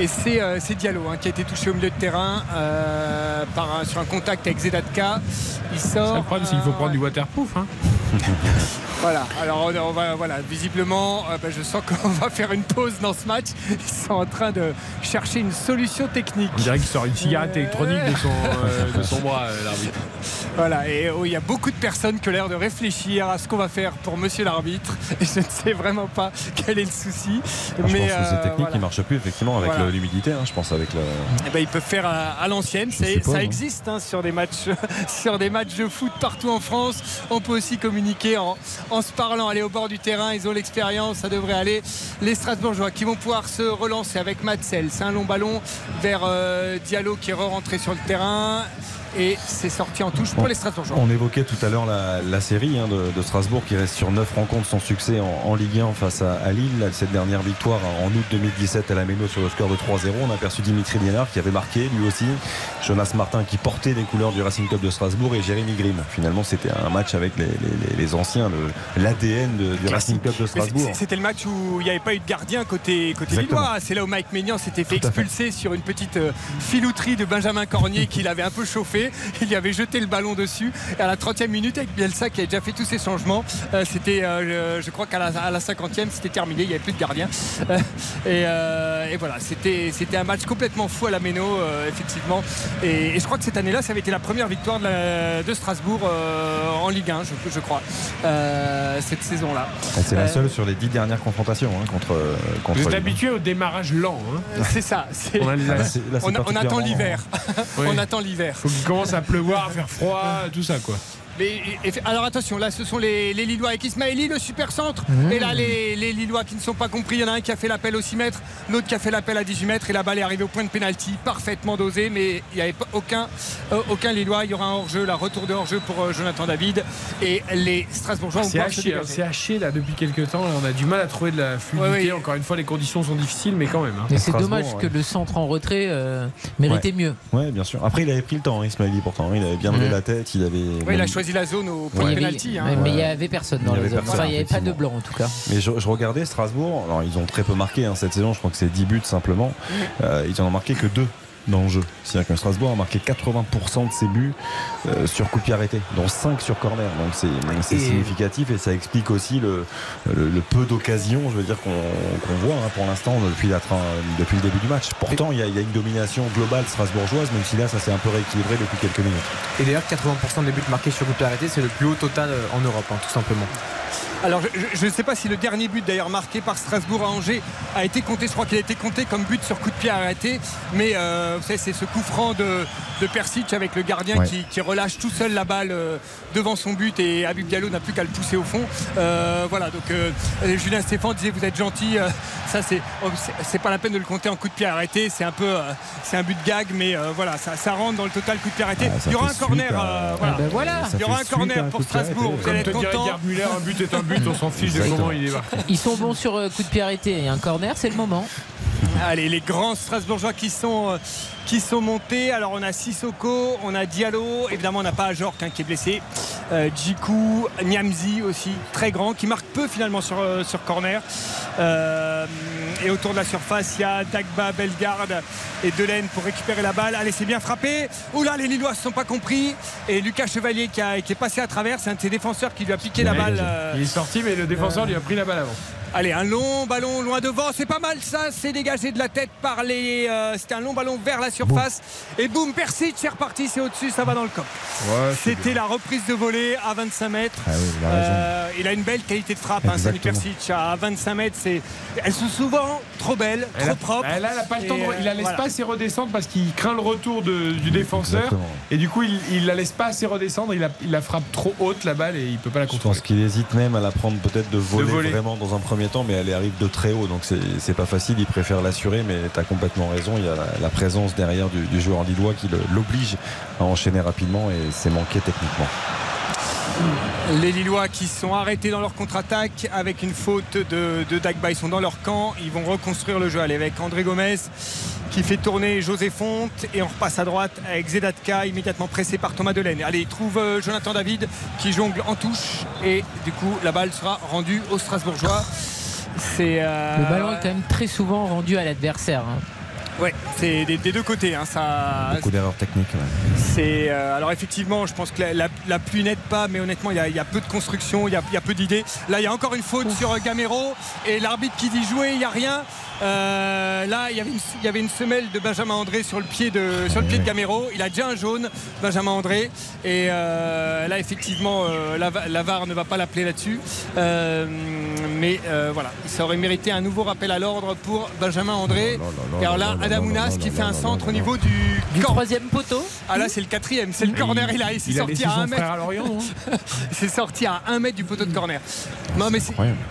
et c'est euh, Diallo hein, qui a été touché au milieu de terrain euh, par un- sur un contact avec Zedatka. Il sort. Le problème, c'est qu'il faut prendre du waterproof. Hein. Voilà, alors on, va, voilà, visiblement, euh, bah, je sens qu'on va faire une pause dans ce match. Ils sont en train de chercher une solution technique. On dirait qu'il sort une cigarette électronique de son, euh, de son bras, euh, l'arbitre. Voilà, et oh, il y a beaucoup de personnes qui ont l'air de réfléchir à ce qu'on va faire pour monsieur l'arbitre. Et je ne sais vraiment pas quel est le souci. je pense que euh, c'est technique voilà. qui marche plus, effectivement, avec Voilà. l'humidité. hein, je pense avec le. Eh ben, ils peuvent faire à, à l'ancienne, ça hein. existe hein, sur, des matchs, sur des matchs de foot partout en France. On peut aussi communiquer en, en se parlant, aller au bord du terrain, ils ont l'expérience, ça devrait aller. Les Strasbourgeois qui vont pouvoir se relancer avec Matzel, c'est un long ballon vers euh, Diallo qui est re-rentré sur le terrain et c'est sorti en touche pour les Strasbourgeois. On évoquait tout à l'heure la, la série hein, de, de Strasbourg qui reste sur 9 rencontres sans succès en, en Ligue 1 face à, à Lille. Là, Cette dernière victoire en août 2017 à la Méno sur le score de 3-0. On a aperçu Dimitri Liénard qui avait marqué lui aussi. Jonas Martin qui portait les couleurs du Racing Club de Strasbourg et Jérémy Grimm. Finalement, c'était un match avec les, les- les anciens, l'ADN de- du Racing Club de Strasbourg. C'était le match où il n'y avait pas eu de gardien côté, côté. Lillois. C'est là où Mike Maignan s'était fait expulser sur une petite euh, filouterie de Benjamin Cornier qu'il avait un peu chauffé. Il y avait jeté le ballon dessus. Et à la 30e minute, avec Bielsa qui avait déjà fait tous ses changements, euh, c'était, euh, je crois qu'à la, à la 50e, c'était terminé. Il n'y avait plus de gardien. Euh, et, euh, et voilà, c'était, c'était un match complètement fou à la Méno, euh, effectivement. Et, et je crois que cette année-là, ça avait été la première victoire de, la- de Strasbourg euh, en Ligue 1, je, je crois, euh, cette saison-là. Et C'est la Euh, seule sur les dix dernières confrontations hein, contre, contre Vous êtes habitué au démarrage lent. hein. C'est ça. c'est- On a les- Ah, là, c'est- là, c'est on, a- on attend l'hiver. Oui. on attend l'hiver. Faut à pleuvoir, à faire froid, tout ça quoi. Mais, et- alors attention, là ce sont les, les Lillois avec Ismaili, le super centre. Mmh. Et là les, les Lillois qui ne sont pas compris. Il y en a un qui a fait l'appel au 6 mètres, l'autre qui a fait l'appel à 18 mètres. Et la balle est arrivée au point de pénalty, parfaitement dosé. Mais il n'y avait aucun, euh, aucun Lillois. Il y aura un hors-jeu, la retour de hors-jeu pour euh, Jonathan David. Et les Strasbourgeois vont C'est haché, hein, c'est haché là depuis quelques temps. là, on a du mal à trouver de la fluidité. Ouais, ouais. Encore une fois, les conditions sont difficiles, mais quand même. hein. Mais c'est dommage ouais. que le centre en retrait euh, méritait mieux. Ouais, bien sûr. Après, il avait pris le temps, hein, Ismaili, pourtant. Il avait bien levé Mhm. la tête. Il avait. Ouais, il a choisi la zone au point de pénalty. hein. mais- mais il n'y avait personne dans la zone. Enfin, il n'y avait pas de blanc en tout cas. Mais je, je regardais Strasbourg, alors ils ont très peu marqué hein, cette saison, je crois que c'est 10 buts simplement. Euh, ils en ont marqué que 2 dans le jeu. C'est-à-dire que Strasbourg a marqué 80% de ses buts euh, sur coup de pied arrêté, dont 5 sur corner. Donc c'est significatif et ça explique aussi le, le- le peu d'occasions, je veux dire, qu'on voit hein, pour l'instant depuis, la tra- depuis le début du match. Pourtant, il y, a- il y a une domination globale strasbourgeoise, même si là, ça s'est un peu rééquilibré depuis quelques minutes. Et d'ailleurs, 80% des buts marqués sur coup de pied arrêté, c'est le plus haut total euh, en Europe, hein, tout simplement. Alors je ne sais pas si le dernier but d'ailleurs marqué par Strasbourg à Angers a été compté, je crois qu'il a été compté comme but sur coup de pied arrêté, mais euh, vous savez, c'est ce coup franc de, de Persic avec le gardien Ouais. qui, qui relâche tout seul la balle euh, devant son but et Abib Diallo n'a plus qu'à le pousser au fond. Euh, voilà, donc euh, Julien Stéphane disait vous êtes gentil, euh, ça c'est oh, c'est- c'est pas la peine de le compter en coup de pied arrêté, c'est un peu euh, c'est un but de gag, mais euh, voilà, ça, ça rentre dans le total coup de pied arrêté. Ah, Il y aura un corner, à- Ah voilà. ben voilà. Il y aura un corner pour Strasbourg, vous allez être content. Un but est un but, on s'en fiche de Exactement. comment il est marqué. Ils sont bons sur euh, coup de pied arrêté et un corner, c'est le moment. Allez, les grands Strasbourgeois qui sont, euh, qui sont montés. Alors, on a Sissoko, on a Diallo. Évidemment, on n'a pas Ajorc hein, qui est blessé. Euh, Djikou, Niamzi aussi, très grand, qui marque peu finalement sur, euh, sur corner. Euh, et autour de la surface, il y a Dagba, Bellegarde et Delaine pour récupérer la balle. Allez, c'est bien frappé. Oula, les Lillois ne se sont pas compris. Et Lucas Chevalier qui, a- qui est passé à travers, c'est un de ses défenseurs qui lui a piqué la Ouais, balle. euh, Il est sorti, mais le défenseur lui a pris la balle avant. Allez, un long ballon loin devant, c'est pas mal ça, c'est dégagé de la tête par les. euh, C'était un long ballon vers la surface. Et boum, Persic, c'est reparti, c'est au-dessus, ça va dans le cop. C'était la reprise de volée à 25 mètres. Ah oui, il a raison. Euh, il a une belle qualité de frappe, hein, Exactement. Persic. À 25 mètres, elles sont souvent trop belles, Elle trop a- propres. elle a, elle a pas le temps de- il la euh, laisse voilà. pas assez redescendre parce qu'il craint le retour de- du défenseur. Exactement. Et du coup, il, il la laisse pas assez redescendre. Il la, il la frappe trop haute la balle et il peut pas la Je contrôler. pense qu'il hésite même à la prendre peut-être de voler, voler. vraiment dans un premier mais elle arrive de très haut, donc c'est pas facile. Il préfère l'assurer, mais tu as complètement raison. Il y a la, présence derrière du, joueur lillois qui l'oblige à enchaîner rapidement et c'est manqué techniquement. Les Lillois qui sont arrêtés dans leur contre-attaque avec une faute de, Dagba. Ils sont dans leur camp. Ils vont reconstruire le jeu. Allez, avec André Gomez qui fait tourner José Fonte. Et on repasse à droite avec Zedatka, immédiatement pressé par Thomas Delaine. Allez, il trouve euh, Jonathan David qui jongle en touche. Et du coup, la balle sera rendue aux Strasbourgeois. Euh, Le ballon est quand même très souvent rendu à l'adversaire. hein. Ouais, c'est des, des deux côtés. hein, ça, Beaucoup d'erreurs techniques. ouais. c'est euh, alors effectivement, je pense que la, la- la pluie n'aide pas, mais honnêtement, il y a, il y a peu de construction, il y a, il y a peu d'idées. Là, il y a encore une faute sur euh, Gamero et l'arbitre qui dit jouer, il n'y a rien. Euh, là, il y, avait une, semelle de Benjamin André sur le pied de, sur le pied de Gamero. Il a déjà un jaune, Benjamin André. Et euh, là, effectivement, euh, la, la VAR ne va pas l'appeler là-dessus. Euh, mais euh, voilà, ça aurait mérité un nouveau rappel à l'ordre pour Benjamin André. Et alors là, Adamounas qui fait un centre au niveau du, troisième poteau Ah là c'est le quatrième, c'est le corner, il a, il s'est Il sorti à 1 mètre. à C'est sorti à 1 mètre du poteau de corner. Non mais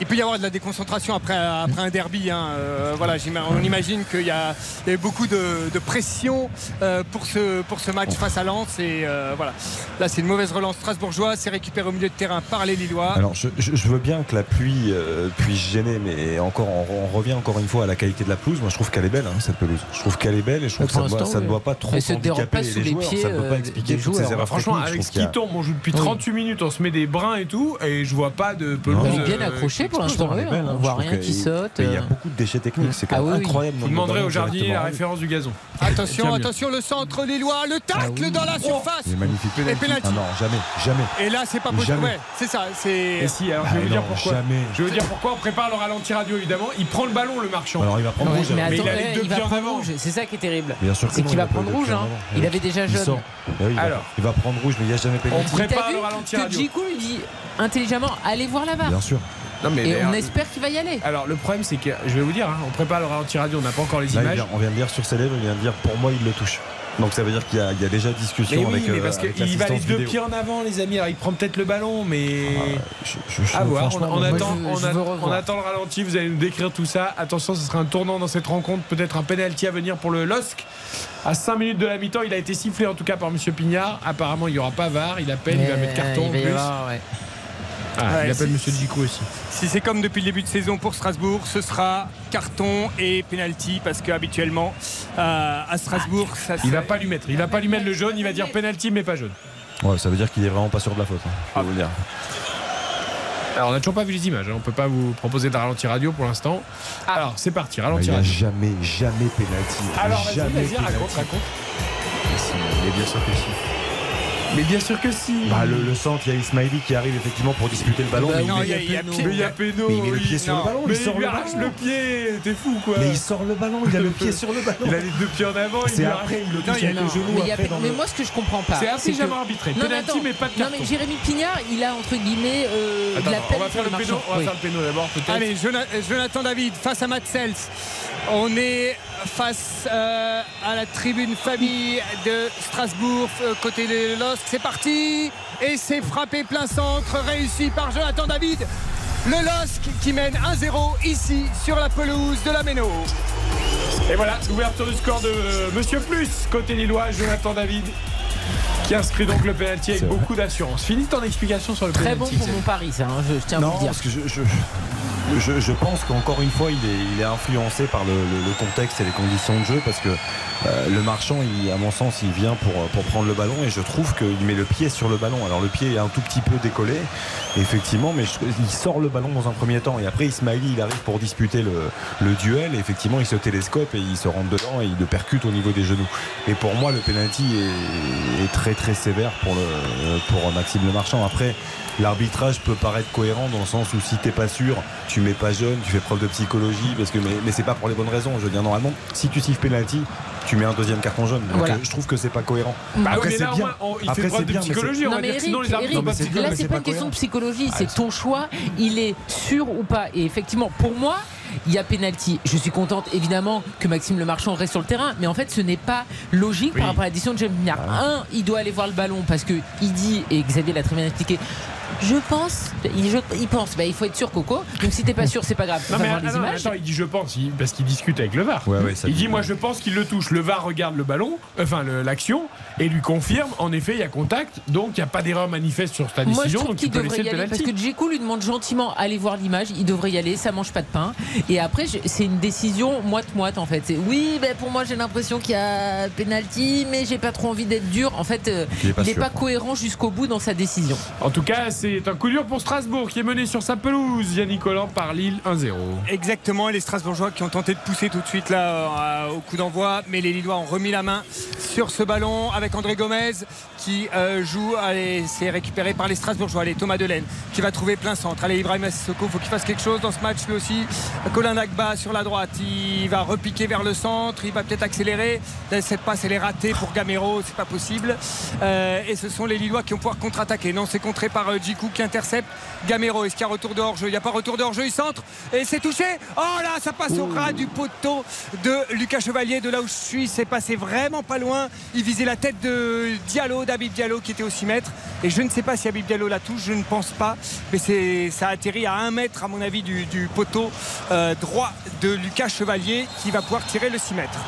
il peut y avoir de la déconcentration après, après un derby. hein. Euh, voilà, on imagine qu'il y y a eu beaucoup de, de pression euh, pour, ce, pour ce match face à Lens. Et euh, voilà, là c'est une mauvaise relance strasbourgeoise, c'est récupéré au milieu de terrain par les Lillois. Alors je, je- je veux bien que la pluie puisse gêner, mais encore on, on revient encore une fois à la qualité de la pelouse. Moi je trouve qu'elle est belle hein, cette pelouse. Je trouve qu'elle est belle et je trouve que ça ne doit, ça ne doit pas trop Elle se dérobe handicaper les sous les joueurs. pieds, Ça ne peut euh, pas expliquer des toutes ces joueurs. erreurs Franchement, avec ce qui tombe, on joue depuis Oui. 38 minutes, on se met des brins et tout, et je vois pas de pelouse. Elle est bien euh, accrochée pour l'instant. est belle, on hein, voit rien qui saute. Il y a euh. beaucoup de déchets techniques, c'est quand Ah même incroyable. Vous demanderez au jardinier la référence du gazon. Attention, attention, le centre lillois, le tacle dans la surface. Il est magnifique. Et. Ah non, jamais, jamais. Et là, c'est pas possible. C'est ça. C'est. Et si, alors je vais Ah vous dire pourquoi. jamais. Je vais vous dire pourquoi on prépare le ralenti radio évidemment. Il prend le ballon le marchand. Alors il va prendre mais il a les deux va pieds en avant. Rouge. C'est ça qui est terrible. Bien sûr que C'est qu'il il va prendre rouge. hein. Il avait déjà Il jaune. oui, il va- Alors. il va prendre rouge, mais il n'y a jamais On pénalty. prépare le ralenti que radio. Djikou lui dit intelligemment allez voir la barre. Bien sûr. Non, mais Et on espère qu'il va y aller. Alors le problème c'est que je vais vous dire, hein, on prépare le ralenti radio, on n'a pas encore les Là, images. vient- on vient de dire sur ses lèvres, il vient de dire pour moi il le touche. Donc ça veut dire qu'il y, a- il y a déjà discussion Mais oui, avec, mais euh, parce qu'il va les deux pieds en avant, les amis. Alors, il prend peut-être le ballon, mais Je- je- je- à voir. On, attend, je- on, je a- veux on revoir. attend le ralenti. Vous allez nous décrire tout ça. Attention, ce sera un tournant dans cette rencontre. Peut-être un penalty à venir pour le LOSC. À 5 minutes de la mi-temps, il a été sifflé en tout cas par Monsieur Pignard. Apparemment, il n'y aura pas VAR. Il appelle, il va mettre carton il en va y plus. avoir, ouais. Ah, Ouais, il appelle si- Monsieur Djikou aussi. Si c'est comme depuis le début de saison pour Strasbourg, ce sera carton et penalty parce que habituellement euh, à Strasbourg, ça Il se- va pas lui mettre. Il va pas lui mettre le jaune. Il va dire penalty, mais pas jaune. Ouais, ça veut dire qu'il est vraiment pas sûr de la faute. hein, je Ah. peux vous le dire. Alors, on n'a toujours pas vu les images. hein. On peut pas vous proposer de ralenti radio pour l'instant. Alors, c'est parti. Il Ralenti n'y a radio. jamais, jamais pénalty. Alors, vas-y, raconte, raconte. Mais si, mais bien sûr que si. Mais bien sûr que si. Bah, le, le centre, il y a Ismaili qui arrive effectivement pour disputer le ballon. Bah mais il non, il y a- il y a Péno. Mais il y a Péno. Mais il met le pied sur le ballon, il Mais sort il lui le arrache ballon. le pied. T'es fou, quoi. Mais il sort le ballon, il a le pied sur le ballon. Il a les deux pieds en avant. il C'est après, il le touche il y a- avec le genou. mais, il après, dans mais moi, ce que je comprends pas, C'est intelligemment que- arbitré. Non, mais Penalty, mais pas de Non, mais Jérémy Pignard, il a entre guillemets euh, on peine va faire le péno. marchand. On va Oui. faire le péno d'abord, peut-être. Allez, Jona- Jonathan David face à Matt Sels. On est face euh, à la tribune famille de Strasbourg, euh, côté de LOSC. C'est parti Et c'est frappé plein centre, réussi par Jonathan David. Le LOSC qui mène 1-0 ici sur la pelouse de la Méno. Et voilà, l'ouverture du score de euh, Monsieur Plus, côté Lillois, Jonathan David, qui inscrit donc le penalty avec beaucoup d'assurance. Finis ton explication sur le Très penalty. bon pour mon pari, ça. hein, je, je tiens à vous le dire. parce que je, je, je, je pense qu'encore une fois, il est, il est influencé par le, le- le contexte et les conditions de jeu, parce que euh, le marchand, il, à mon sens, il vient pour, pour prendre le ballon, et je trouve qu'il met le pied sur le ballon. Alors le pied est un tout petit peu décollé, effectivement, mais je- il sort le ballon dans un premier temps, et après Ismaili, il arrive pour disputer le, le duel, et effectivement, il se télescope et il se rentre dedans et il le percute au niveau des genoux. Et pour moi, le penalty est, très très sévère pour, le, pour Maxime Le Marchand. Après, l'arbitrage peut paraître cohérent dans le sens où si t'es pas sûr, tu mets pas jeune, tu fais preuve de psychologie, parce que mais, mais c'est pas pour les bonnes raisons. Je veux dire normalement, si tu siffles penalty, tu mets un deuxième carton jaune. Donc Voilà. euh, je trouve que c'est pas cohérent. Bah Après c'est bien. on- il Après, fait preuve c'est de bien, psychologie. On Non va mais dire que sinon, Eric, les arbitres Eric, n'ont pas de c'est bien, là c'est pas pas une question de psychologie, Ah, c'est ton choix, il est sûr ou pas. Et effectivement, pour moi, il y a pénalty. Je suis contente évidemment que Maxime Le Marchand reste sur le terrain, mais en fait, ce n'est pas logique Oui. par rapport à la décision de James Pignard. Un, il doit aller voir le ballon parce que il dit et Xavier l'a très bien expliqué. Je pense, il, je- il pense. Bah, il faut être sûr, Coco. Donc si t'es pas sûr, c'est pas grave. Non mais ah non, images. attends, il dit je pense il- parce qu'il discute avec le VAR. Ouais, ouais, ça il dit- dit moi je pense qu'il le touche. Le VAR regarde le ballon, enfin l'action et lui confirme en effet il y a contact donc il n'y a pas d'erreur manifeste sur ta Moi, je décision donc tu qu'il devrait laisser y le aller parce penalty. que Djikou lui demande gentiment aller voir l'image. Il devrait y aller, ça mange pas de pain. Et après, je- c'est une décision moite-moite en fait. C'est oui, ben, pour moi, j'ai l'impression qu'il y a penalty, mais j'ai pas trop envie d'être dur. En fait, euh, Il est pas il n'est sûr, pas quoi. cohérent jusqu'au bout dans sa décision. En tout cas c'est un coup dur pour Strasbourg qui est mené sur sa pelouse. Yannick Collant par Lille 1-0. Exactement, et les Strasbourgeois qui ont tenté de pousser tout de suite là euh, au coup d'envoi, mais les Lillois ont remis la main sur ce ballon avec André Gomez qui euh, joue. Allez, c'est récupéré par les Strasbourgeois. Allez, Thomas Delaine qui va trouver plein centre. Allez, Ibrahim Sissoko, faut qu'il fasse quelque chose dans ce match lui aussi. Colin Agba sur la droite, il va repiquer vers le centre, il va peut-être accélérer. Cette passe, elle est ratée pour Gamero, c'est pas possible. Euh, et ce sont les Lillois qui vont pouvoir contre-attaquer. Non, c'est contré par Djikou qui intercepte Gamero. Est-ce qu'il y a retour de hors-jeu? Il n'y a pas retour de hors-jeu, il centre et c'est touché. Oh là, ça passe au ras du poteau de Lucas Chevalier. De là où je suis, c'est passé vraiment pas loin. Il visait la tête de Diallo, David Diallo qui était au 6 mètres. Et je ne sais pas si Habib Diallo la touche, je ne pense pas. Mais c'est, ça a atterri à 1 mètre, à mon avis, du, du poteau euh, droit de Lucas Chevalier qui va pouvoir tirer le 6 mètres.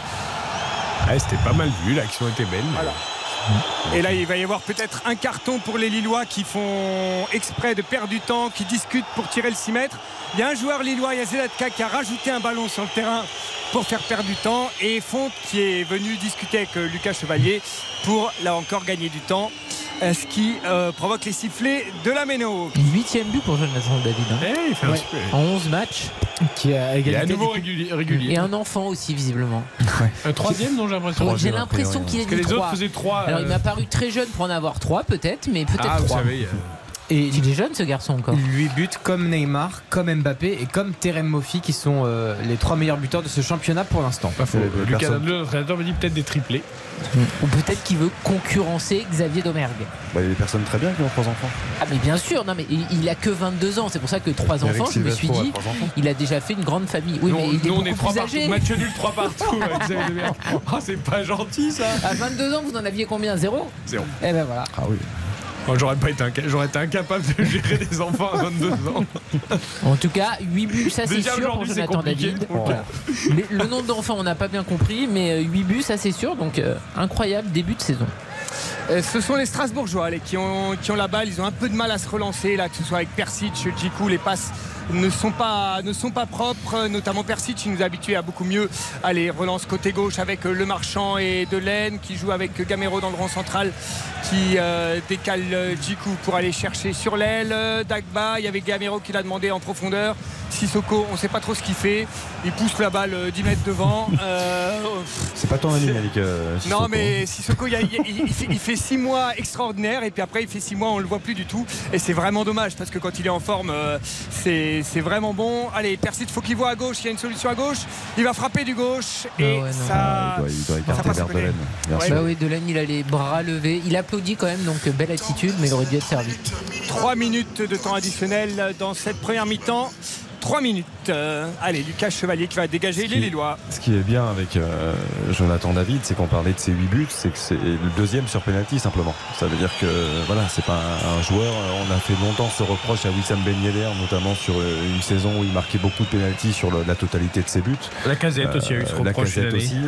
Ouais, c'était pas mal vu l'action était belle. Voilà. Et là, il va y avoir peut-être un carton pour les Lillois qui font exprès de perdre du temps, qui discutent pour tirer le 6 mètres. Il y a un joueur lillois, il y a Zelatka, qui a rajouté un ballon sur le terrain pour faire perdre du temps et Fonte qui est venu discuter avec euh, Lucas Chevalier pour là encore gagner du temps. Euh, Ce qui euh, provoque les sifflets de la Méno. Huitième but pour Jonathan David. hein. Eh, il fait un Ouais. super. En 11 matchs. Qui a Il est à égalité. nouveau régulier. régulier. Et un enfant aussi, visiblement. Un troisième, non, j'ai l'impression. Ouais, J'ai l'impression qu'il est Parce que dit les autres trois. faisaient trois. Alors, il euh, m'a paru très jeune pour en avoir trois, peut-être, mais peut-être Ah, vous trois. savez. euh, Et Il est jeune, ce garçon, encore. 8 buts comme Neymar, comme Mbappé et comme Terem Moffi qui sont euh, les trois meilleurs buteurs de ce championnat pour l'instant. Pas faux. Les- les Lucas Nadler, l'entraîneur, me dit peut-être des triplés. Ou peut-être qu'il veut concurrencer Xavier Domergue. Bah, il y a des personnes très bien qui ont trois enfants. Ah, mais bien sûr, non, mais il, il a que 22 ans. C'est pour ça que trois Eric enfants, je me suis dit, il a déjà fait une grande famille. Oui, mais il est on est trois plus partout. âgé. Match nul, trois partout. avec Xavier Demergue. Oh, c'est pas gentil, ça. À 22 ans, vous en aviez combien? Zéro? Zéro. Eh ben voilà. Ah oui. Oh, j'aurais pas été inca- j'aurais été incapable de gérer des enfants à 22 ans. En tout cas, 8 buts, ça c'est Déjà, sûr pour aujourd'hui, c'est Jonathan compliqué. David. Ok. Voilà. Mais le nombre d'enfants, on n'a pas bien compris, mais 8 buts, ça c'est sûr. Donc, euh, incroyable début de saison. Euh, Ce sont les Strasbourgeois allez, qui, ont, qui ont la balle. Ils ont un peu de mal à se relancer, là, que ce soit avec Persic, Djikou, les passes ne sont pas, ne sont pas propres. Notamment Persic, qui nous a habitués à beaucoup mieux. Allez, relance côté gauche avec euh, Le Marchand et Delaine, qui joue avec Gamero dans le rang central, qui euh, décale euh, Djikou pour aller chercher sur l'aile. Euh, Dagba, il y avait Gamero qui l'a demandé en profondeur. Sissoko, on ne sait pas trop ce qu'il fait. Il pousse la balle euh, 10 mètres devant. Euh, C'est pas ton ami, Malik. euh, non mais Sissoko il, a- il fait, il fait six mois extraordinaires et puis après il fait six mois on le voit plus du tout et c'est vraiment dommage parce que quand il est en forme euh, c'est c'est vraiment bon. Allez Persit faut qu'il voit à gauche, il y a une solution à gauche, il va frapper du gauche et Ah ouais, non. ça. Ah, il doit, il doit ça écarter vers. Delaine. Ouais. Bah oui, Delaine, il a les bras levés. Il applaudit quand même, donc euh, belle attitude, mais il aurait dû être servi. 3 minutes de temps additionnel dans cette première mi-temps. 3 minutes. Euh, allez, Lucas Chevalier qui va dégager les Lillois. Ce qui est bien avec euh, Jonathan David, c'est qu'on parlait de ses 8 buts, c'est que c'est le deuxième sur penalty simplement. Ça veut dire que voilà, c'est pas un, joueur. Euh, on a fait longtemps ce reproche à Wissam Ben Yedder, notamment sur une saison où il marquait beaucoup de penalty sur la totalité de ses buts. La casette aussi a eu ce reproche. Aussi.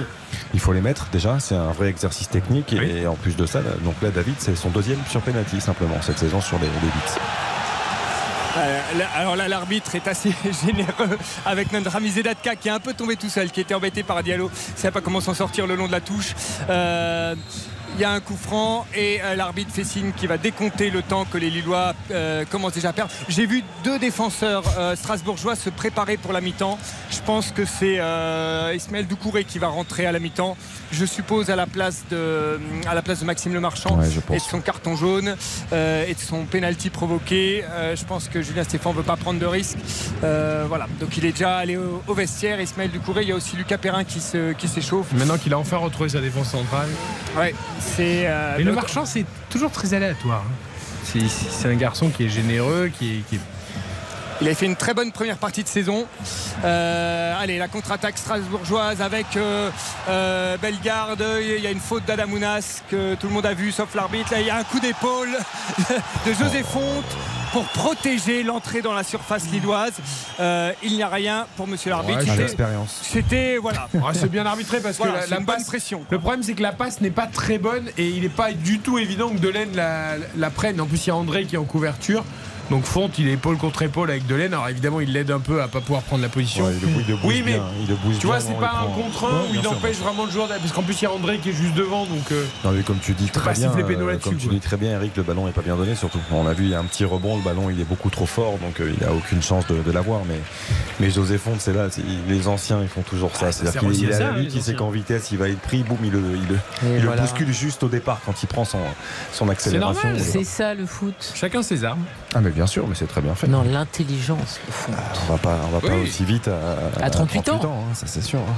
Il faut les mettre déjà, c'est un vrai exercice technique et, en plus de ça, donc là David c'est son deuxième sur penalty simplement cette saison sur les, les 8 alors là, l'arbitre est assez généreux avec notre ami Zedatka qui est un peu tombé tout seul, qui était embêté par Diallo. Il ne savait pas comment s'en sortir le long de la touche. Euh, il y a un coup franc et euh, l'arbitre fait signe qu'il va décompter le temps que les Lillois euh, commencent déjà à perdre. J'ai vu deux défenseurs euh, strasbourgeois se préparer pour la mi-temps. Je pense que c'est euh, Ismaël Doucouré qui va rentrer à la mi-temps. Je suppose à la place de, à la place de Maxime Le Marchand Ouais, et de son carton jaune euh, et de son penalty provoqué. Euh, je pense que Julien Stéphane ne veut pas prendre de risques. Euh, voilà, donc il est déjà allé au, au vestiaire. Ismaël Doucouré, il y a aussi Lucas Perrin qui se- qui s'échauffe. Maintenant qu'il a enfin retrouvé sa défense centrale. Ouais, c'est. euh, Et le marchand, c'est toujours très aléatoire. hein. C'est c'est un garçon qui est généreux, qui est. qui est- Il a fait une très bonne première partie de saison. Euh, allez, la contre-attaque strasbourgeoise avec euh, euh, Bellegarde. Il y a une faute d'Adamounas que tout le monde a vu sauf l'arbitre. Là, il y a un coup d'épaule de José Fonte pour protéger l'entrée dans la surface lilloise. Euh, il n'y a rien pour monsieur l'arbitre. Ouais. C'était voilà. Ouais, c'est bien arbitré parce Voilà, que la, la une bonne passe. pression. Le problème, c'est que la passe n'est pas très bonne et il n'est pas du tout évident que Delaine la, la prenne. En plus, il y a André qui est en couverture. Donc Fonte, il est épaule contre épaule avec Delaine. Alors évidemment, il l'aide un peu à pas pouvoir prendre la position. Ouais, il le- oui, mais bien, il le bouge tu vois, c'est pas un contre un où il empêche vraiment le joueur. Parce qu'en plus, il y a André qui est juste devant. Donc euh, Non mais comme tu dis très bien, euh, comme tu quoi. dis très bien, Eric, le ballon est pas bien donné. Surtout, on a vu, il y a un petit rebond, le ballon il est beaucoup trop fort, donc euh, il a aucune chance de, de l'avoir. Mais mais José Fonte, c'est là, c'est- les anciens, ils font toujours ça. Ah, C'est-à-dire qu'il est à la lutte, il sait qu'en vitesse, il va être pris, boum, il le, il bouscule juste au départ quand il prend son son accélération. C'est ça le foot. chacun ses armes. Ah mais bien sûr, mais c'est très bien fait. Non, l'intelligence, le fond. On va pas, on va pas aussi vite à, À 38 ans. hein, ça c'est sûr. hein.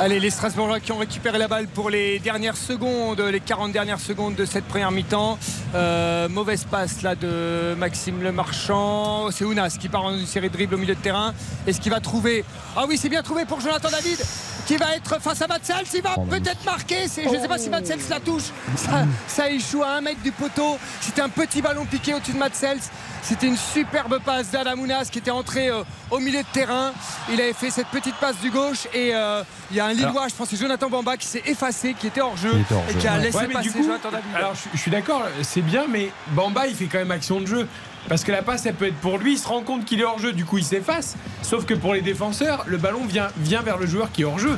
Allez, les Strasbourgeois qui ont récupéré la balle pour les dernières secondes, les 40 dernières secondes de cette première mi-temps. Euh, mauvaise passe là de Maxime Le Marchand. C'est Ounas qui part en une série de dribbles au milieu de terrain. Est-ce qu'il va trouver? Ah oui, c'est bien trouvé pour Jonathan David qui va être face à Matsels. Il va peut-être marquer. Je ne sais pas si Matsels la touche. Ça, ça échoue à un mètre du poteau. C'était un petit ballon piqué au-dessus de Matsels. C'était une superbe passe d'Adamounas qui était entré euh, au milieu de terrain. Il avait fait cette petite passe du gauche et euh, il y a un Lillois, Alors- je pense que c'est Jonathan Bamba qui s'est effacé, qui était hors jeu Il était hors et qui a Ouais. laissé Ouais, passer du coup, Jonathan David. Alors je, je suis d'accord, c'est bien, mais Bamba il fait quand même action de jeu. Parce que la passe elle peut être pour lui, il se rend compte qu'il est hors jeu, du coup il s'efface. Sauf que pour les défenseurs, le ballon vient, vient vers le joueur qui est hors jeu.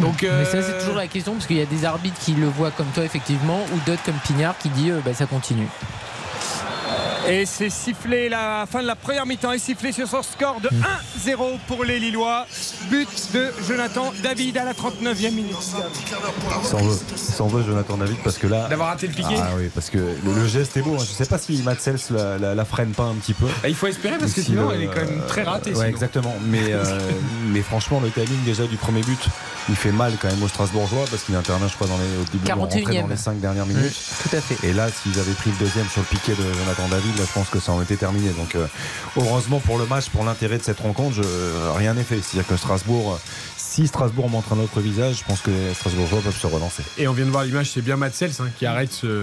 Donc, euh, Mais ça, c'est toujours la question, parce qu'il y a des arbitres qui le voient comme toi, effectivement, ou d'autres comme Pignard qui dit euh, bah, ça continue. Et c'est sifflé, la fin de la première mi-temps est sifflé sur son score de 1-0 pour les Lillois. But de Jonathan David à la 39e minute. Il s'en veut, il s'en veut Jonathan David parce que là. D'avoir raté le piqué Ah oui, parce que le, le geste est beau. hein. Je sais pas si Matsels la, la- la freine pas un petit peu. Bah, il faut espérer parce que Si sinon le- elle est quand même très ratée. Ouais, sinon. exactement. Mais, euh, mais franchement, le timing déjà du premier but, il fait mal quand même aux Strasbourgeois parce qu'il intervient, je crois, dans les, au début, on rentrait 41e. dans les 5 dernières minutes. Mmh, tout à fait. Et là, s'ils avaient pris le deuxième sur le piqué de Jonathan David, je pense que ça en était terminé. Donc, euh, heureusement pour le match, pour l'intérêt de cette rencontre, je- rien n'est fait. C'est-à-dire que Strasbourg, euh, si Strasbourg montre un autre visage, je pense que les Strasbourgeois peuvent se relancer. Et on vient de voir l'image, c'est bien Matsels hein, qui arrête ce,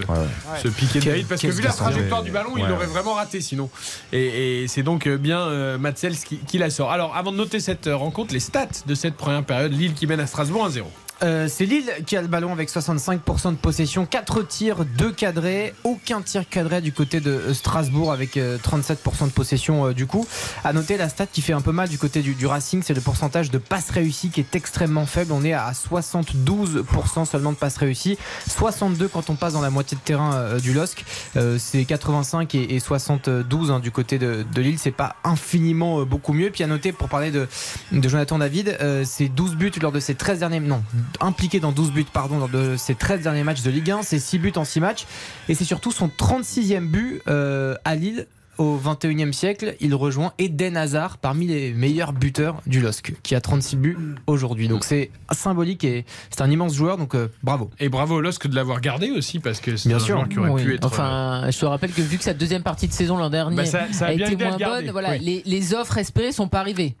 ce piqué de David parce que vu la trajectoire du ballon, il Ouais, l'aurait ouais. vraiment raté sinon. Et, et c'est donc euh, bien euh, Matsels qui, qui la sort. Alors avant de noter cette euh, rencontre, les stats de cette première période, Lille qui mène à Strasbourg 1-0. Euh, c'est Lille qui a le ballon avec 65% de possession, 4 tirs, 2 cadrés, aucun tir cadré du côté de Strasbourg avec euh, 37% de possession euh, du coup. À noter la stat qui fait un peu mal du côté du, du Racing, c'est le pourcentage de passes réussies qui est extrêmement faible. On est à 72% seulement de passes réussies, 62 quand on passe dans la moitié de terrain euh, du LOSC. Euh, c'est 85 et, et 72 hein, du côté de, de Lille, c'est pas infiniment euh, beaucoup mieux. Puis à noter pour parler de, Jonathan David, c'est 12 buts lors de ses 13 derniers non, impliqué dans 12 buts pardon lors de ses 13 derniers matchs de Ligue 1, c'est 6 buts en 6 matchs et c'est surtout son 36e but à Lille au 21e siècle, il rejoint Eden Hazard parmi les meilleurs buteurs du LOSC qui a 36 buts aujourd'hui. Donc c'est symbolique et c'est un immense joueur donc euh, bravo. Et bravo au LOSC de l'avoir gardé aussi parce que c'est Bien un sûr. joueur qui aurait Oui. pu être. euh, Enfin, je te rappelle que vu que sa deuxième partie de saison l'an dernier Bah, ça- ça a été moins bonne, voilà, oui. les, les offres espérées sont pas arrivées.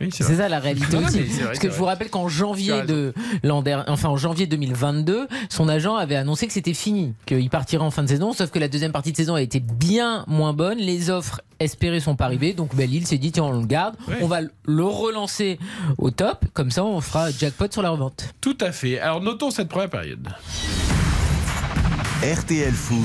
Oui, C'est ça la réalité Non, aussi. vrai, Parce que je vous rappelle qu'en janvier de l'an dernier, enfin en janvier 2022, son agent avait annoncé que c'était fini, qu'il partirait en fin de saison. Sauf que la deuxième partie de saison a été bien moins bonne. Les offres espérées sont pas arrivées. Donc ben, Lille s'est dit tiens on le garde, Ouais. on va le relancer au top. Comme ça on fera jackpot sur la revente. Tout à fait. Alors notons cette première période. RTL Foot.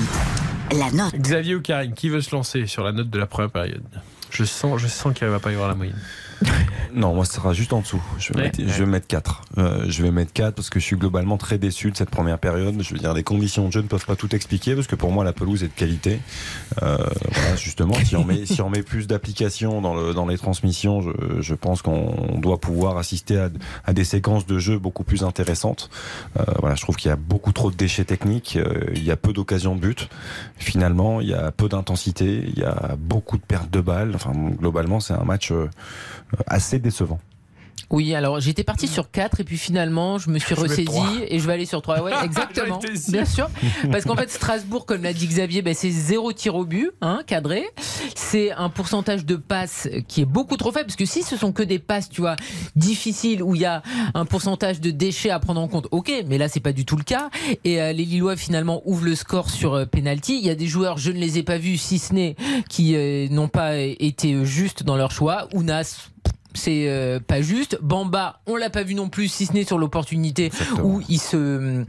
La note. Xavier ou Karine, qui veut se lancer sur la note de la première période? Je sens, je sens qu'il va pas y avoir la moyenne. Non, moi, ce sera juste en dessous. Je vais, Ouais. mettre, je vais mettre 4. je vais mettre 4 parce que je suis globalement très déçu de cette première période. Je veux dire, les conditions de jeu ne peuvent pas tout expliquer parce que pour moi, la pelouse est de qualité. Euh, voilà, justement, si on met, si on met plus d'applications dans, le, dans les transmissions, je, je pense qu'on doit pouvoir assister à, à des séquences de jeu beaucoup plus intéressantes. Euh, voilà, je trouve qu'il y a beaucoup trop de déchets techniques. euh, il y a peu d'occasions de but. Finalement, il y a peu d'intensité. Il y a beaucoup de pertes de balles. Enfin, globalement, c'est un match euh, assez décevant. Oui, alors j'étais parti sur 4 et puis finalement je me suis ressaisie et je vais aller sur 3. Ouais, exactement. Bien sûr. Parce qu'en fait, Strasbourg, comme l'a dit Xavier, ben, c'est zéro tir au but, hein, cadré. C'est un pourcentage de passes qui est beaucoup trop faible. Parce que si ce sont que des passes, tu vois, difficiles, où il y a un pourcentage de déchets à prendre en compte, ok, mais là, c'est pas du tout le cas. Et euh, les Lillois, finalement, ouvrent le score sur euh, penalty. Il y a des joueurs, je ne les ai pas vus, si ce n'est qui euh, n'ont pas été justes dans leur choix. Ounas, c'est euh, pas juste. Bamba, on l'a pas vu non plus, si ce n'est sur l'opportunité où il se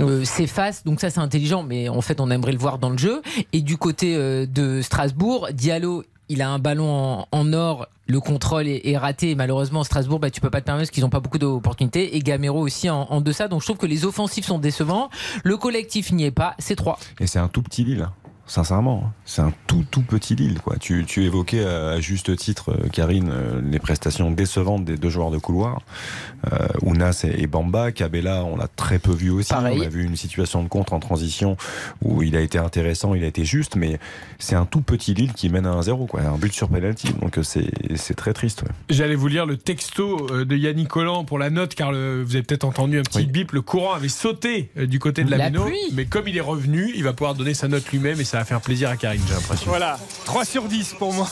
euh, s'efface. Donc ça, c'est intelligent, mais en fait, on aimerait le voir dans le jeu. Et du côté euh, de Strasbourg, Diallo. Il a un ballon en, en or, le contrôle est, est raté. Et malheureusement, Strasbourg, bah, tu peux pas te permettre parce qu'ils n'ont pas beaucoup d'opportunités. Et Gamero aussi en, en deçà. Donc je trouve que les offensifs sont décevants. Le collectif n'y est pas. C'est 3. Et c'est un tout petit Lille. Sincèrement, hein. c'est un tout tout petit Lille. Quoi. Tu, tu évoquais à, à juste titre, euh, Karine, euh, les prestations décevantes des deux joueurs de couloir. Euh, Ounas et, Bamba. Cabella, on l'a très peu vu aussi. Pareil. On a vu une situation de contre en transition où il a été intéressant, il a été juste, mais c'est un tout petit Lille qui mène à 1-0. Quoi. Un but sur penalty. Donc euh, c'est c'est très triste. ouais. J'allais vous lire le texto euh, de Yannick Collant pour la note, car le- vous avez peut-être entendu un petit bip. Le courant avait sauté euh, du côté de la, La Méno, pluie. mais comme il est revenu, il va pouvoir donner sa note lui-même et ça ça va faire plaisir à Karine, j'ai l'impression. Voilà, 3 sur 10 pour moi.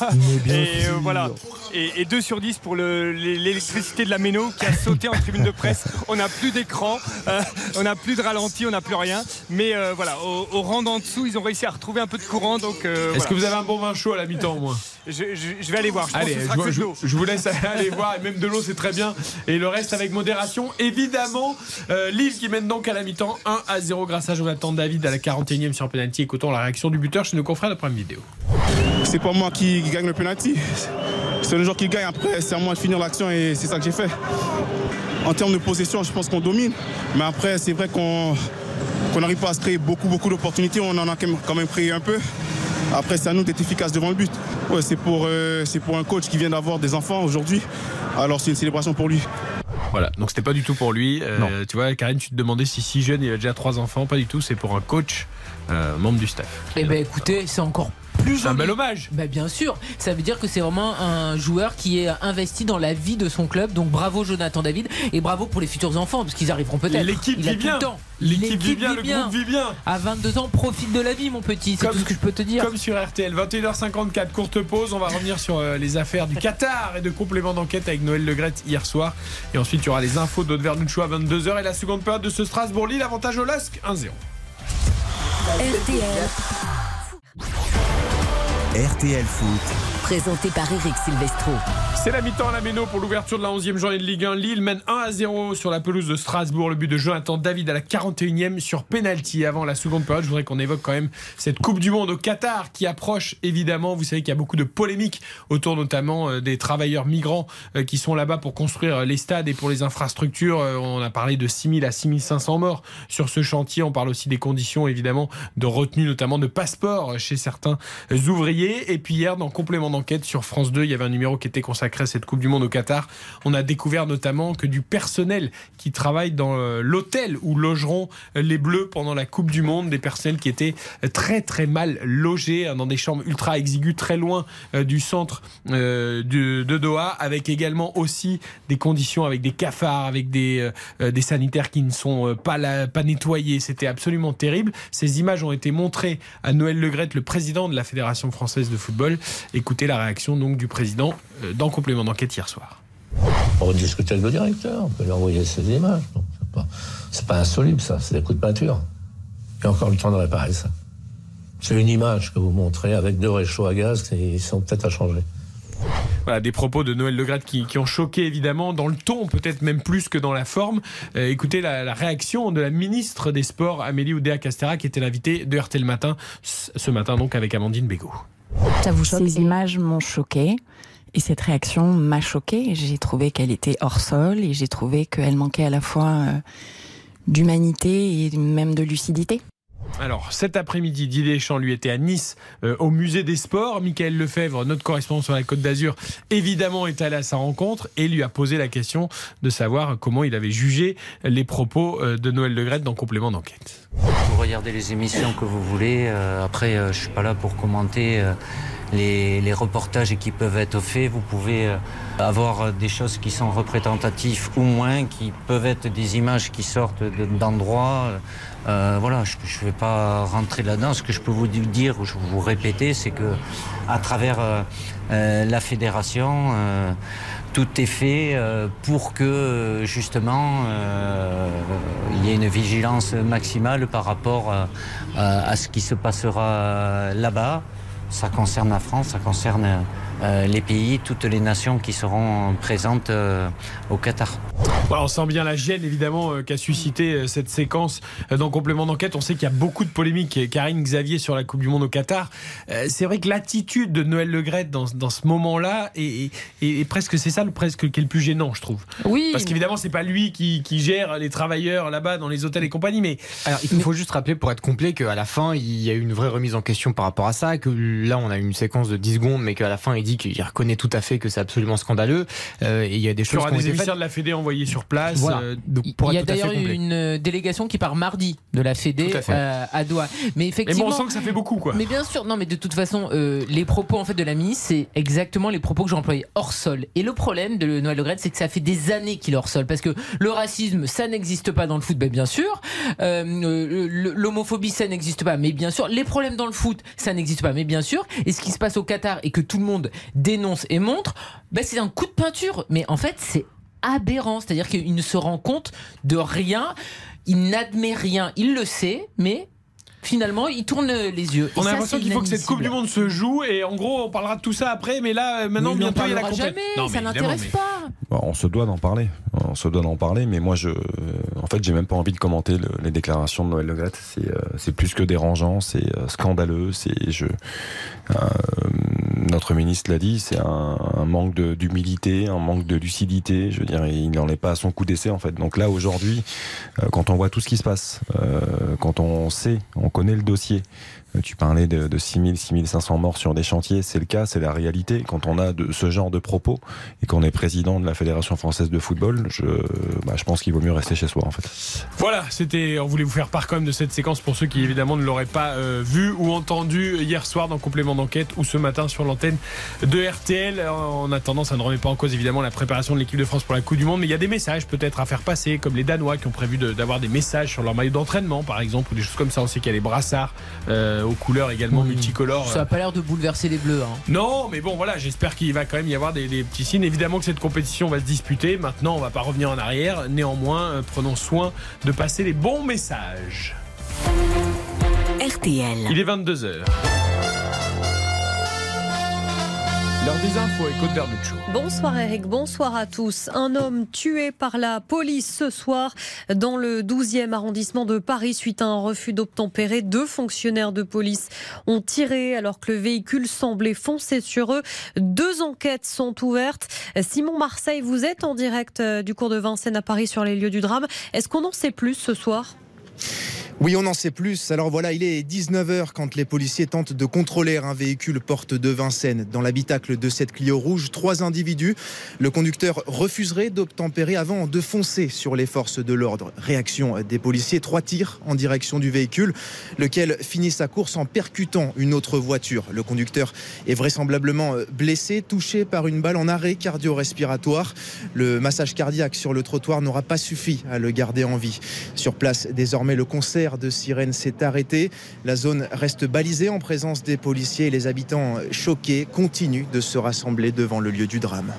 Et euh, voilà. Et, et 2 sur 10 pour le- l'é- l'électricité de la Méno qui a sauté en tribune de presse. On n'a plus d'écran, euh, on n'a plus de ralenti, on n'a plus rien. Mais euh, voilà, au, au rang d'en dessous, ils ont réussi à retrouver un peu de courant. Donc, euh, Est-ce voilà. que vous avez un bon vin chaud à la mi-temps au moins? Je, je- je vais aller voir. Je pense Allez, que ce je, sera que vous laisse aller voir, et même de l'eau c'est très bien, et le reste avec modération. Évidemment, euh, Lille qui mène donc à la mi-temps 1 à 0 grâce à Jonathan David à la 41e sur penalty. Écoutons la réaction du buteur chez nos confrères de Prime Vidéo. C'est pas moi qui gagne le penalty. C'est le joueur qui gagne. Après, c'est à moi de finir l'action et c'est ça que j'ai fait. En termes de possession, je pense qu'on domine. Mais après, c'est vrai qu'on qu'on n'arrive pas à se créer beaucoup, beaucoup d'opportunités. On en a quand même- quand même créé un peu. Après, c'est à nous d'être efficaces devant le but. Ouais, c'est pour, euh, c'est pour un coach qui vient d'avoir des enfants aujourd'hui. Alors, c'est une célébration pour lui. Voilà, donc c'était pas du tout pour lui. Euh, tu vois, Karine, tu te demandais si si jeune il a déjà trois enfants. Pas du tout, c'est pour un coach, euh, membre du staff. Eh ben écoutez, c'est encore plus C'est un bel hommage. Bah bien sûr, ça veut dire que c'est vraiment un joueur qui est investi dans la vie de son club. Donc bravo Jonathan David et bravo pour les futurs enfants parce qu'ils arriveront peut-être. L'équipe vit bien. L'équipe vit bien, le groupe vit bien. À 22 ans, profite de la vie mon petit, c'est tout ce que je peux te dire. Comme sur RTL, 21h54, courte pause. On va revenir sur euh, les affaires du Qatar et de compléments d'enquête avec Noël Legrette hier soir. Et ensuite, il y aura les infos d'Aude Vernuccio à 22h et la seconde période de ce Strasbourg-Lille. Avantage au LASK 1-0. RTL. RTL Foot. Présenté par Eric Silvestro. C'est la mi-temps à la Méno pour l'ouverture de la 11e journée de Ligue 1. Lille mène 1 à 0 sur la pelouse de Strasbourg. Le but de Jonathan David à la 41e sur penalty. Avant la seconde période, je voudrais qu'on évoque quand même cette Coupe du Monde au Qatar qui approche évidemment. Vous savez qu'il y a beaucoup de polémiques autour notamment euh, des travailleurs migrants euh, qui sont là-bas pour construire euh, les stades et pour les infrastructures. On a parlé de 6000 à 6500 morts sur ce chantier. On parle aussi des conditions évidemment de retenue notamment de passeports chez certains euh, Et puis hier, dans complément d'enquête sur France 2, il y avait un numéro qui était consacré à cette Coupe du Monde au Qatar. On a découvert notamment que du personnel qui travaille dans euh, l'hôtel où logeront les Bleus pendant la Coupe du Monde, des personnels qui étaient euh, très très mal logés hein, dans des chambres ultra exiguës, très loin euh, du centre de Doha, avec également aussi des conditions avec des cafards, avec des, sanitaires qui ne sont pas, pas nettoyés. C'était absolument terrible. Ces images ont été montrées à Noël Legrette, le président de la Fédération française de football. Écoutez la réaction donc du président euh, dans complément d'enquête hier soir. On va discuter avec le directeur, on peut lui envoyer ces images. C'est pas, pas insoluble, ça, c'est des coups de peinture. Il y a encore le temps de réparer ça. C'est une image que vous montrez avec deux réchauds à gaz ils sont peut-être à changer. Voilà, des propos de Noël Legrette qui, qui ont choqué évidemment dans le ton, peut-être même plus que dans la forme. Euh, écoutez la, la réaction de la ministre des Sports, Amélie Oudéa-Castera, qui était l'invitée de RTL Matin, ce ce matin donc avec Amandine Bégaud. Ces images m'ont choquée et cette réaction m'a choquée. J'ai trouvé qu'elle était hors sol et j'ai trouvé qu'elle manquait à la fois euh, d'humanité et même de lucidité. Alors, cet après-midi, Didier Deschamps, lui, était à Nice, euh, au musée des sports. Michael Lefebvre, notre correspondant sur la Côte d'Azur, évidemment, est allé à sa rencontre et lui a posé la question de savoir comment il avait jugé les propos euh, de Noël Legrette dans complément d'enquête. Vous regardez les émissions que vous voulez. euh, après, euh, je suis pas là pour commenter euh, les, les reportages qui peuvent être faits. Vous pouvez euh, avoir des choses qui sont représentatives ou moins, qui peuvent être des images qui sortent de- d'endroits. Euh, voilà, je ne vais pas rentrer là-dedans. Ce que je peux vous dire, ou je vous répéter, c'est que à travers euh, euh, la fédération, euh, tout est fait pour que justement il y ait une vigilance maximale par rapport à, à ce qui se passera là-bas. Ça concerne la France, ça concerne euh, les pays, toutes les nations qui seront présentes euh, au Qatar. Voilà, on sent bien la gêne évidemment euh, qu'a suscité cette séquence dans complément d'enquête. On sait qu'il y a beaucoup de polémiques. Karine Xavier sur la Coupe du Monde au Qatar. C'est vrai que l'attitude de Noël Legrette dans, dans ce moment-là est, est- est presque c'est ça le presque qui est le plus gênant, je trouve. Oui. Parce qu'évidemment c'est pas lui qui, qui gère les travailleurs là-bas dans les hôtels et compagnie, mais Alors, il faut juste rappeler, pour être complet, qu'à la fin, il y a eu une vraie remise en question par rapport à ça, que là, on a eu une séquence de 10 secondes, mais qu'à la fin, il dit dit qu'il reconnaît tout à fait que c'est absolument scandaleux. Euh, et il y a des Il y choses aura qui ont des faites. émissaires de la Fédé envoyés sur place. Voilà. euh, pour Il y a d'ailleurs une délégation qui part mardi de la Fédé à euh, à Doha. Mais Mais effectivement, bon, on sent que ça fait beaucoup, quoi. Mais bien sûr, non, mais de toute façon, euh, les propos en fait de la ministre, c'est exactement les propos que j'ai employés hors sol. Et le problème de Noël Le c'est que ça fait des années qu'il est hors sol, parce que le racisme, ça n'existe pas dans le foot, ben bien sûr. Euh, L'homophobie, ça n'existe pas, mais bien sûr. Les problèmes dans le foot, ça n'existe pas, mais bien sûr. Et ce qui se passe au Qatar et que tout le monde dénonce et montre, ben c'est un coup de peinture. Mais en fait, c'est aberrant, c'est-à-dire qu'il ne se rend compte de rien, il n'admet rien, il le sait, mais finalement, il tourne les yeux. On a l'impression qu'il faut que cette Coupe du. Monde se joue et en gros on parlera de tout ça après mais là euh, maintenant Mais il en bientôt il y a la compète. jamais, Non, ça mais n'intéresse pas. Bon, on se doit d'en parler. On se doit d'en parler, mais moi, je, en fait, j'ai même pas envie de commenter le- les déclarations de Noël Le. C'est, euh, c'est plus que dérangeant, c'est euh, scandaleux. C'est, je, euh, notre ministre l'a dit, c'est un, un manque d'humilité, un manque de lucidité. Je veux dire, il n'en est pas à son coup d'essai en fait. Donc là, aujourd'hui, euh, quand on voit tout ce qui se passe, euh, quand on sait, on connaît le dossier. Euh, Tu parlais de, de 6000, 6500 morts sur des chantiers, c'est le cas, c'est la réalité. Quand on a ce genre de propos et qu'on est président de la Fédération française de football, je, bah, je pense qu'il vaut mieux rester chez soi en fait. Voilà, c'était. On voulait vous faire part quand même de cette séquence pour ceux qui évidemment ne l'auraient pas euh, vu ou entendu hier soir dans complément d'enquête ou ce matin sur l'antenne de RTL. En attendant, ça ne remet pas en cause évidemment la préparation de l'équipe de France pour la Coupe du Monde, mais il y a des messages peut-être à faire passer, comme les Danois qui ont prévu d'avoir des messages sur leur maillot d'entraînement par exemple ou des choses comme ça. On sait qu'il y a les brassards euh, aux couleurs également multicolores. Ça n'a pas l'air de bouleverser les bleus. hein. Non, mais bon, voilà, j'espère qu'il va quand même y avoir des, des petits signes. Évidemment que cette compétition va se disputer. Maintenant, on va pas revenir en arrière. Néanmoins, euh, prenons soin de passer les bons messages. RTL. Il est 22h. Bonsoir Eric, bonsoir à tous. Un homme tué par la police ce soir dans le 12e arrondissement de Paris suite à un refus d'obtempérer. Deux fonctionnaires de police ont tiré alors que le véhicule semblait foncer sur eux. Deux enquêtes sont ouvertes. Simon Marseille, vous êtes en direct euh, du cours de Vincennes à Paris sur les lieux du drame. Est-ce qu'on en sait plus ce soir? Oui, on en sait plus. Alors voilà, il est 19h quand les policiers tentent de contrôler un véhicule porte de Vincennes. Dans l'habitacle de cette Clio rouge, trois individus. Le conducteur refuserait d'obtempérer avant de foncer sur les forces de l'ordre. Réaction des policiers, trois tirs en direction du véhicule, lequel finit sa course en percutant une autre voiture. Le conducteur est vraisemblablement blessé, touché par une balle en arrêt cardio-respiratoire. Le massage cardiaque sur le trottoir n'aura pas suffi à le garder en vie. Sur place, désormais, le de sirène s'est arrêté. La zone reste balisée en présence des policiers et les habitants choqués continuent de se rassembler devant le lieu du drame.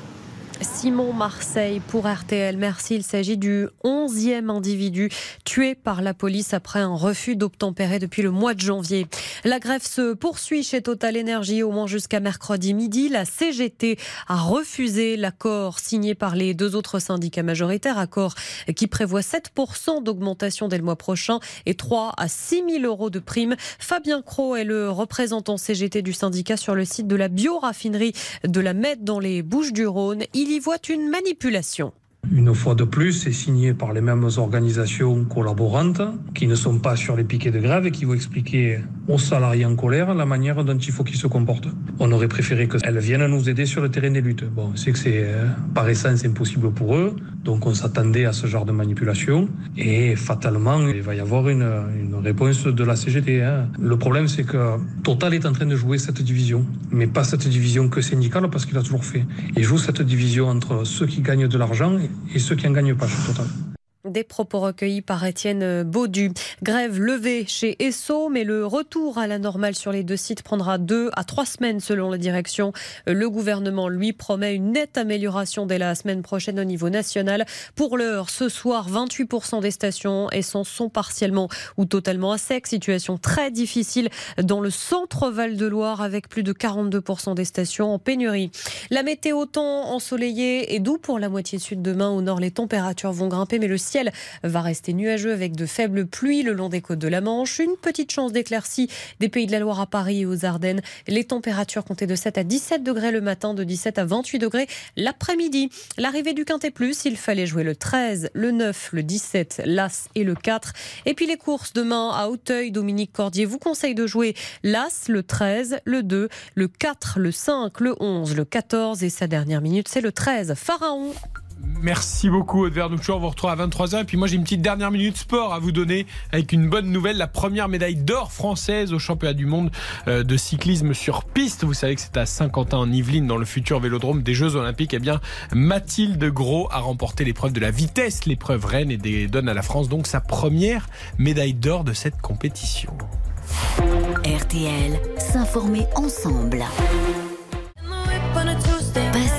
Simon Marseille pour RTL. Merci. Il s'agit du 11e individu tué par la police après un refus d'obtempérer depuis le mois de janvier. La grève se poursuit chez Total Energy au moins jusqu'à mercredi midi. La CGT a refusé l'accord signé par les deux autres syndicats majoritaires, accord qui prévoit 7% d'augmentation dès le mois prochain et 3 à 6 000 euros de prime. Fabien Cros est le représentant CGT du syndicat sur le site de la bioraffinerie de la Mette dans les Bouches-du-Rhône. Il y voit une manipulation. Une fois de plus, c'est signé par les mêmes organisations collaborantes qui ne sont pas sur les piquets de grève et qui vont expliquer aux salariés en colère la manière dont il faut qu'ils se comportent. On aurait préféré qu'elles viennent nous aider sur le terrain des luttes. Bon, c'est que c'est euh, par essence impossible pour eux, donc on s'attendait à ce genre de manipulation et fatalement, il va y avoir une, réponse de la CGT. hein. Le problème, c'est que Total est en train de jouer cette division, mais pas cette division que syndicale parce qu'il a toujours fait. Il joue cette division entre ceux qui gagnent de l'argent et ceux qui n'en gagnent pas chez Total. Des propos recueillis par Étienne Baudu. Grève levée chez Esso, mais le retour à la normale sur les deux sites prendra deux à trois semaines selon la direction. Le gouvernement, lui, promet une nette amélioration dès la semaine prochaine au niveau national. Pour l'heure, ce soir, 28% des stations essence sont partiellement ou totalement à sec. Situation très difficile dans le centre Val-de-Loire avec plus de 42% des stations en pénurie. La météo temps ensoleillé et doux pour la moitié sud demain. Au nord, les températures vont grimper, mais le ciel va rester nuageux avec de faibles pluies le long des côtes de la Manche. Une petite chance d'éclaircie des Pays de la Loire à Paris et aux Ardennes. Les températures comptaient de 7 à 17 degrés le matin, de 17 à 28 degrés l'après-midi. L'arrivée du Quintet Plus, il fallait jouer le 13, le 9, le 17, l'As et le 4. Et puis les courses demain à Auteuil, Dominique Cordier vous conseille de jouer l'As, le 13, le 2, le 4, le 5, le 11, le 14 et sa dernière minute, c'est le 13. Pharaon. Merci beaucoup, Aude. On vous retrouve à 23h. Et puis moi, j'ai une petite dernière minute sport à vous donner avec une bonne nouvelle. La première médaille d'or française au championnat du monde euh, de cyclisme sur piste. Vous savez que c'est à Saint-Quentin en Yvelines, dans le futur vélodrome des Jeux Olympiques. Eh bien, Mathilde Gros a remporté l'épreuve de la vitesse, l'épreuve reine, et donne à la France donc sa première médaille d'or de cette compétition. RTL, s'informer ensemble.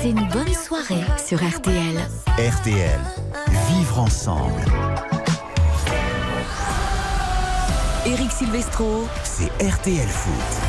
Passez une bonne soirée sur RTL. RTL, vivre ensemble. Éric Silvestro, C'est RTL Foot.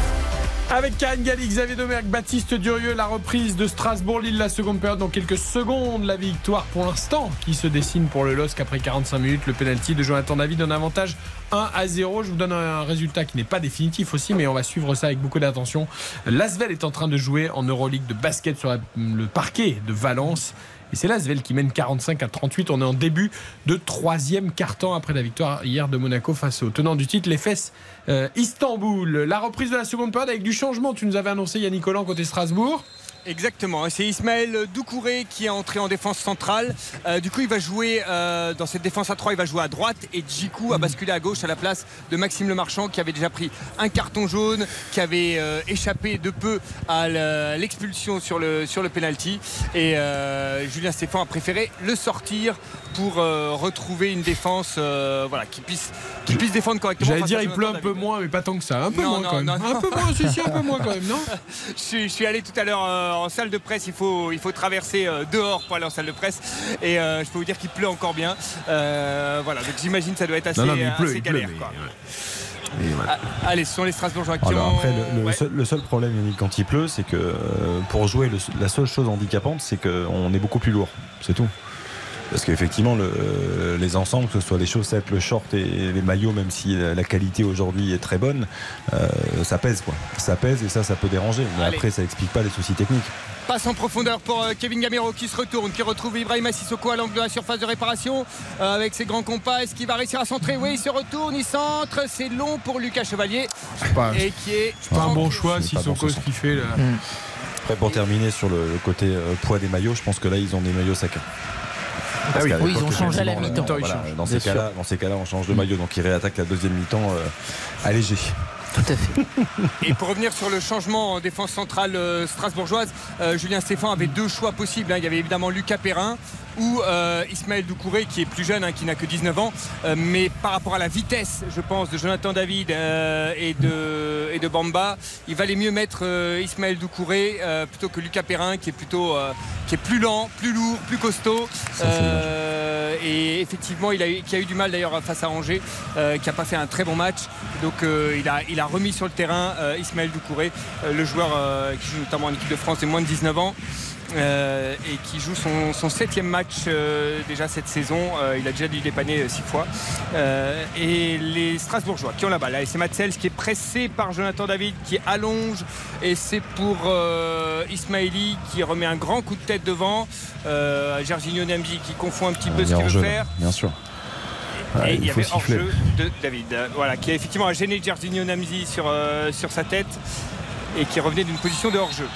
Avec Karine Galli, Xavier Domergue, Baptiste Durieux, la reprise de Strasbourg-Lille, la seconde période dans quelques secondes. La victoire pour l'instant qui se dessine pour le LOSC après 45 minutes. Le penalty de Jonathan David un avantage 1 à 0. Je vous donne un résultat qui n'est pas définitif aussi, mais on va suivre ça avec beaucoup d'attention. L'Asvel est en train de jouer en Euroleague de basket sur le parquet de Valence. Et c'est l'Asvel qui mène 45 à 38. On est en début de troisième quart-temps après la victoire hier de Monaco face au tenant du titre, les fesses euh, Istanbul. La reprise de la seconde période avec du changement. Tu nous avais annoncé Yannick Collant côté Strasbourg. Exactement, c'est Ismaël Doucouré qui est entré en défense centrale. Euh, du coup, il va jouer euh, dans cette défense à 3, il va jouer à droite et Djikou a basculé à gauche à la place de Maxime Lemarchand qui avait déjà pris un carton jaune, qui avait euh, échappé de peu à le- l'expulsion sur le, sur le penalty. Et Julien Stéphane a préféré le sortir pour retrouver une défense voilà, qui, puisse, qui puisse défendre correctement. J'allais dire il pleut un peu moins, mais pas tant que ça. Un peu Non, moins non, quand même. non. Un peu moins, si, si, un peu moins quand même, non je, suis, je suis allé tout à l'heure en salle de presse. Il faut, il faut traverser euh, dehors pour aller en salle de presse. Et euh, je peux vous dire qu'il pleut encore bien. Euh, voilà, donc j'imagine que ça doit être assez, Non, non, mais il pleut, assez il pleut, galère. mais- quoi. Et voilà. Ah, allez, ce sont les Strasbourgeois qui Alors ont. après, le, le Ouais. seul, le seul problème, Yannick, quand il pleut, c'est que pour jouer, le- la seule chose handicapante, c'est qu'on est beaucoup plus lourd. C'est tout. Parce qu'effectivement, le- euh, les ensembles, que ce soit les chaussettes, le short et les maillots, même si la, qualité aujourd'hui est très bonne, euh, ça pèse quoi. Ça pèse et ça, ça peut déranger. Mais Allez. après, ça explique pas les soucis techniques. Passe en profondeur pour euh, Kevin Gamero qui se retourne, qui retrouve Ibrahima Sissoko à l'angle de la surface de réparation euh, avec ses grands compas. Est-ce qu'il va réussir à centrer? Oui, il se retourne, il centre. C'est long pour Lucas Chevalier. pas- et qui est. Pas un bon choix, Sissoko, ce qu'il fait là. Après, pour terminer sur le, côté poids des maillots, je pense que là, ils ont des maillots chacun. Parce oui. ils ont changé à la mi-temps. voilà, dans, ces cas-là, dans ces cas-là, on change de maillot, donc ils réattaquent la deuxième mi-temps euh, allégé. Tout à fait. Et pour revenir sur le changement en défense centrale euh, strasbourgeoise, euh, Julien Stéphane avait deux choix possibles. hein. Il y avait évidemment Lucas Perrin ou euh, Ismaël Doucouré qui est plus jeune, hein, qui n'a que 19 ans. Euh, mais par rapport à la vitesse, je pense, de Jonathan David euh, et, de, et de Bamba, il valait mieux mettre Ismaël Doucouré plutôt que Lucas Perrin qui est plutôt qui est plus lent, plus lourd, plus costaud. Et effectivement, il a, eu, qui a eu du mal d'ailleurs face à Angers, qui n'a pas fait un très bon match. Donc il, a, il a remis sur le terrain Ismaël Doucouré, le joueur qui joue notamment en équipe de France des moins de 19 ans. Euh, et qui joue son, son septième match euh, déjà cette saison. Euh, il a déjà dû dépanner six fois. Et les Strasbourgeois qui ont la balle. Allez, c'est Matsels qui est pressé par Jonathan David qui allonge. Et c'est pour Ismaili qui remet un grand coup de tête devant. Jorginho Namdi qui confond un petit peu ce qu'il veut faire. bien sûr. Et il y avait hors-jeu de David, voilà, qui a effectivement gêné Jorginho Namzi sur, sur sa tête et qui revenait d'une position de hors-jeu.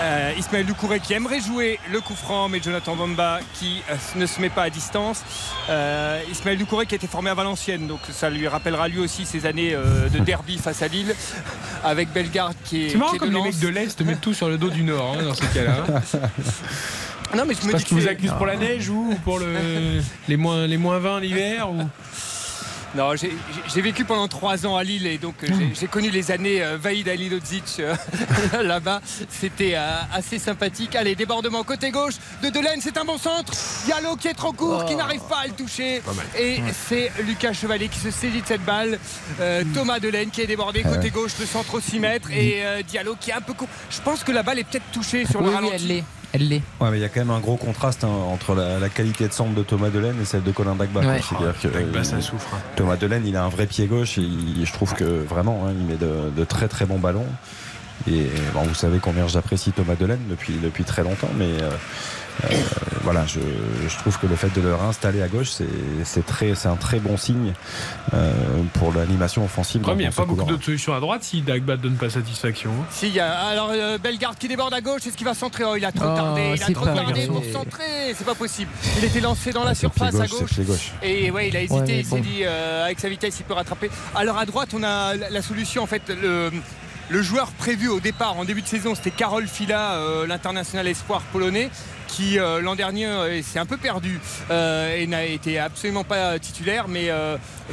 Euh, Ismaël Doucouré qui aimerait jouer le coup franc, mais Jonathan Bamba qui euh, ne se met pas à distance. Euh, Ismaël Doucouré qui a été formé à Valenciennes, donc ça lui rappellera lui aussi ses années euh, de derby face à Lille, avec Bellegarde qui est. C'est marrant qui est comme de les mecs de l'Est mettent tout sur le dos du Nord hein, dans ces cas-là. hein. Non, mais je me Parce dis qu'ils que vous accusent pour la neige ou pour le, les, moins, les moins 20 l'hiver ou... Non, j'ai- vécu pendant trois ans à Lille et donc euh, j'ai- connu les années euh, Vaïd Alilodzic euh, là-bas. C'était euh, assez sympathique. Allez, débordement côté gauche de Delaine, c'est un bon centre. Diallo qui est trop court, qui n'arrive pas à le toucher. Et c'est Lucas Chevalier qui se saisit de cette balle. Euh, Thomas Delaine qui est débordé côté Ouais. gauche, le centre au 6 mètres. Et euh, Diallo qui est un peu court. Je pense que la balle est peut-être touchée sur Oui, le oui, ralenti. elle l'est. Elle l'est. Ouais, mais il y a quand même un gros contraste hein, entre la, la qualité de centre de Thomas Delaine et celle de Colin Dagba. Ouais. Que, Dagba, ça euh, souffre, hein. Thomas Delaine, il a un vrai pied gauche et il- je trouve que vraiment, hein, il met de, de très très bons ballons. Et bon, vous savez combien j'apprécie Thomas Delaine depuis, depuis très longtemps, mais euh, euh, voilà, je, je trouve que le fait de le réinstaller à gauche, c'est c'est très- c'est un très bon signe euh, pour l'animation offensive. Il n'y a pas beaucoup d'autres solutions à droite si Dagba ne donne pas satisfaction. hein. Si, il y a, alors euh, Bellegarde qui déborde à gauche, est-ce qu'il va centrer? Oh, il a trop Oh, tardé, il a trop tardé pour centrer, c'est pas possible. Il était lancé dans la surface à gauche. Et ouais, il a hésité, Ouais, il s'est dit euh, avec sa vitesse il peut rattraper. Alors à droite, on a la solution en fait le le joueur prévu au départ en début de saison, c'était Karol Fila, euh, l'international espoir polonais, qui euh, l'an dernier euh, s'est un peu perdu et n'a été absolument pas titulaire, mais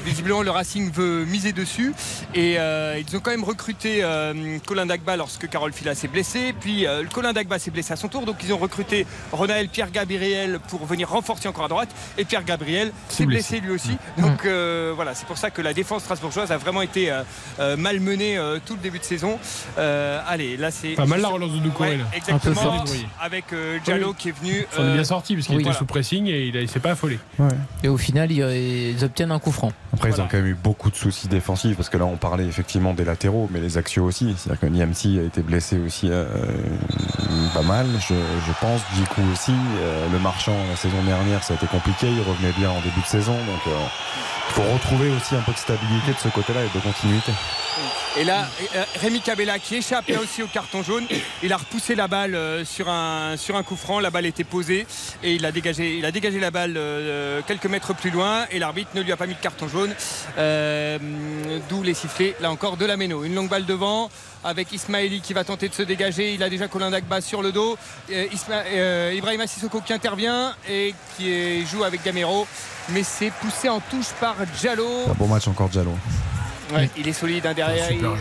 visiblement le Racing veut miser dessus. Et euh, ils ont quand même recruté euh, Colin Dagba lorsque Karol Fila s'est blessé, puis euh, Colin Dagba s'est blessé à son tour, donc ils ont recruté Ronaël Pierre Gabriel pour venir renforcer encore à droite, et Pierre Gabriel s'est blessé. lui aussi. Donc euh, voilà, c'est pour ça que la défense strasbourgeoise a vraiment été malmenée euh, tout le début de saison. Euh, allez, là c'est Pas mal la relance de Doucouré, Ouais, exactement. Un peu fort. Avec euh, Diallo qui est venu. Il s'en est bien sorti parce qu'il oui. était Voilà. sous pressing et il ne s'est pas affolé. Et au final, ils, ils obtiennent un coup franc. Après, ils ont quand même eu beaucoup de soucis défensifs parce que là, on parlait effectivement des latéraux, mais les axiaux aussi. C'est-à-dire que Niamsi a été blessé aussi euh, pas mal, je, je pense. Jiku aussi. Euh, le marchand, la saison dernière, ça a été compliqué. Il revenait bien en début de saison. Donc, euh, il faut retrouver aussi un peu de stabilité de ce côté-là et de continuité. Et là, Rémi Cabella qui échappe là aussi au carton jaune. Il a repoussé la balle sur un, sur un coup franc. La balle était posée et il a dégagé, il a dégagé la balle quelques mètres plus loin et l'arbitre ne lui a pas mis de carton jaune. Euh, D'où les sifflets, là encore, de la Méno. Une longue balle devant avec Ismaili qui va tenter de se dégager. Il a déjà Colin Dagba sur le dos. Euh, Isma- euh, qui intervient et qui joue avec Gamero. Mais c'est poussé en touche par Diallo. Bon match encore de Jallo. Ouais, il est solide hein, derrière. Super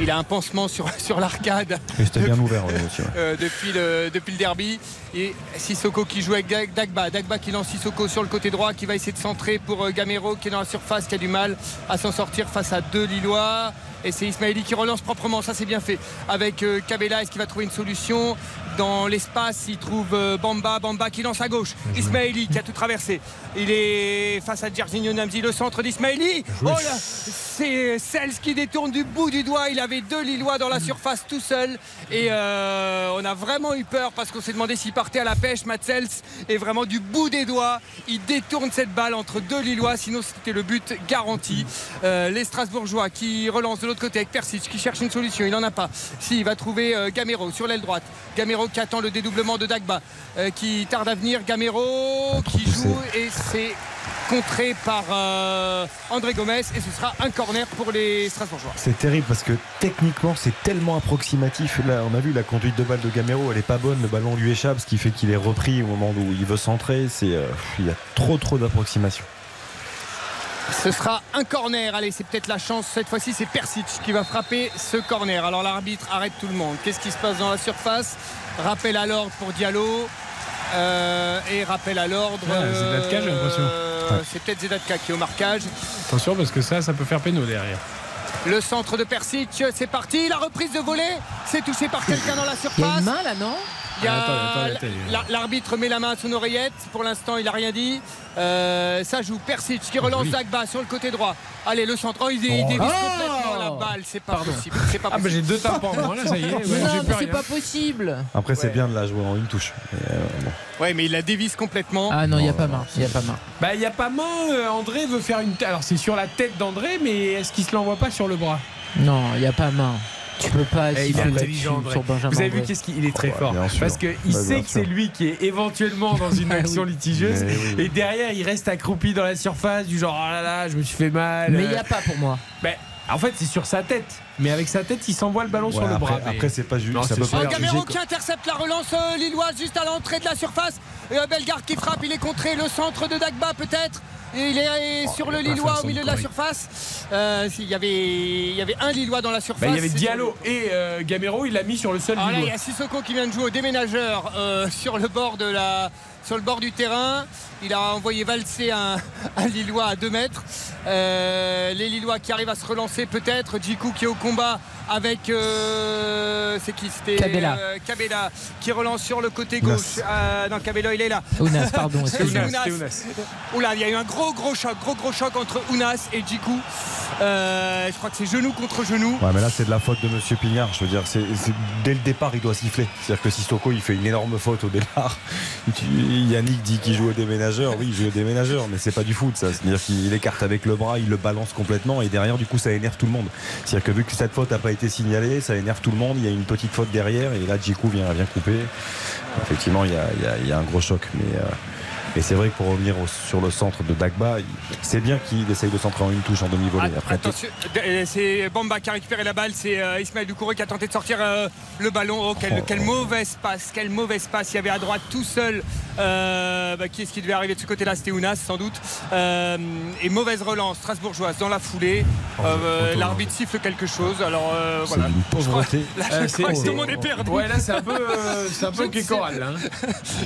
il, a un pansement sur, sur l'arcade. C'était bien ouvert ouais, aussi. ouais. Euh, depuis, le, depuis le derby. Et Sissoko qui joue avec Dag- Dagba. Dagba qui lance Sissoko sur le côté droit, qui va essayer de centrer pour euh, Gamero qui est dans la surface, qui a du mal à s'en sortir face à deux Lillois. Et c'est Ismaili qui relance proprement, ça c'est bien fait. Avec euh, Kabela, est-ce qu'il va trouver une solution? Dans l'espace, il trouve euh, Bamba, Bamba qui lance à gauche. Ismaili qui a tout traversé. Il est face à Jorginho Namzi, le centre d'Ismaili. Oh là C'est Sels qui détourne du bout du doigt. Il avait deux Lillois dans la surface tout seul. Et euh, on a vraiment eu peur parce qu'on s'est demandé s'il partait à la pêche, Matt Sels. Et vraiment du bout des doigts, il détourne cette balle entre deux Lillois. Sinon, c'était le but garanti. Euh, les Strasbourgeois qui relancent de l'autre côté avec Persic qui cherche une solution. Il n'en a pas. Si, il va trouver euh, Gamero sur l'aile droite. Gamero qui attend le dédoublement de Dagba euh, qui tarde à venir. Gamero qui joue et c'est contré par euh, André Gomez et ce sera un corner pour les Strasbourgeois. C'est terrible parce que techniquement c'est tellement approximatif. Là, on a vu la conduite de balle de Gamero, elle est pas bonne, le ballon lui échappe, ce qui fait qu'il est repris au moment où il veut centrer. C'est, euh, il y a trop trop d'approximation. Ce sera un corner. Allez, c'est peut-être la chance. Cette fois-ci, c'est Persic qui va frapper ce corner. Alors l'arbitre arrête tout le monde. Qu'est-ce qui se passe dans la surface? Rappel à l'ordre pour Diallo. Euh, et rappel à l'ordre. Zedatka, j'ai l'impression. euh. C'est peut-être Zedatka qui est au marquage. Attention parce que ça, ça peut faire péno derrière. Le centre de Persic, c'est parti. La reprise de volée, c'est touché par quelqu'un dans la surface. Il y a une main là, non Il y a- Ah, L'arbitre met la main à son oreillette. Pour l'instant, il n'a rien dit. Euh, ça joue Persic qui relance oui. Dagba sur le côté droit. Allez, le centre. Oh, il, il Oh. dévisse Oh. complètement la balle. C'est pas possible. C'est pas Ah, bah j'ai deux tampons moi là, ça y est. ouais, non, mais c'est pas possible. Après, c'est bien de la jouer en une touche. Mais, euh, bon. Ouais, mais il la dévisse complètement. Ah non, il n'y a pas main. Il y a pas main. Bah, il n'y a pas main. euh, André veut faire une. Alors, c'est sur la tête d'André, mais est-ce qu'il se l'envoie pas sur le bras? Non, il n'y a pas main. Tu peux pas Eh, Il est intelligent, sur Benjamin Vous avez vu qu'est-ce qu'il il est très fort. Parce qu'il Ouais, sait que c'est lui qui est éventuellement dans une Ah action litigieuse. Oui. Et derrière, il reste accroupi dans la surface, du genre, oh là là, je me suis fait mal. Mais il n'y a pas pour moi. Ben, en fait, c'est sur sa tête. Mais avec sa tête, il s'envoie le ballon sur le bras. après, c'est pas juste. Non, Ça c'est peut sûr. pas Oh, être Gamero qui intercepte la relance euh, lilloise juste à l'entrée de la surface. Et euh, Bellegarde qui frappe, il est contré. Le centre de Dagba peut-être. Et il est sur le il Lillois au milieu de la surface. Euh, il, y avait, il y avait un Lillois dans la surface. Ben, il y avait Diallo et euh, Gamero, il l'a mis sur le seul Alors là, il y Lillois. a Sissoko qui vient de jouer au déménageur euh, sur le bord de la, sur le bord du terrain. Il a envoyé valser un, un Lillois à 2 mètres. Euh, les Lillois qui arrivent à se relancer peut-être. Djikou qui est au combat avec euh, c'est qui c'était Cabella. euh, Cabella qui relance sur le côté gauche. Euh, non, Cabella il est là. Ounas, pardon. Ounas. Oula, il y a eu un gros gros choc, gros gros choc entre Ounas et Djikou. Euh, je crois que c'est genou contre genou. Ouais, mais là, c'est de la faute de Monsieur Pignard. Je veux dire, c'est c'est- dès le départ, il doit siffler. C'est-à-dire que Sissoko, il fait une énorme faute au départ. Tu- Yannick dit qu'il joue au déménageur. Oui, il joue au déménageur, mais c'est pas du foot, ça. C'est-à-dire qu'il écarte avec le bras, il le balance complètement, et derrière, du coup, ça énerve tout le monde. C'est-à-dire que vu que cette faute n'a pas été signalée, ça énerve tout le monde. Il y a une petite faute derrière, et là, Djikou vient, vient couper. Effectivement, il y a, un gros choc, mais. euh, et c'est vrai que pour revenir au- sur le centre de Dagba, c'est bien qu'il essaye de centrer en une touche en demi-volée. Après, Attention, euh, c'est Bamba qui a récupéré la balle, c'est euh, Ismaël Doucouré qui a tenté de sortir euh, le ballon. Oh, quelle, quelle mauvaise passe, quelle mauvaise passe. Il y avait à droite tout seul. euh, bah, qui est-ce qui devait arriver de ce côté-là? C'était Ounas sans doute. Euh, et mauvaise relance strasbourgeoise dans la foulée. Euh, L'arbitre siffle quelque chose. Alors euh, voilà. d'une pauvreté. Là, je crois que tout le monde est perdu. Ouais, là, c'est un peu, euh, c'est un peu hein.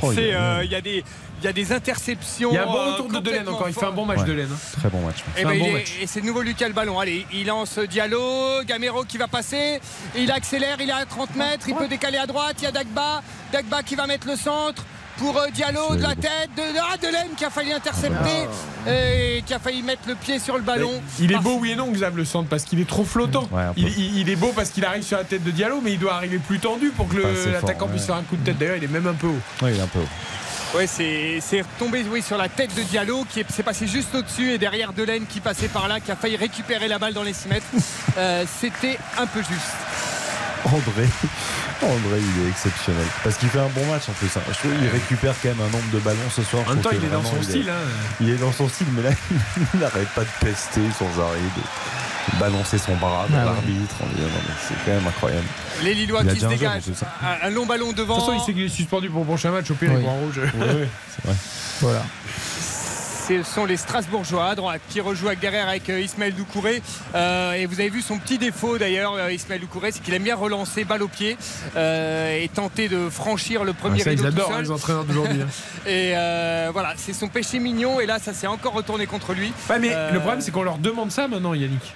Oh, euh, Il y a des. Il y a des interceptions. Il y a un bon euh, retour de Delaine encore. Il fait un bon match Ouais. de Delaine. hein. Très bon match. Et, C'est ben, est- et c'est de nouveau Lucas le ballon. Allez, il lance Diallo, Gamero qui va passer, il accélère, il est à 30 mètres, il peut décaler à droite, il y a Dagba, Dagba qui va mettre le centre. Pour euh, Diallo de la tête, de, ah, Delaine qui a failli intercepter et qui a failli mettre le pied sur le ballon. Il est beau, oui et non, Xav, le centre, parce qu'il est trop flottant. Ouais, il, est beau parce qu'il arrive sur la tête de Diallo, mais il doit arriver plus tendu pour que l'attaquant ouais. puisse faire un coup de tête. D'ailleurs, il est même un peu haut. Ouais, il est un peu haut. Ouais, c'est c'est retombé oui, sur la tête de Diallo qui est, s'est passé juste au-dessus et derrière Delaine qui passait par là, qui a failli récupérer la balle dans les 6 mètres. Euh, C'était un peu juste. André, André, il est exceptionnel. Parce qu'il fait un bon match en plus. hein. Je trouve qu'il récupère quand même un nombre de ballons ce soir. En même temps, il est dans son il style. hein. Il est dans son style, mais là, il n'arrête pas de pester sans arrêt, de balancer son bras dans Ah ouais. l'arbitre. C'est quand même incroyable. Les Lillois Il qui se dégagent. hein. Un, un long ballon De devant. toute façon, il sait qu'il est suspendu pour le prochain match. Au pire, il Oui. prend un rouge. c'est vrai. Voilà. Ce sont les Strasbourgeois à droite qui rejouent avec derrière avec euh, Ismaël Doucouré. Euh, et vous avez vu son petit défaut d'ailleurs, euh, Ismaël Doucouré, c'est qu'il aime bien relancer balle au pied euh, et tenter de franchir le premier Ah, ça, ils rideau tout adorent seul. les entraîneurs d'aujourd'hui. hein. Et euh, voilà, c'est son péché mignon. Et là, ça s'est encore retourné contre lui. Ouais, mais Euh, le problème, c'est qu'on leur demande ça maintenant, Yannick.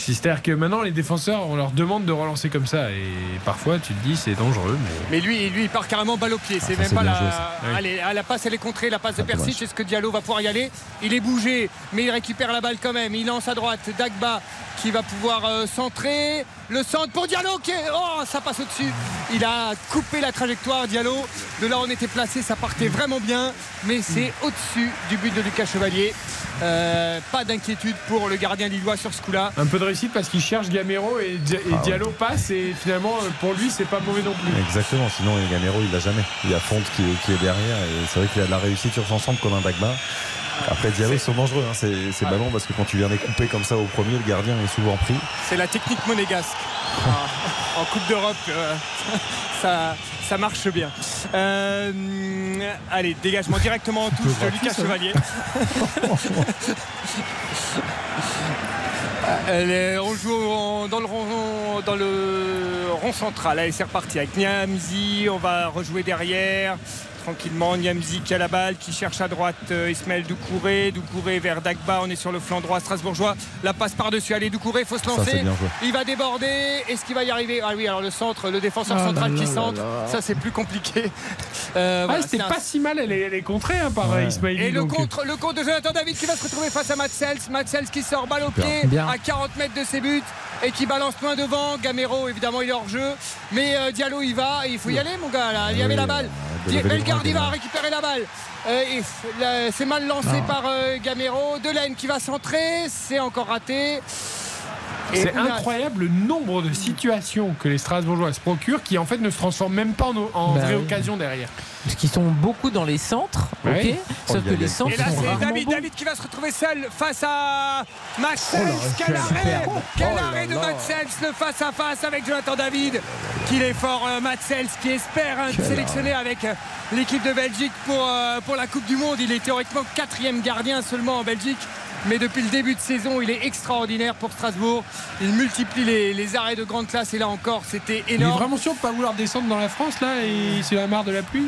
C'est-à-dire que maintenant, les défenseurs, on leur demande de relancer comme ça. Et parfois, tu te dis, c'est dangereux. Mais... Mais lui, lui, il part carrément balle au pied. C'est Ah, ça, même c'est pas la. joué, ça. Oui. Allez, à la passe, elle est contrée. La passe de Ah, Persic. dommage. Est-ce que Diallo va pouvoir y aller? Il est bougé, mais il récupère la balle quand même. Il lance à droite. Dagba qui va pouvoir euh, centrer. Le centre pour Diallo qui est. Oh, ça passe au-dessus. Il a coupé la trajectoire, Diallo. De là, où on était placé, ça partait vraiment bien. Mais c'est au-dessus du but de Lucas Chevalier. Euh, pas d'inquiétude pour le gardien lillois sur ce coup-là. Un peu de réussite parce qu'il cherche Gamero et, Di- et Ah ouais. Diallo passe. Et finalement, euh, pour lui, c'est pas mauvais non plus. Exactement, sinon Gamero il l'a jamais. Il y a Fonte qui est, qui est derrière et c'est vrai qu'il a de la réussite sur son centre comme un Dagba. Après Diallo ils sont dangereux hein, ces, ces ballons parce que quand tu viens les couper comme ça au premier, le gardien est souvent pris. C'est la technique monégasque. En- en Coupe d'Europe, euh, ça, ça marche bien. Euh, allez, dégagement directement en touche de Lucas. Chevalier. On joue en- dans, le rond, dans le rond central. Allez, c'est reparti avec Niamzi. On va rejouer derrière. Tranquillement, Niamzi qui a la balle, qui cherche à droite euh, Ismaël Doucouré. Doucouré vers Dagba. On est sur le flanc droit strasbourgeois. La passe par-dessus. Allez, Doucouré, faut se lancer. Il va déborder. Est-ce qu'il va y arriver? Ah oui, alors le centre, le défenseur Ah central là qui là centre. là là. Ça, c'est plus compliqué. Euh, Ah, voilà, c'était un- pas si mal, elle est, elle est contrée hein, par Ouais. euh, Ismaili. et le donc, contre, le contre de Jonathan David qui va se retrouver face à Matsels. Matsels qui sort balle au pied Bien. à 40 mètres de ses buts et qui balance loin devant. Gamero, évidemment, il est hors jeu. Mais euh, Diallo, il va. Il faut y aller, mon gars. Là. Il y avait Oui, la balle. Bellegarde, il va récupérer la balle. Euh, c'est mal lancé Non. par euh, Gamero. Delaine qui va centrer. C'est encore raté. Et C'est incroyable le nombre de situations que les Strasbourgeois se procurent qui en fait ne se transforment même pas en, en Bah vraie oui. occasion derrière. Parce qu'ils sont beaucoup dans les centres, ok Oh, Sauf que les centres Et là, c'est David, qui va se retrouver seul face à Matsels. Oh quel arrêt. Quel Oh arrêt de. Matsels, le face à face avec Jonathan David. Qu'il est fort, euh, Matsels, qui espère hein, être sélectionné avec euh, l'équipe de Belgique pour, euh, pour la Coupe du Monde. Il est théoriquement quatrième gardien seulement en Belgique. Mais depuis le début de saison, il est extraordinaire pour Strasbourg. Il multiplie les, les arrêts de grande classe et là encore, c'était Il est énorme. vraiment sûr de pas vouloir descendre dans la France là et s'il a marre de la pluie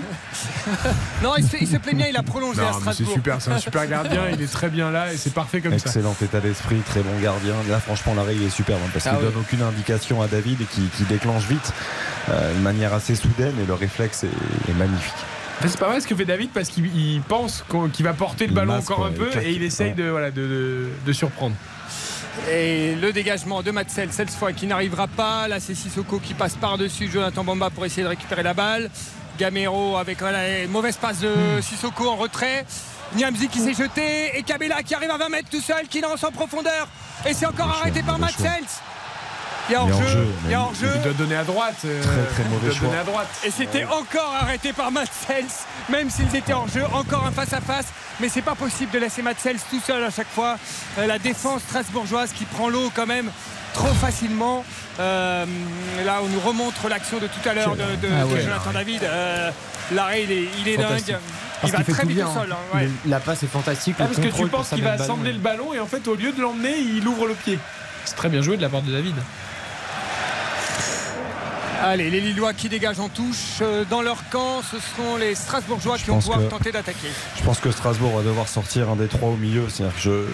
Non, il se, il se plaît bien, il a prolongé à mais c'est Strasbourg. super, c'est un super gardien, il est très bien là et c'est parfait comme ça. Excellent état d'esprit, très bon gardien. Là, franchement, l'arrêt il est superbe hein, parce Ah qu'il ouais. donne aucune indication à David et qui, qui déclenche vite euh, de manière assez soudaine et le réflexe est, est magnifique. C'est pas vrai ce que fait David parce qu'il il pense qu'il va porter le ballon encore un peu et il essaye de, voilà, de, de- de surprendre. Et le dégagement de Matzel, cette fois qui n'arrivera pas. Là, c'est Sissoko qui passe par-dessus Jonathan Bamba pour essayer de récupérer la balle. Gamero avec voilà, une mauvaise passe de Hmm. Sissoko en retrait. Niamzi qui s'est jeté et Kabela qui arrive à 20 mètres tout seul, qui lance en profondeur. Et c'est encore arrêté par. Matzels. Il y a hors-jeu. hors-jeu, Il y a hors-jeu. Il doit donner à droite. euh, Très, très mauvais il doit choix. donner à droite. Et c'était encore arrêté par Matzels, même s'ils étaient en jeu, encore un face-à-face. Mais c'est pas possible de laisser Matzels tout seul à chaque fois. Euh, la défense strasbourgeoise qui prend l'eau quand même trop facilement. Euh, là, on nous remontre l'action de tout à l'heure de, de- Ah de ouais. Jonathan David. Euh, L'arrêt, il est, il est Fantastique. dingue. Parce Il va très vite bien, au sol. hein. hein, ouais. Le- La passe est fantastique. Ah, le parce que tu penses qu'il va assembler le ballon et en fait au lieu de l'emmener il ouvre le pied. C'est très bien joué de la part de David. Allez, les Lillois qui dégagent en touche euh, dans leur camp, ce seront les Strasbourgeois qui vont pouvoir que- tenter d'attaquer. Je pense que Strasbourg va devoir sortir un des trois au milieu. C'est-à-dire que je.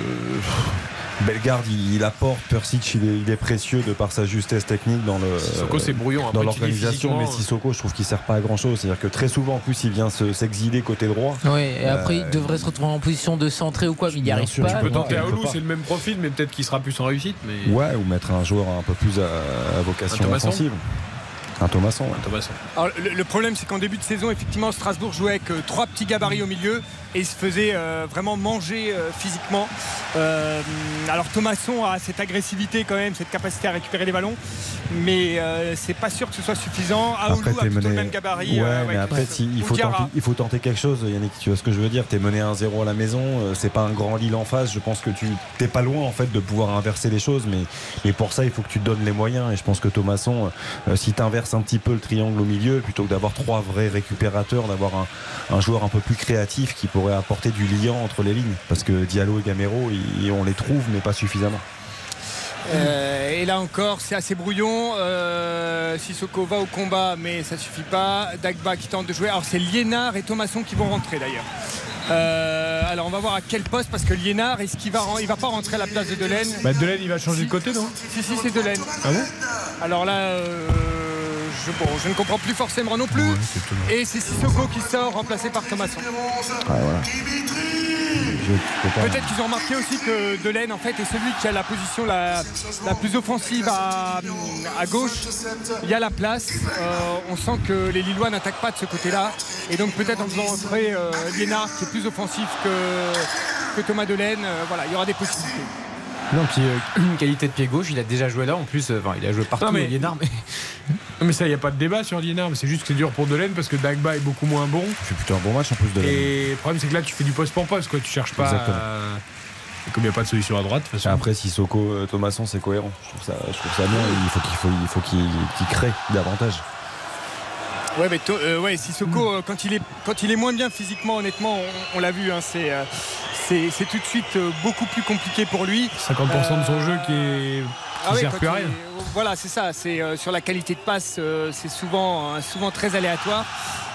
Bellegarde, il, il apporte. Persic, il est, il est précieux de par sa justesse technique dans le. Sissoko, c'est brouillon, un Dans l'organisation, mais. Sissoko, je trouve qu'il sert pas à grand chose. C'est-à-dire que très souvent, en plus, il vient se- s'exiler côté droit. Oui, et après Euh, il devrait se retrouver en position de centrer ou quoi, mais il n'y arrive sûr, pas. tu peux tenter euh, à peut Oulu, pas. c'est le même profil, mais peut-être qu'il sera plus en réussite. Mais... Ouais, ou mettre un joueur un peu plus à, à vocation offensive. Un Thomasson. ouais. Thomasson. Le problème, c'est qu'en début de saison, effectivement, Strasbourg jouait avec euh, trois petits gabarits au milieu et il se faisait euh, vraiment manger euh, physiquement. Euh, alors, Thomasson a cette agressivité quand même, cette capacité à récupérer les ballons, mais c'est pas sûr que ce soit suffisant. Aoulou Après, a mené. le même gabarit. Ouais, mais après, si- il, faut tenter, il faut tenter quelque chose, Yannick. Tu vois ce que je veux dire? T'es mené 1-0 à la maison, c'est pas un grand Lille en face. Je pense que tu t'es pas loin en fait de pouvoir inverser les choses, mais, mais pour ça, il faut que tu te donnes les moyens. Et je pense que Thomasson, si tu inverses un petit peu le triangle au milieu, plutôt que d'avoir trois vrais récupérateurs, d'avoir un, un joueur un peu plus créatif qui pourrait apporter du liant entre les lignes. Parce que Diallo et Gamero, ils- on les trouve, mais pas suffisamment. Euh, et là encore, c'est assez brouillon. Euh, Sissoko va au combat, mais ça suffit pas. Dagba qui tente de jouer. Alors c'est Liénard et Thomasson qui vont rentrer d'ailleurs. Euh, alors on va voir à quel poste parce que Liénard, est-ce qu'il va, il va pas rentrer à la place de Delaine Bah, Delaine, il va changer de côté, non Si si c'est Delaine. Ah bon Alors là, euh, je, bon, je ne comprends plus forcément non plus. et c'est Sissoko qui sort, remplacé par Thomasson. Peux pas- Peut-être qu'ils ont remarqué aussi que Delaine en fait est celui qui a la position la, la plus offensive à, à gauche. Il y a la place. Euh, on sent que les Lillois n'attaquent pas de ce côté-là. Et donc peut-être en faisant entrer euh, Liénard qui est plus offensif que, que Thomas Delaine, euh, voilà, il y aura des possibilités. Non, puis euh, qualité de pied gauche, il a déjà joué là en plus. euh, Enfin, il a joué partout, Non, mais- Liénard, mais Non, mais ça, il n'y a pas de débat sur Liénard, mais c'est juste que c'est dur pour Delaine parce que Dagba est beaucoup moins bon. C'est plutôt un bon match en plus de Et le problème, c'est que là, tu fais du poste pour poste, quoi. Tu cherches pas. Exactement. à- Et comme il n'y a pas de solution à droite, de toute façon. Après, Sissoko, euh, Thomasson, c'est cohérent. Je trouve ça, je trouve ça bien. Il faut qu'il faut, il faut qu'il qu'il crée davantage. Ouais, mais euh, ouais, Sissoko, euh, quand, il est, quand il est moins bien physiquement, honnêtement, on, on l'a vu, hein, c'est, euh, c'est, c'est tout de suite beaucoup plus compliqué pour lui. 50% de son jeu qui est. Ah oui, plus il-. Voilà, c'est ça. C'est euh, sur la qualité de passe, euh, c'est souvent, euh, souvent très aléatoire.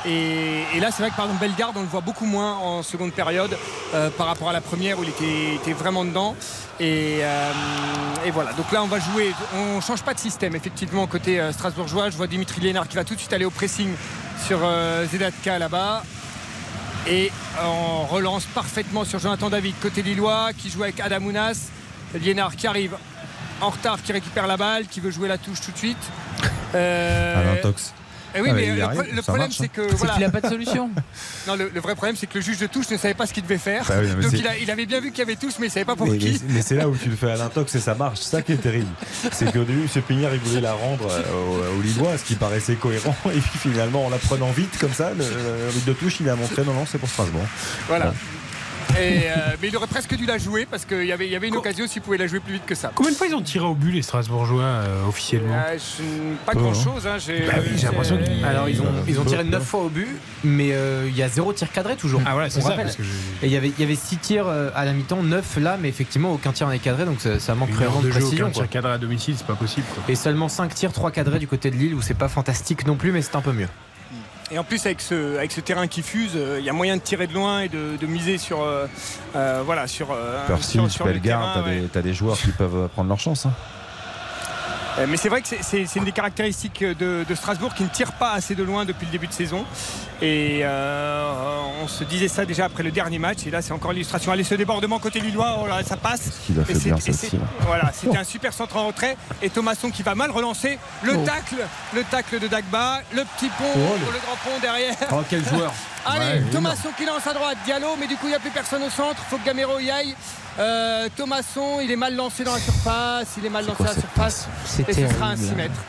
Et, et là, c'est vrai que par exemple Bellegarde, on le voit beaucoup moins en seconde période par rapport à la première où il était, était vraiment dedans. Et, et voilà. Donc là, on va jouer. On change pas de système effectivement côté strasbourgeois. Je vois Dimitri Lénard qui va tout de suite aller au pressing sur Zedatka là-bas. Et on relance parfaitement sur Jonathan David, côté lillois, qui joue avec Adamounas. Liénard qui arrive en retard, qui récupère la balle, qui veut jouer la touche tout de suite. Euh, Alain Tox. eh oui, Ah, mais le, arrive, problème, c'est hein. que. Voilà. pas de solution. non, le, le vrai problème, c'est que le juge de touche ne savait pas ce qu'il devait faire. Bah oui, non, mais Donc il, a- il avait bien vu qu'il y avait touche, mais il savait pas pour Mais, qui. mais- mais c'est là où tu le fais à l'intox et ça marche. C'est ça qui est terrible. C'est qu'au début, M. Pignard, il voulait la rendre euh, au, au Lillois, ce qui paraissait cohérent. Et puis finalement, en la prenant vite comme ça, le, le but de touche, il a montré non, non, c'est pour Strasbourg. Voilà. Et, euh, mais il aurait presque dû la jouer parce qu'il y avait, il y avait une occasion s'il pouvait la jouer plus vite que ça. Combien de fois ils ont tiré au but les Strasbourgeois euh, officiellement Euh, je- pas Peu, grand hein. chose. Hein, j'ai, Bah oui, j'ai l'impression qu'ils- Alors ils ont, ils ont Peu, tiré peu. 9 fois au but, mais euh, il y a zéro tir cadré toujours. Ah voilà, c'est ça, rappelle. parce que je- Et il y avait, il y avait 6 tirs à la mi-temps, 9 là, mais effectivement aucun tir n'est cadré, donc ça, ça manque vraiment de, de jeu, précision. aucun tir cadré à domicile, c'est pas possible. quoi. Et seulement 5 tirs, 3 cadrés du côté de Lille, où c'est pas fantastique non plus, mais c'est un peu mieux. Et en plus avec ce, avec ce terrain qui fuse, euh, il y a moyen de tirer de loin et de, de miser sur, euh, euh, voilà, sur, Percy, sur, le terrain. t'as ouais. des, t'as des joueurs qui peuvent prendre leur chance. hein. Mais c'est vrai que c'est- c'est c'est une des caractéristiques de, de Strasbourg qui ne tire pas assez de loin depuis le début de saison. Et euh, on se disait ça déjà après le dernier match. Et là, c'est encore l'illustration. Allez, ce débordement côté Lillois, oh là, ça passe. a fait bien, celle-ci. Voilà, c'était un super centre en retrait. Et Thomasson qui va mal relancer. Le Oh. tacle, le tacle de Dagba, le petit pont, Oh, le- le grand pont derrière. Oh, quel joueur Allez, Ouais, Thomasson qui lance à droite, Diallo, mais du coup il n'y a plus personne au centre, faut que Gamero y aille. Euh, Thomasson, il est mal lancé dans la surface, il est mal lancé dans la surface. Et ce sera un terrible. 6 mètres.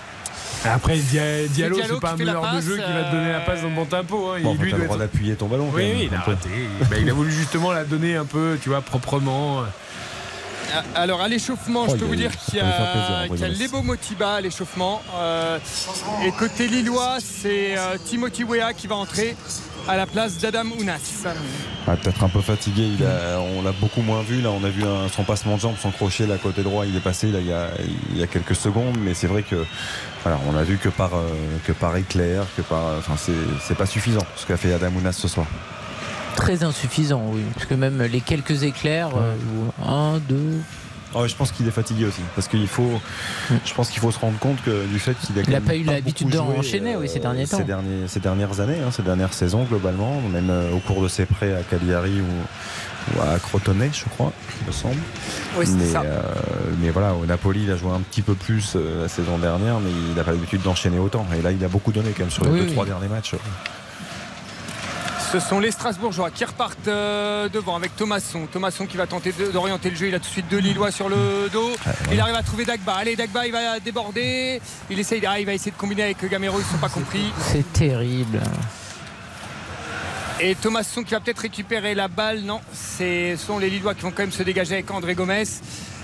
Après, Dia- Diallo, c'est pas un meneur de jeu qui va te donner la passe dans le bon tempo. hein. Bon, Il- lui t'as doit le droit être- d'appuyer ton ballon. quand Oui, même, oui, il a raté. Bah, il a voulu justement la donner un peu, tu vois, proprement. Ah, Alors à l'échauffement, Oh, je peux vous dire qu'il y a, y a. Lebo Motiba à l'échauffement. Euh, et côté Lillois, c'est euh, Timothy Weah qui va entrer à la place d'Adam Ounas. Ah, Peut-être un peu fatigué. Il a- on l'a beaucoup moins vu. Là, on a vu un- son passement de jambe, son crochet là côté droit. Il est passé là, il, y a, il y a quelques secondes, mais c'est vrai que voilà, on a vu que par euh, que par éclair, que par, enfin c'est pas suffisant ce qu'a fait Adam Ounas ce soir. Très insuffisant, oui. Parce que même les quelques éclairs, euh, un, deux. Oh, je pense qu'il est fatigué aussi, parce qu'il faut, je pense qu'il faut se rendre compte que du fait qu'il a, Il a pas eu l'habitude d'enchaîner, oui, ces derniers temps. Ces, derniers- ces dernières années, hein, ces dernières saisons globalement, même euh, au cours de ses prêts à Cagliari ou, ou à Crotone, je crois, il me semble. Oui, c'est mais, ça. euh, mais voilà, au Napoli, il a joué un petit peu plus euh, la saison dernière, mais il n'a pas l'habitude d'enchaîner autant. Et là, il a beaucoup donné quand même sur les Oui, deux, oui. trois derniers matchs. Ce sont les Strasbourgeois qui repartent euh, devant avec Thomasson. Thomasson qui va tenter d'orienter le jeu. Il a tout de suite deux Lillois sur le dos. Il arrive à trouver Dagba. Allez, Dagba, il va déborder. Il essaye, ah, il va essayer de combiner avec Gamero. Ils ne sont pas compris. C'est terrible. Et Thomasson qui va peut-être récupérer la balle. Non, ce sont les Lillois qui vont quand même se dégager avec André Gomez.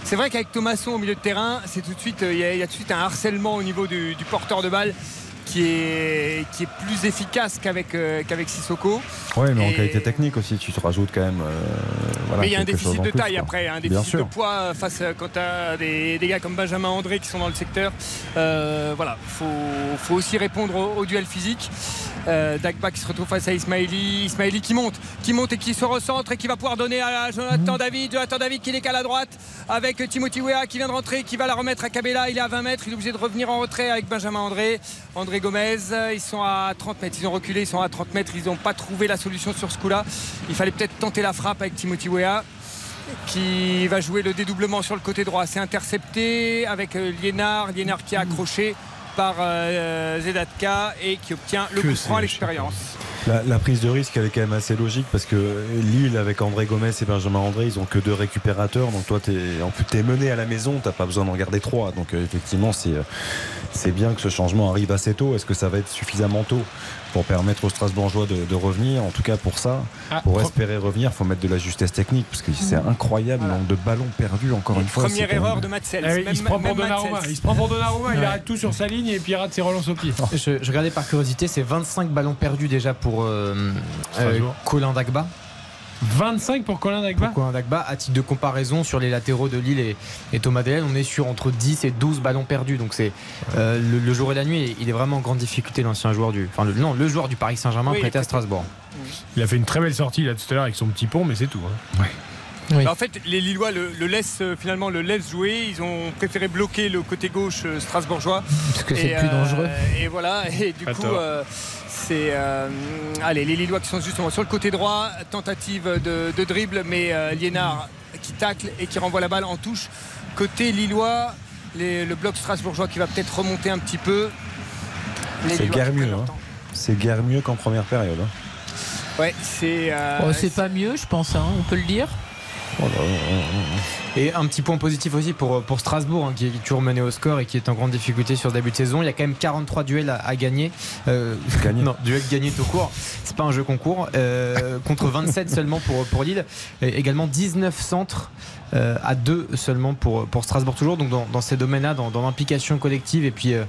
C'est vrai qu'avec Thomasson au milieu de terrain, c'est tout de suite, euh, il y, a- il y a tout de suite un harcèlement au niveau du, du porteur de balle qui est, qui est plus efficace qu'avec euh, qu'avec Sissoko. Ouais, mais en Et- qualité technique aussi, tu te rajoutes quand même. euh, voilà, mais il y a un déficit de plus, taille quoi. après, un déficit de poids face à- quand tu as des, des gars comme Benjamin André qui sont dans le secteur. Euh, voilà, faut, faut aussi répondre au, au duel physique. Euh, Dagba qui se retrouve face à Ismaili, Ismaili qui monte, qui monte et qui se recentre et qui va pouvoir donner à Jonathan David, Jonathan David qui décale à droite avec Timothy Weah qui vient de rentrer, qui va la remettre à Cabella, il est à 20 mètres, il est obligé de revenir en retrait avec Benjamin André, André Gomez, ils sont à 30 mètres, ils ont reculé, ils sont à 30 mètres, ils n'ont pas trouvé la solution sur ce coup-là. Il fallait peut-être tenter la frappe avec Timothy Weah qui va jouer le dédoublement sur le côté droit. C'est intercepté avec euh, Liénard, Liénard qui est accroché par euh, Zedatka et qui obtient le Que coup franc à l'expérience. La, la prise de risque, elle est quand même assez logique parce que Lille, avec André Gomez et Benjamin André, ils ont que deux récupérateurs. Donc toi, t'es, en plus, t'es mené à la maison, t'as pas besoin d'en garder trois. Donc euh, effectivement, c'est, euh, c'est bien que ce changement arrive assez tôt. Est-ce que ça va être suffisamment tôt? Pour permettre aux Strasbourgeois de, de revenir En tout cas, pour ça, Ah, pour pro- espérer revenir, il faut mettre de la justesse technique parce que c'est incroyable le nombre de ballons perdus. Encore une fois, c'est Première même- erreur de Matsels. Ah oui, il se prend pour Donnarumma. Il se prend pour Donnarumma. Il arrête tout sur sa ligne et puis il rate ses relances au pied. Je, je regardais par curiosité, c'est 25 ballons perdus déjà pour euh, euh. Colin Dagba. 25 pour Colin Dagba Pour Colin Dagba, à titre de comparaison sur les latéraux de Lille et, et Thomas Delaine, on est sur entre 10 et 12 ballons perdus. Donc c'est euh, le, le jour et la nuit, il est vraiment en grande difficulté l'ancien joueur du, enfin le, non, le joueur du Paris Saint-Germain Oui, prêté à. Strasbourg. Il a fait une très belle sortie là tout à l'heure avec son petit pont, mais c'est tout. hein. Oui. En fait, les Lillois le, le laissent euh, finalement le laissent jouer. Ils ont préféré bloquer le côté gauche euh, strasbourgeois. Parce que c'est plus euh, dangereux. Et voilà. Et du Pas coup, euh, c'est euh, allez les Lillois qui sont justement sur le côté droit. Tentative de, de dribble, mais euh, Liénard qui tacle et qui renvoie la balle en touche. Côté Lillois, les- le bloc strasbourgeois qui va peut-être remonter un petit peu. C'est guère mieux. hein. C'est guère mieux qu'en première période. hein. Ouais, c'est. euh, Oh, c'est pas mieux, je pense, hein, on peut le dire. Et un petit point positif aussi pour, pour Strasbourg, hein, qui est toujours mené au score et qui est en grande difficulté sur le début de saison. Il y a quand même 43 duels à, à gagner. Euh, non, duels gagnés tout court. C'est pas un jeu concours. Euh, contre 27 seulement pour, pour Lille. Et également 19 centres euh, à 2 seulement pour, pour Strasbourg, toujours. Donc dans, dans ces domaines-là, dans, dans l'implication collective et puis. euh,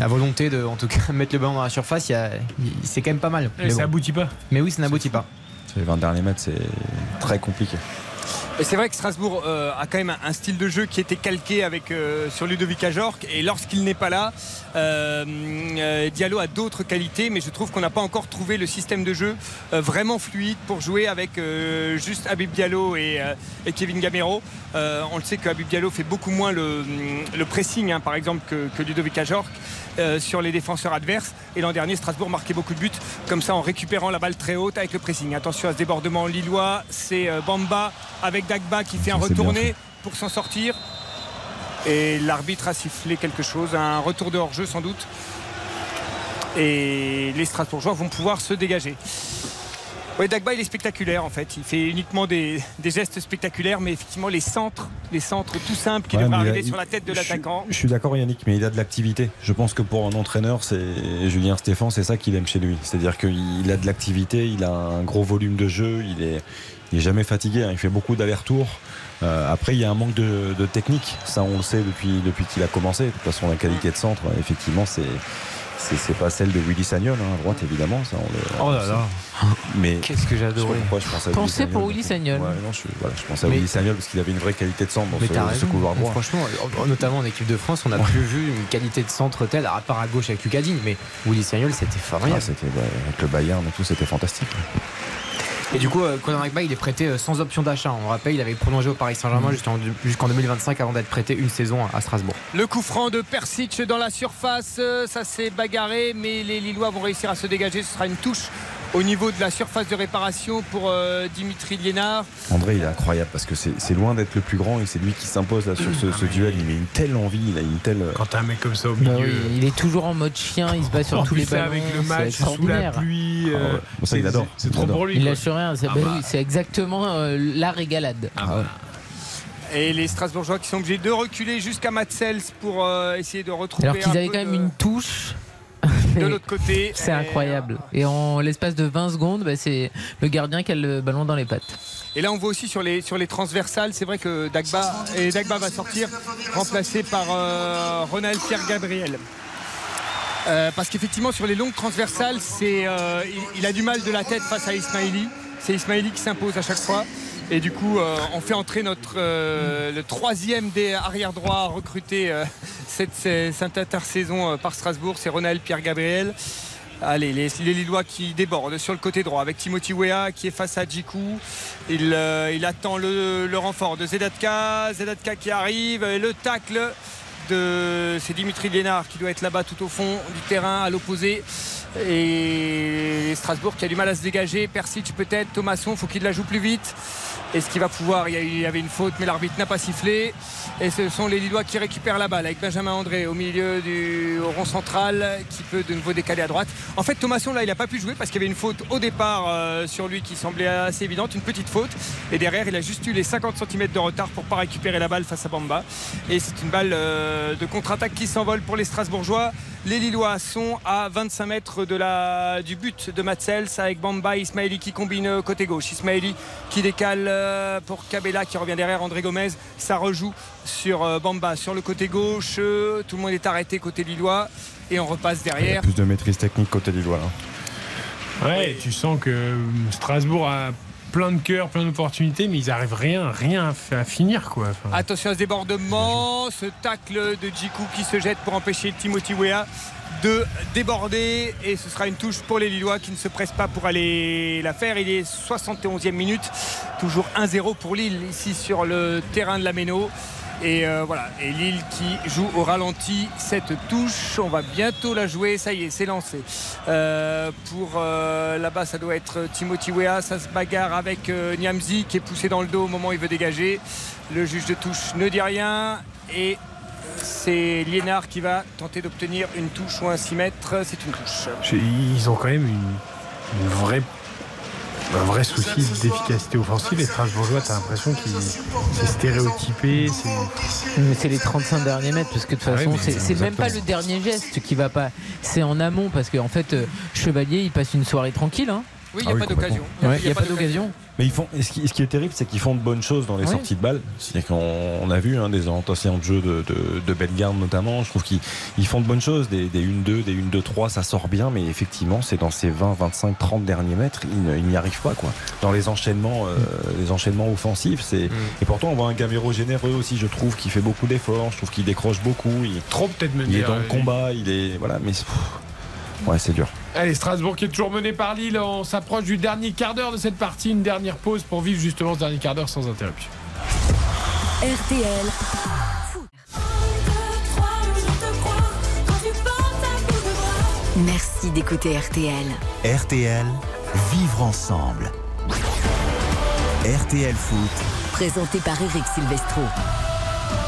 la volonté de, en tout cas, mettre le ballon dans la surface, c'est quand même pas mal. Et Mais ça bon. aboutit pas. Mais oui, ça n'aboutit pas. Les 20 derniers mètres, c'est très compliqué. C'est vrai que Strasbourg euh, a quand même un, style de jeu qui était calqué avec, euh, sur Ludovic Ajorc. Et lorsqu'il n'est pas là, euh, euh, Diallo a d'autres qualités, mais je trouve qu'on n'a pas encore trouvé le système de jeu vraiment fluide pour jouer avec juste Habib Diallo et, Kevin Gamero. On le sait que Habib Diallo fait beaucoup moins le, le pressing, hein, par exemple, que, que Ludovic Ajorc. Euh, sur les défenseurs adverses et l'an dernier Strasbourg marquait beaucoup de buts comme ça en récupérant la balle très haute avec le pressing attention à ce débordement lillois c'est euh, Bamba avec Dagba qui fait un retourné pour s'en sortir et l'arbitre a sifflé quelque chose, un retour de hors-jeu sans doute. Et les Strasbourgeois vont pouvoir se dégager. Oui, Dagba, il est spectaculaire en fait. Il fait uniquement des, des gestes spectaculaires, mais effectivement, les centres, les centres tout simples qui Ouais, devraient a- arriver sur la tête de je- l'attaquant. Je suis d'accord Yannick, mais il a de l'activité. Je pense que pour un entraîneur, c'est Julien Stéphan, c'est ça qu'il aime chez lui. C'est-à-dire qu'il a de l'activité, il a un gros volume de jeu, il est, il est jamais fatigué, hein. il fait beaucoup d'allers-retours. Euh, après, il y a un manque de, de technique, ça on le sait depuis, depuis qu'il a commencé. De toute façon, la qualité de centre, effectivement, c'est c'est pas celle de Willy Sagnol, hein, à droite évidemment. Ça, on le- Oh là là. Mais Qu'est-ce que pourquoi je à Willy Pensez pour. Willy Sagnol. Ouais, non, je, voilà, je pense à Mais- Willy Sagnol parce qu'il avait une vraie qualité de centre dans Mais ce, couloir droit. Franchement, en- notamment en équipe de France, on n'a plus vu une qualité de centre telle, à part à gauche avec Lucadine, mais Willy Sagnol, c'était Ah, formidable. c'était ouais, avec le Bayern et tout, c'était fantastique. Et du coup, euh, Conor McBay, il est prêté euh, sans option d'achat. On rappelle, il avait prolongé au Paris Saint-Germain jusqu'en jusqu'en 2025 avant d'être prêté une saison à Strasbourg. Le coup franc de Persic dans la surface, euh, ça s'est bagarré, mais les Lillois vont réussir à se dégager. Ce sera une touche au niveau de la surface de réparation pour euh, Dimitri Liénard. André, il est incroyable parce que c'est loin d'être le plus grand et c'est lui qui s'impose là sur ce, ce duel. Il met une telle envie, il a une telle. Quand t'as un mec comme ça au Bah milieu. oui, il est toujours en mode chien, il se bat sur En tous les ballons. avec le match sous la pluie. Ah ouais. Bon, ça, il adore. C'est trop adore. pour lui. Il quoi. lâche rien, c'est Ah bah bah. oui, c'est exactement euh, la régalade. Ah ouais. Et les Strasbourgeois qui sont obligés de reculer jusqu'à Matzels pour euh, essayer de retrouver Alors qu'ils avaient peu quand même de, une touche. de l'autre côté. C'est Et, incroyable. Et en l'espace de 20 secondes, bah, c'est le gardien qui a le ballon dans les pattes. Et là, on voit aussi sur les, sur les transversales, c'est vrai que Dagba, et Dagba va sortir, remplacé par euh, Ronald Pierre Gabriel. Euh, parce qu'effectivement, sur les longues transversales, c'est, euh, il, il a du mal de la tête face à Ismaili. C'est Ismaili qui s'impose à chaque fois. Et du coup, euh, on fait entrer notre, euh, le troisième des arrière droits recruté euh, cette, intersaison euh, par Strasbourg, c'est Ronald Pierre Gabriel. Allez, les, les Lillois qui débordent sur le côté droit avec Timothy Weah qui est face à Djikou. Il, il attend le, le renfort de Zedatka. Zedatka qui arrive. Et le tacle C'est Dimitri Lénard qui doit être là-bas tout au fond du terrain à l'opposé. Et Strasbourg qui a du mal à se dégager. Persic peut-être. Thomasson, faut qu'il la joue plus vite. Est-ce qu'il va pouvoir il y, avait une faute, mais l'arbitre n'a pas sifflé. Et ce sont les Lillois qui récupèrent la balle avec Benjamin André au milieu du rond central qui peut de nouveau décaler à droite. En fait, Thomasson, là, il n'a pas pu jouer parce qu'il y avait une faute au départ euh, sur lui qui semblait assez évidente, une petite faute. Et derrière, il a juste eu les 50 cm de retard pour pas récupérer la balle face à Bamba. Et c'est une balle euh, de contre-attaque qui s'envole pour les Strasbourgeois. Les Lillois sont à 25 mètres de la, du but de Matzels avec Bamba et Ismaili qui combine euh, côté gauche. Ismaili qui décale euh, pour Cabella qui revient derrière André Gomez. Ça rejoue sur euh, Bamba sur le côté gauche. Euh, Tout le monde est arrêté côté Lillois et on repasse Il y a derrière. plus de maîtrise technique côté Lillois. Là. Ouais, tu sens que Strasbourg a plein de cœur, plein d'opportunités, mais ils arrivent rien, rien à finir quoi. Attention à ce débordement, ce tacle de Djikou qui se jette pour empêcher Timothy Weah de déborder et ce sera une touche pour les Lillois qui ne se pressent pas pour aller la faire. Il est 71e minute, toujours 1-0 pour Lille ici sur le terrain de la Méno. Et euh, voilà, et Lille qui joue au ralenti cette touche, on va bientôt la jouer, ça y est, c'est lancé. Euh, pour euh, là-bas, ça doit être Timothy Weah, ça se bagarre avec Niamzi qui est poussé dans le dos au moment où il veut dégager. Le juge de touche ne dit rien et c'est Liénard qui va tenter d'obtenir une touche ou un 6 mètres, c'est une touche. ils ont quand même une vraie un vrai souci d'efficacité offensive. Les Strasbourgeois, t'as l'impression qu'ils c'est stéréotypé. c'est- Mais c'est les 35 derniers mètres, parce que de toute Ah oui, façon, c'est même pas le dernier geste qui va pas. C'est en amont, parce qu'en fait, euh, Chevalier, il passe une soirée tranquille. Hein. Oui, Ah oui, complètement. Ouais, Il n'y a, pas d'occasion. Mais ils font, et ce, qui, ce qui est terrible, c'est qu'ils font de bonnes choses dans les Oui. sorties de balles. C'est-à-dire qu'on on a vu hein, des anciens de jeu de, de, de Bellegarde notamment. Je trouve qu'ils ils font de bonnes choses, des, des 1-2, des 1-2-3, ça sort bien, mais effectivement, c'est dans ces 20, 25, 30 derniers mètres, ils n'y arrivent pas. Quoi. Dans les enchaînements, euh, les enchaînements offensifs, c'est et pourtant on voit un Gamero généreux aussi, je trouve, qui fait beaucoup d'efforts. Je trouve qu'il décroche beaucoup. Il, Trop peut-être même il est dans le euh, combat, il est voilà, mais pff, ouais, c'est dur. Allez, Strasbourg qui est toujours mené par Lille. On s'approche du dernier quart d'heure de cette partie. Une dernière pause pour vivre justement ce dernier quart d'heure sans interruption. RTL. Merci d'écouter RTL. RTL, vivre ensemble. RTL Foot. Présenté par Eric Silvestro.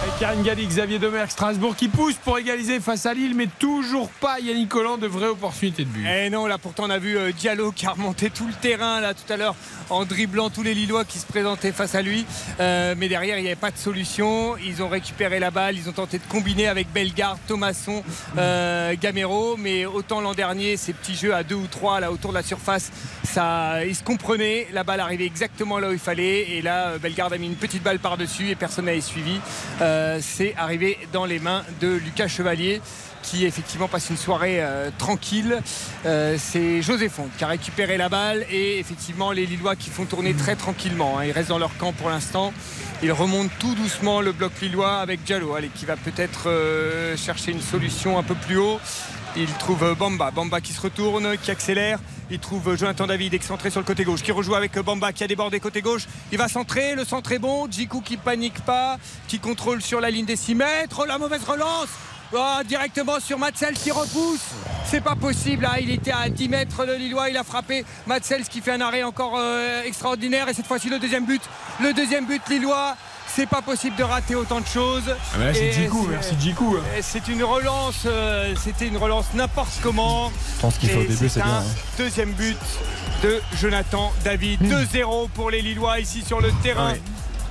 Avec Karine Galli, Xavier Demer, Strasbourg qui pousse pour égaliser face à Lille, mais toujours pas Yannick Collant de vraies opportunités de but. Eh non, là pourtant on a vu euh, Diallo qui a remonté tout le terrain là tout à l'heure en dribblant tous les Lillois qui se présentaient face à lui. Euh, mais derrière il n'y avait pas de solution. Ils ont récupéré la balle, ils ont tenté de combiner avec Bellegarde, Thomasson, euh, Gamero. Mais autant l'an dernier, ces petits jeux à deux ou trois là autour de la surface, ça, ils se comprenaient. La balle arrivait exactement là où il fallait. Et là, Bellegarde a mis une petite balle par-dessus et personne n'avait suivi. C'est arrivé dans les mains de Lucas Chevalier qui effectivement passe une soirée euh, tranquille. Euh, c'est José Font qui a récupéré la balle et effectivement les Lillois qui font tourner très tranquillement. hein. Ils restent dans leur camp pour l'instant. Ils remontent tout doucement le bloc Lillois avec Diallo qui va peut-être euh, chercher une solution un peu plus haut. Il trouve Bamba, Bamba qui se retourne, qui accélère. Il trouve Jonathan David excentré sur le côté gauche, qui rejoue avec Bamba qui a débordé côté gauche. Il va centrer, le centre est bon. Djikou qui panique pas, qui contrôle sur la ligne des 6 mètres. Oh, la mauvaise relance Oh, directement sur Matsels qui repousse. C'est pas possible. hein. Il était à 10 mètres de Lillois. Il a frappé Matsels qui fait un arrêt encore euh, extraordinaire. Et cette fois-ci, le deuxième but. Le deuxième but Lillois. C'est pas possible de rater autant de choses. Ah bah c'est Djikou, merci Djikou. hein. C'est une relance. euh, C'était une relance n'importe comment. Je pense qu'il au début, c'est bien, hein. Deuxième but de Jonathan David. 2-0 pour les Lillois ici sur le terrain Ouais.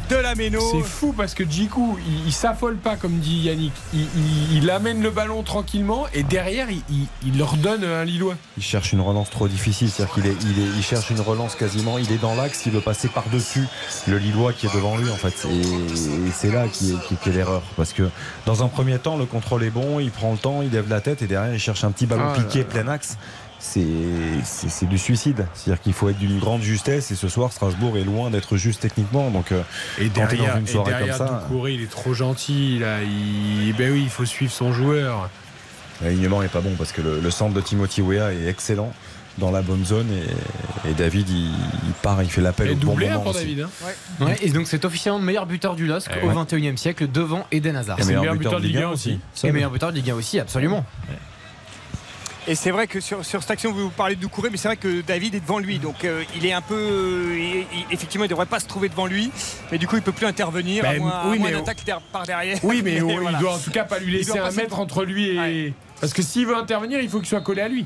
De la Méno. C'est fou parce que Djikou, il, il s'affole pas comme dit Yannick. Il, il- il amène le ballon tranquillement et derrière, il, il- il leur donne un Lillois. Il cherche une relance trop difficile, c'est-à-dire qu'il est, il est- il cherche une relance quasiment, il est dans l'axe, il veut passer par-dessus le Lillois qui est devant lui en fait. Et, et c'est là qui est, qui- qui est l'erreur. Parce que dans un premier temps, le contrôle est bon, il prend le temps, il lève la tête et derrière il cherche un petit ballon Ah là piqué plein axe. C'est du suicide. C'est-à-dire qu'il faut être d'une grande justesse et ce soir Strasbourg est loin d'être juste techniquement. Donc euh, Et derrière, dans une et soirée derrière comme ça, Doucouré, il est trop gentil. Là. Il, ben oui, il faut suivre son joueur. l'alignement est pas bon parce que le, le centre de Timothy Weah est excellent dans la bonne zone et, et David il, il part, il fait l'appel Et au bon doublé hein, moment pour aussi. David. hein. Ouais, et donc c'est officiellement le meilleur buteur du LOSC Eh au ouais. 21 e siècle devant Eden Hazard. Et meilleur buteur de Ligue 1 aussi. Et meilleur buteur de Ligue 1 aussi, absolument. Et c'est vrai que sur, sur cette action, vous parlez de Doucouré, mais c'est vrai que David est devant lui. Donc euh, il est un peu. euh, il- il- effectivement, il ne devrait pas se trouver devant lui. Mais du coup, il ne peut plus intervenir. à Ben, moins, oui, à moins mais- d'attaque der- par derrière. Oui, mais, il voilà. doit en tout cas pas lui Il laisser un mètre entre lui et. Parce que s'il veut intervenir, il faut qu'il soit collé à lui.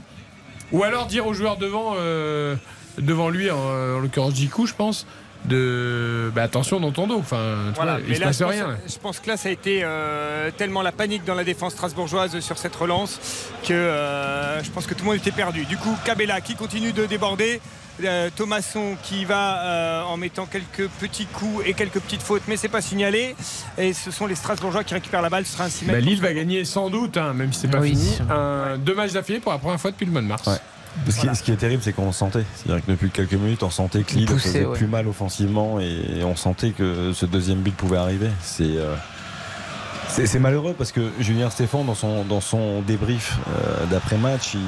Ou alors dire aux joueurs devant, euh, devant lui, en, en l'occurrence Jiku, je pense, de. Bah, attention dans ton dos. Enfin, tu Voilà, vois, il mais se là, passe je pense, rien. là. je pense que là, ça a été euh, tellement la panique dans la défense strasbourgeoise sur cette relance que euh, je pense que tout le monde était perdu. Du coup, Cabella qui continue de déborder. euh, Thomasson qui va euh, en mettant quelques petits coups et quelques petites fautes, mais c'est pas signalé. Et ce sont les Strasbourgeois qui récupèrent la balle. Ce sera un 6 Bah, mètres. Lille va gagner sans doute, hein, même si c'est pas Oui. fini. Un, deux matchs d'affilée pour la première fois depuis le mois de mars. Ouais. Ce, qui, ce qui est terrible, c'est qu'on le sentait. C'est-à-dire que depuis quelques minutes, on sentait que Lille Poussé, faisait ouais. plus mal offensivement et on sentait que ce deuxième but pouvait arriver. C'est euh, c'est malheureux parce que Julien Stéphane, dans son, dans son débrief euh, d'après-match, il-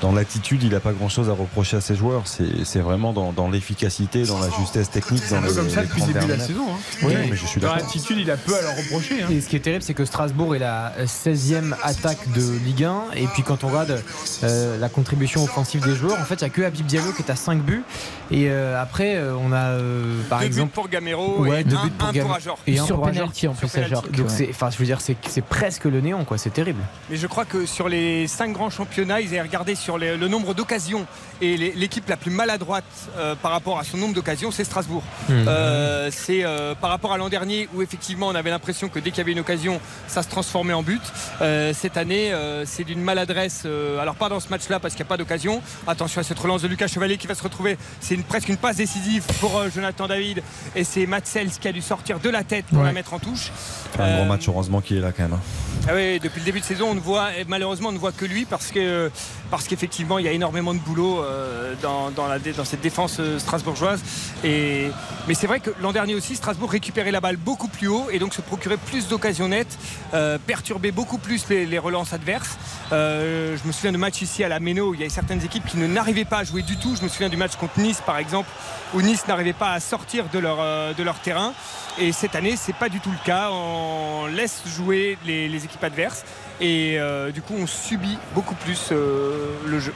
dans l'attitude, il n'a pas grand-chose à reprocher à ses joueurs. C'est c'est vraiment dans, dans l'efficacité, dans la justesse technique. C'est un dans peu les- comme ça depuis le 30 début de la saison. hein. Oui, Oui. mais je suis Dans l'attitude, il a peu à leur reprocher. hein. Et ce qui est terrible, c'est que Strasbourg est la 16e attaque de Ligue 1. Et puis quand on regarde euh, la contribution offensive des joueurs, en fait, il n'y a que Habib Diallo qui est à 5 buts. Et euh, après, euh, on a euh, par Deux buts exemple. pour Gamero Ouais, et deux un, buts pour un Gam- pour Ajor. Et un Sur pour Ajor. penalty en plus. Donc ouais. c'est, enfin, je veux dire, c'est, c'est presque le néant, quoi. C'est terrible. Mais je crois que sur les cinq grands championnats, ils avaient regardé sur les- le nombre d'occasions et l'équipe la plus maladroite euh, par rapport à son nombre d'occasions, c'est Strasbourg. Mhm. Euh, c'est euh, par rapport à l'an dernier où effectivement on avait l'impression que dès qu'il y avait une occasion, ça se transformait en but. Cette année, c'est d'une maladresse. alors pas dans ce match-là parce qu'il n'y a pas d'occasion. Attention à cette relance de Lucas Chevalier qui va se retrouver. C'est une, presque une passe décisive pour Jonathan David et c'est Matsels qui a dû sortir de la tête pour Ouais. la mettre en touche. Un gros match, heureusement qu'il est là quand même. hein. ah oui, depuis le début de saison, on ne voit, et malheureusement, on ne voit que lui parce que parce qu'effectivement, il y a énormément de boulot euh, dans, cette défense euh, strasbourgeoise. Mais c'est vrai que l'an dernier aussi, Strasbourg récupérait la balle beaucoup plus haut et donc se procurait plus d'occasions nettes, euh, perturbait beaucoup plus les, relances adverses. Euh, je me souviens de matchs ici à la Méno où il y avait certaines équipes qui n'arrivaient pas à jouer du tout. Je me souviens du match contre Nice, par exemple, où Nice n'arrivait pas à sortir de leur terrain. Et cette année, c'est pas du tout le cas. On laisse jouer les équipes adverses et euh, du coup, on subit beaucoup plus euh, le jeu.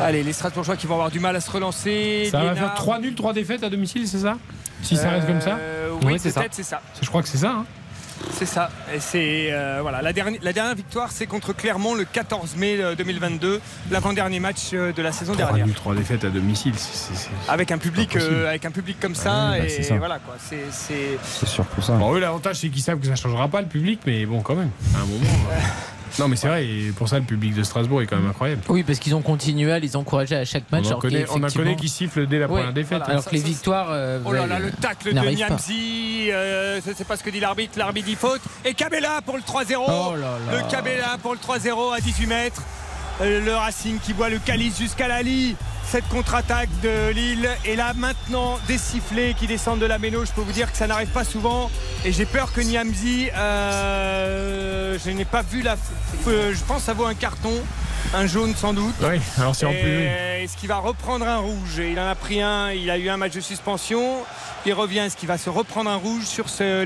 Allez, les Strasbourgeois qui vont avoir du mal à se relancer. Ça va faire 3 nuls, 3 défaites à domicile, c'est ça? Si ça reste comme ça? Euh, Oui, peut-être, c'est ça. Je crois que c'est ça. hein. C'est ça. Et c'est euh, voilà la dernière, la dernière victoire, c'est contre Clermont le 14 mai euh, 2022, l'avant-dernier match euh, de la saison 3 dernière. 3 défaites à domicile. c'est- c'est- c'est- Avec un public, euh, avec un public comme ça, Ouais, bah, et ça. voilà quoi. C'est, c'est- C'est sûr pour ça. Bon, eux, l'avantage, c'est qu'ils savent que ça changera pas le public, mais bon, quand même, à un moment. Non, mais c'est vrai, et pour ça, le public de Strasbourg est quand même incroyable. Oui, parce qu'ils ont continué à les encourager à chaque match. On en connaît, on en qu'effectivement- connaît qui sifflent dès la Ouais, première défaite. voilà, alors que les victoires. euh, Oh là là, le tacle de. Niamzi, euh, je ne sais pas ce que dit l'arbitre, l'arbitre dit faute. Et Cabella pour le 3-0. Oh là là. Le Cabella pour le 3-0 à 18 mètres. Euh, Le Racing qui voit le calice jusqu'à la lie. Cette contre-attaque de Lille. Et là maintenant, des sifflets qui descendent de la méno. Je peux vous dire que ça n'arrive pas souvent. Et j'ai peur que Niamzi, euh, je n'ai pas vu la. euh, je pense que ça vaut un carton. Un jaune sans doute. Oui, alors plus. Et Est-ce qu'il va reprendre un rouge? Il en a pris un, il a eu un match de suspension. Il revient, est-ce qu'il va se reprendre un rouge sur ce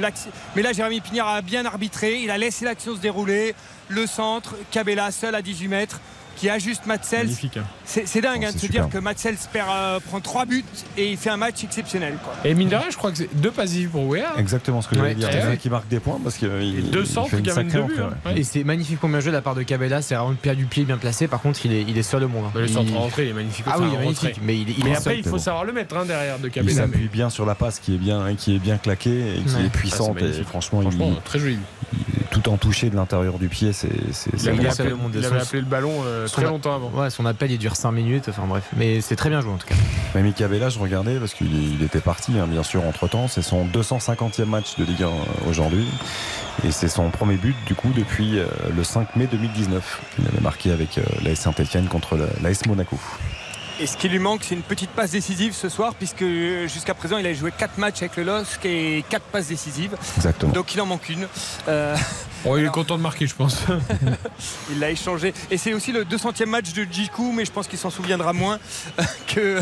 Mais là, Jérémy Pignard a bien arbitré. Il a laissé l'action se dérouler. Le centre, Cabella seul à 18 mètres, qui ajuste Matsels. Magnifique. hein. C'est c'est dingue Oh, hein, de se dire que Matsels perd, euh, prend 3 buts et il fait un match exceptionnel. quoi. Et mine de rien, je crois que c'est deux passes décisives pour Wea. Exactement ce que j'allais Ouais. dire. Eh Il y en a ouais. qui marque des points parce qu'il deux buts, hein. Et c'est magnifiquement bien joué de la part de Cabella. C'est vraiment le pierre du pied bien placé. Par contre, il est, il est seul au monde. hein. Le Il- centre rentré, il est magnifique. Ah oui, il est magnifique. Mais il, il Mais est après, seul. il faut savoir le mettre hein, derrière de Il Cabella. s'appuie bien sur la passe qui est bien, qui est bien claquée et qui Ouais. est puissante. Ah, c'est et magnifique. franchement, il, très joli. il- tout en touché de l'intérieur du pied, c'est Il avait, appelé, il avait appelé le ballon euh, très longtemps avant. Ouais, son appel il dure 5 minutes. Enfin bref, mais c'est très bien joué en tout cas. Mamie Cabella, je regardais parce qu'il il était parti, hein, bien sûr, entre temps. C'est son 250e match de Ligue 1 euh, aujourd'hui. Et c'est son premier but, du coup, depuis euh, le 5 mai 2019. Il avait marqué avec euh, l'AS Saint-Etienne contre l'AS Monaco. Et ce qui lui manque, c'est une petite passe décisive ce soir, puisque jusqu'à présent, il a joué 4 matchs avec le LOSC et 4 passes décisives. Exactement. Donc il en manque une. Euh, Bon, il est content de marquer, je pense. il l'a échangé. Et c'est aussi le 200e match de Djikou, mais je pense qu'il s'en souviendra moins que,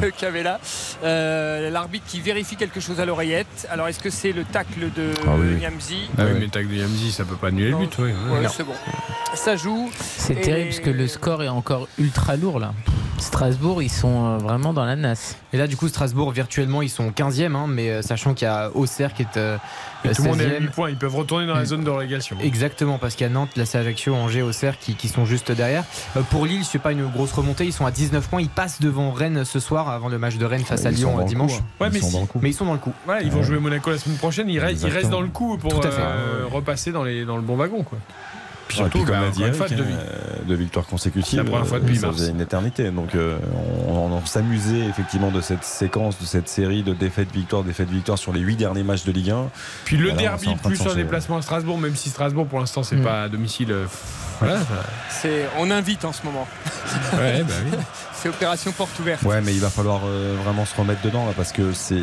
que Cavella. Euh, L'arbitre qui vérifie quelque chose à l'oreillette. Alors est-ce que c'est le tacle de Ah oui, oui. Niamzi Ah oui, mais tag de Yamzi, ça peut pas annuler le but. Oui, Ouais, c'est bon. Ça joue. C'est Et- terrible parce que le score est encore ultra lourd là. Strasbourg, ils sont euh, vraiment dans la nasse. Et là, du coup, Strasbourg, virtuellement, ils sont 15e, hein, mais euh, sachant qu'il y a Auxerre qui est. euh, Et tout le monde est à 16e. 8 points. Ils peuvent retourner dans la Mm. zone de relégation. Exactement, parce qu'il y a Nantes, la Ajaccio, Angers, Auxerre qui, qui sont juste derrière. Euh, pour Lille, c'est pas une grosse remontée, ils sont à 19 points, ils passent devant Rennes ce soir avant le match de Rennes face à Lyon dans le dimanche. coup. Ouais, Ils mais sont si- dans le coup. Mais ils sont dans le coup. Ils vont jouer Monaco la semaine prochaine. Ils, restent- ils restent Exactement. dans le coup pour euh, repasser dans, les, dans le bon wagon. Quoi. Puis Ouais, surtout, puis comme bah, l'a dit Eric, fois, deux- euh, deux victoires consécutives. La première fois euh, depuis ça mars. faisait une éternité. Donc euh, on, on s'amusait effectivement de cette séquence, de cette série de défaites, victoires, défaites, victoires sur les huit derniers matchs de Ligue 1. Puis le Voilà, derby de plus un déplacement à Strasbourg, même si Strasbourg pour l'instant c'est Mm. pas à domicile. euh, Voilà. C'est, on invite en ce moment. Ouais, bah oui. C'est opération porte ouverte. Ouais, mais il va falloir euh, vraiment se remettre dedans là, parce que c'est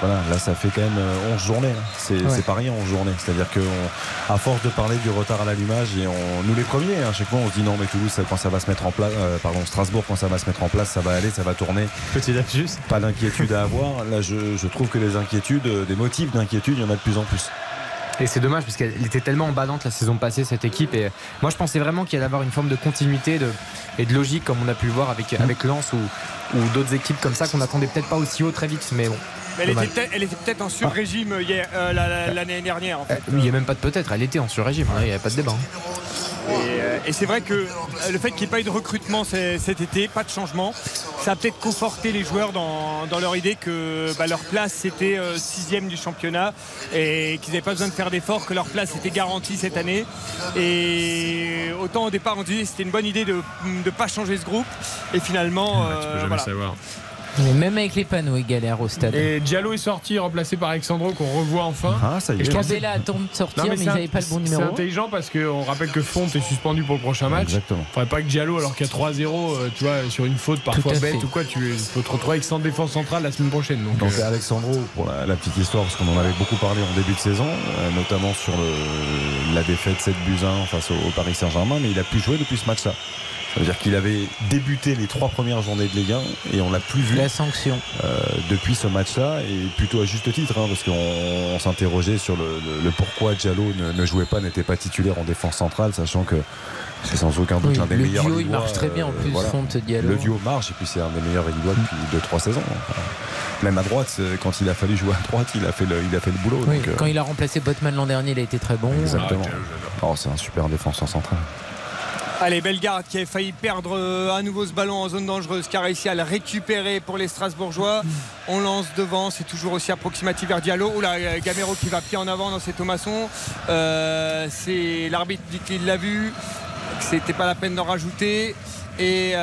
voilà, là ça fait quand même euh, 11 journées. hein. C'est Ouais. pas rien 11 journées. C'est-à-dire que on- à force de parler du retard à l'allumage et on nous les premiers, hein, à chaque fois on se dit non mais Toulouse quand ça va se mettre en place, euh, pardon Strasbourg quand ça va se mettre en place, ça va aller, ça va tourner. Petit lapsus. Pas d'inquiétude à avoir. Là je, je trouve que les inquiétudes, euh, des motifs d'inquiétude, il y en a de plus en plus. Et c'est dommage parce qu'elle était tellement emballante la saison passée cette équipe et moi je pensais vraiment qu'il allait avoir une forme de continuité et de logique comme on a pu le voir avec, avec Lens ou, ou d'autres équipes comme ça qu'on n'attendait peut-être pas aussi haut très vite mais bon. Mais elle, était peut-être, elle était peut-être en sur-régime hier, euh, la- la- l'année dernière. En Euh, fait. oui, Il n'y a même pas de peut-être, elle était en sur-régime, hein, il n'y avait pas de débat. hein. euh, et c'est vrai que euh, le fait qu'il n'y ait pas eu de recrutement c- cet été, pas de changement, ça a peut-être conforté les joueurs dans, dans leur idée que bah, leur place c'était euh, sixième du championnat et qu'ils n'avaient pas besoin de faire d'efforts, que leur place était garantie cette année. Et autant au départ on disait que c'était une bonne idée de ne pas changer ce groupe et finalement Tu peux euh, jamais voilà. savoir. Mais même avec les panneaux, ils galèrent au stade. Et Diallo est sorti, remplacé par Alexandro, qu'on revoit enfin. Ah, ça y Et est. je que- Cabella attend de sortir, Non, mais, c'est ils n'avaient pas le bon C'est numéro. intelligent parce qu'on rappelle que Font est suspendu pour le prochain match. Exactement. Faudrait pas que Diallo, alors qu'il y a 3-0, euh, tu vois, sur une faute parfois bête fait. ou quoi, tu peux te retrouver avec 100 défense centrale la semaine prochaine. Donc, Donc euh, Alexandro, pour la, la petite histoire, parce qu'on en avait beaucoup parlé en début de saison, euh, notamment sur le- la défaite 7 buts 1 face au, au Paris Saint-Germain, mais il a plus joué depuis ce match-là. Ça veut dire qu'il avait débuté les trois premières journées de Ligue 1 et on l'a plus vu La sanction. euh, depuis ce match-là et plutôt à juste titre hein, parce qu'on on s'interrogeait sur le, le- le pourquoi Diallo ne, ne jouait pas, n'était pas titulaire en défense centrale, sachant que c'est sans aucun doute Oui, l'un des le meilleurs duo, il marche très bien en euh, plus, voilà. Fonte, Diallo. Le duo marche et puis c'est un des meilleurs Lillois depuis 2-3 saisons. Enfin, même à droite, c'est- quand il a fallu jouer à droite, il a fait le, il a fait le boulot. Oui, donc, euh, Quand il a remplacé Botman l'an dernier, il a été très bon. Exactement. Oh, c'est un super défenseur central. Allez, Bellegarde qui avait failli perdre euh, à nouveau ce ballon en zone dangereuse, qui a réussi à le récupérer pour les Strasbourgeois. On lance devant, c'est toujours aussi approximatif vers Diallo. Oula, euh, Gamero qui va pied en avant dans ses Thomasson. Euh, c'est l'arbitre dit qu'il l'a vu, que c'était pas la peine d'en rajouter. Et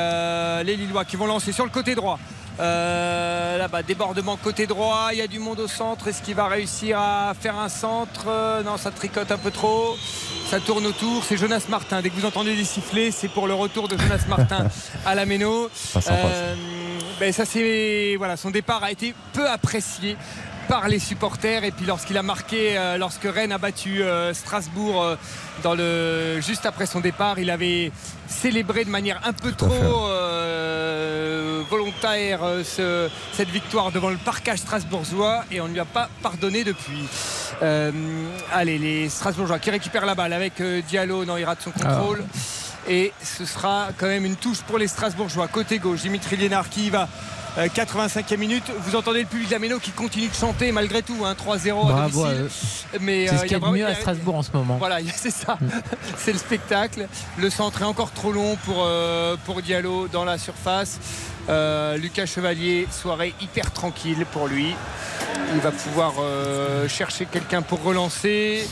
les Lillois qui vont lancer sur le côté droit. Euh, Là-bas, débordement côté droit, il y a du monde au centre. Est-ce qu'il va réussir à faire un centre? Euh, Non, ça tricote un peu trop. Ça tourne autour. C'est Jonas Martin. Dès que vous entendez des sifflets, c'est pour le retour de Jonas Martin à la Méno. Ça. ben, ça c'est voilà, son départ a été peu apprécié par les supporters. Et puis lorsqu'il a marqué euh, lorsque Rennes a battu euh, Strasbourg euh, dans le juste après son départ il avait célébré de manière un peu trop euh, volontaire ce- cette victoire devant le parcage strasbourgeois. Et on ne lui a pas pardonné depuis. Euh, allez les Strasbourgeois qui récupèrent la balle avec Diallo non il rate son contrôle. Et ce sera quand même une touche pour les Strasbourgeois. Côté gauche, Dimitri Liénard qui va. Euh, 85e minute, vous entendez le public d'Ameno qui continue de chanter malgré tout, hein, 3-0 à Bravo à domicile. eux. Mais C'est euh, ce il qu'il y a de mieux à a- Strasbourg en ce moment. Voilà, c'est ça. c'est le spectacle. Le centre est encore trop long pour, euh, pour Diallo dans la surface. Euh, Lucas Chevalier, soirée hyper tranquille pour lui. Il va pouvoir euh, chercher quelqu'un pour relancer.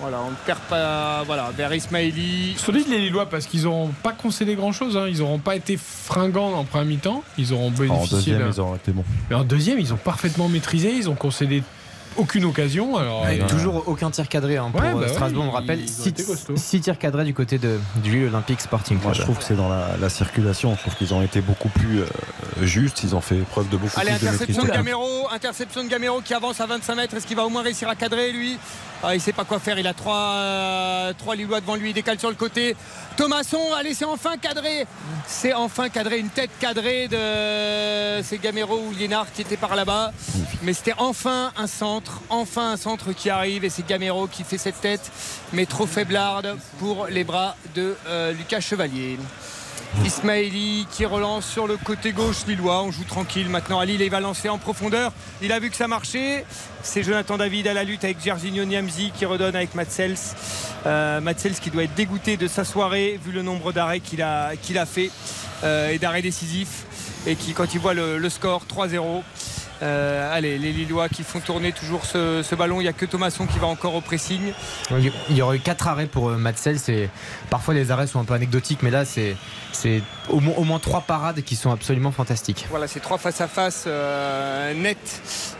Voilà, on ne perd pas. Voilà, vers Ismaili. Solide les Lillois parce qu'ils n'auront pas concédé grand chose. Ils n'auront pas été fringants en première mi-temps. Ils auront En bénéficié deuxième, d'un- ils ont été bons. Mais en deuxième, ils ont parfaitement maîtrisé. Ils ont concédé aucune occasion. Alors, Ouais, euh, toujours aucun tir cadré hein, pour Ouais, euh, bah ouais, Strasbourg. on rappelle ils ont 6 été costauds. tirs cadrés du côté de, du Lille Olympique Sporting Moi, je trouve que c'est dans la, la circulation. Je trouve qu'ils ont été beaucoup plus euh, justes. Ils ont fait preuve de beaucoup Allez, plus de interception de technique. Gamero, interception de Gamero qui avance à 25 mètres. Est-ce qu'il va au moins réussir à cadrer lui? Ah, Il sait pas quoi faire. Il a trois, euh, trois Lillois devant lui. Il décale sur le côté. Thomasson, allez, c'est enfin cadré. C'est enfin cadré. Une tête cadrée de c'est Gamero ou Liénard qui était par là-bas. Mais c'était enfin un centre, enfin un centre qui arrive et c'est Gamero qui fait cette tête, mais trop faiblarde pour les bras de euh, Lucas Chevalier. Ismaili qui relance sur le côté gauche lillois. On joue tranquille maintenant à Lille il va lancer en profondeur. Il a vu que ça marchait. C'est Jonathan David à la lutte avec Gersigno Niamzi qui redonne avec Matsels. Euh, Matsels qui doit être dégoûté de sa soirée vu le nombre d'arrêts qu'il a, qu'il fait euh, et d'arrêts décisifs. Et qui, quand il voit le score 3-0, euh, allez, les Lillois qui font tourner toujours ce, ce ballon. Il n'y a que Thomasson qui va encore au pressing. Il y aurait eu 4 arrêts pour euh, Matsel. Parfois les arrêts sont un peu anecdotiques, mais là c'est au, moins- au moins trois parades qui sont absolument fantastiques. Voilà, c'est trois face à face euh, net